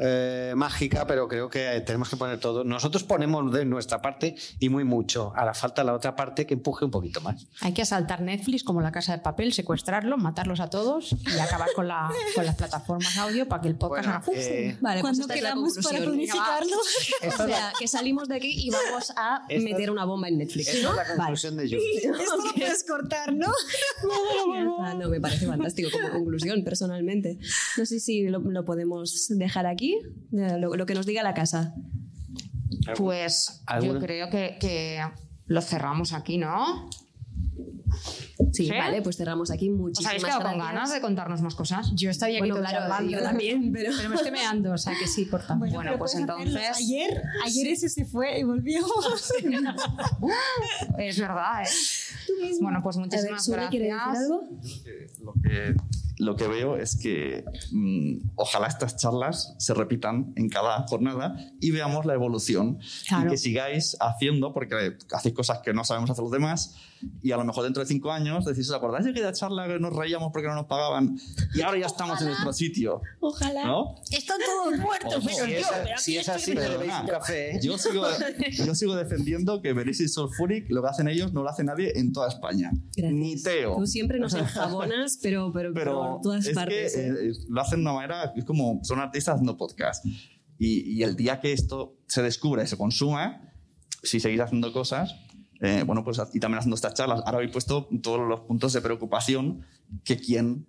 eh, mágica, pero creo que tenemos que poner todo. Nosotros ponemos de nuestra parte y muy mucho. Ahora falta la otra parte que empuje un poquito más. Hay que asaltar Netflix como la casa de papel, secuestrarlos, matarlos a todos y acabar con, la, con las plataformas audio para que el podcast Bueno, haga eh, Vale, pues Cuando esta quedamos para. O sea, que salimos de aquí y vamos a Esta- meter una bomba en Netflix. Esa ¿no? es la Vale. conclusión de yo. Esto lo puedes cortar, ¿no? No, me parece fantástico como conclusión, personalmente. No sé si lo, lo podemos dejar aquí, lo, lo que nos diga la casa. Pues ¿Alguna? yo creo que, que lo cerramos aquí, ¿no? Sí, ¿Sí? vale, pues cerramos aquí. ¿Os Muchísimas habéis quedado con gracias. ganas de contarnos más cosas? Yo estaría aquí Bueno, día claro, hablando. yo también, pero... Pero me estoy meando, o sea que sí, corta. Bueno, pero pues hacerlo. entonces- Ayer, ayer ese se fue y volvió. Es verdad, ¿eh? Bueno, pues A ver, muchísimas Sune, ¿quiere decir gracias. algo? lo que, lo que veo es que mm, ojalá estas charlas se repitan en cada jornada y veamos la evolución Claro. y que sigáis haciendo, porque hacéis cosas que no sabemos hacer los demás y a lo mejor dentro de cinco años decís, ¿os acordáis de aquella charla que nos reíamos porque no nos pagaban y ahora ya estamos en nuestro sitio? Ojalá. ¿No? Están todos muertos, Ojo, pero Si yo, es, pero si es así, un café. ¿eh? Yo sigo, yo sigo defendiendo que y Sulfuric, lo que hacen ellos, no lo hace nadie en toda España. Gracias. Ni Teo. Tú siempre nos enjabonas, pero, pero, pero por todas es partes. que ¿eh? eh, lo hacen de una manera, es como son artistas haciendo podcast. Y, y el día que esto se descubra y se consuma, si seguís haciendo cosas, eh, bueno, pues y también haciendo estas charlas, ahora habéis puesto todos los puntos de preocupación que quien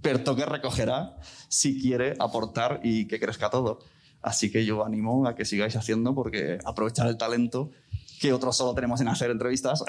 pertoque recogerá si quiere aportar y que crezca todo. Así que yo animo a que sigáis haciendo porque aprovechar el talento que otros solo tenemos en hacer entrevistas.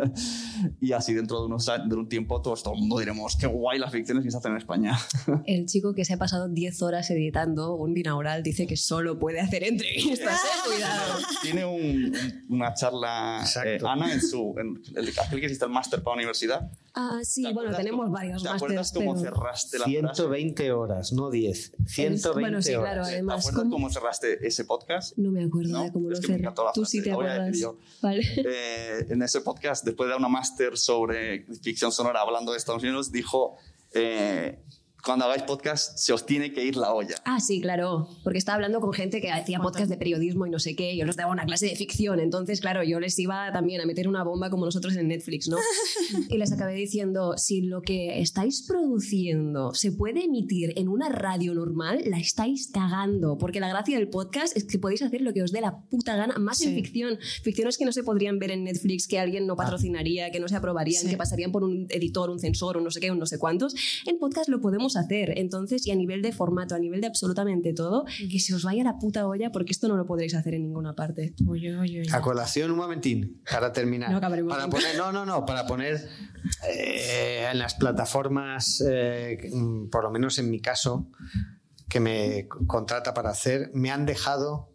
y así dentro de, unos, de un tiempo todos, todo el mundo diremos, qué guay las ficciones que se hacen en España. El chico que se ha pasado 10 horas editando un binaural dice que solo puede hacer entrevistas. ¿eh? Cuidado. Tiene un- una charla, eh, Ana, en su, en el, aquel que hiciste el máster para la universidad. Ah, sí, bueno, tenemos varios ¿Te acuerdas cómo pero- cerraste la frase? 120 horas, no 10. 120 bueno, sí, horas. claro, ¿Te además. acuerdas ¿cómo? cómo cerraste ese podcast? No me acuerdo de cómo lo cerré. Tú frase, sí te acuerdas. Decir yo. Vale. Eh, en ese podcast, después de dar una máster sobre ficción sonora hablando de Estados Unidos, dijo, eh, cuando hagáis podcast se os tiene que ir la olla. Ah, sí, claro, porque estaba hablando con gente que hacía podcast de periodismo y no sé qué, yo les daba una clase de ficción, entonces, claro, yo les iba también a meter una bomba como nosotros en Netflix, ¿no? Y les acabé diciendo, si lo que estáis produciendo se puede emitir en una radio normal, la estáis cagando, porque la gracia del podcast es que podéis hacer lo que os dé la puta gana, más en ficción, ficciones que no se podrían ver en Netflix, que alguien no patrocinaría, que no se aprobarían, Sí. que pasarían por un editor, un censor, un no sé qué, un no sé cuántos, en podcast lo podemos hacer. Entonces, y a nivel de formato, a nivel de absolutamente todo, que se os vaya la puta olla porque esto no lo podréis hacer en ninguna parte. A colación, un momentín, para terminar. No acabaremos para poner, no, no, no, para poner eh, en las plataformas, eh, mm, por lo menos en mi caso, que me contrata para hacer, me han dejado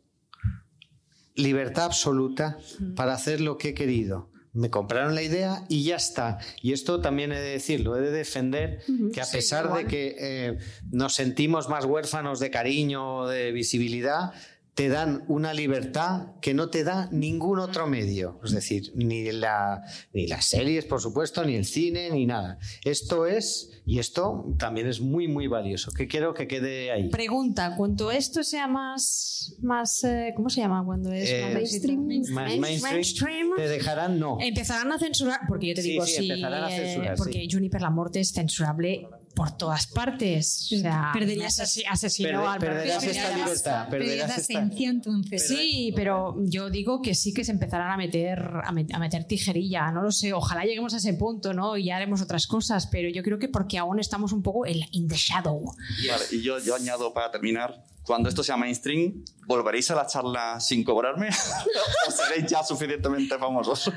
libertad absoluta para hacer lo que he querido. Me compraron la idea y ya está. Y esto también he de decirlo, he de defender que a Sí, pesar de que eh, nos sentimos más huérfanos de cariño o de visibilidad, te dan una libertad que no te da ningún otro medio. Es decir, ni, la, ni las series, por supuesto, ni el cine, ni nada. Esto es, y esto también es muy, muy valioso, que quiero que quede ahí. Pregunta, cuando esto sea más, más eh, ¿cómo se llama? Cuando es Eh, más mainstream, Más mainstream, te dejarán no. Empezarán a censurar, porque yo te Sí, digo, sí, sí, empezarán a eh, censurar, porque sí. Juniper la Morte es censurable por todas partes. O sea, Perderías- asesi- asesinó Perder- al perderás esta libertad, perderás esta- esencia entonces. Sí, pero yo digo que sí que se empezarán a meter, a, met- a meter tijerilla, no lo sé, ojalá lleguemos a ese punto, ¿no? Y ya haremos otras cosas, pero yo creo que porque aún estamos un poco en, in the shadow. Vale, y yo, yo añado para terminar, cuando esto sea mainstream, ¿volveréis a la charla sin cobrarme? ¿O seréis ya suficientemente famosos?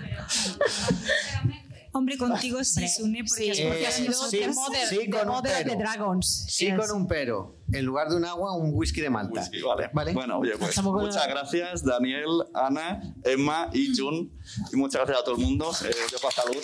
Hombre, contigo sí, Sune, porque sí, porque eh, has sido sí, de sí, con un pero. de Dragons. Sí, con un pero. En lugar de un agua, un whisky de Malta. vale. Bueno, oye, pues muchas gracias, Daniel, Ana, Emma y Jun. Y muchas gracias a todo el mundo. Eh, os dejo a salud.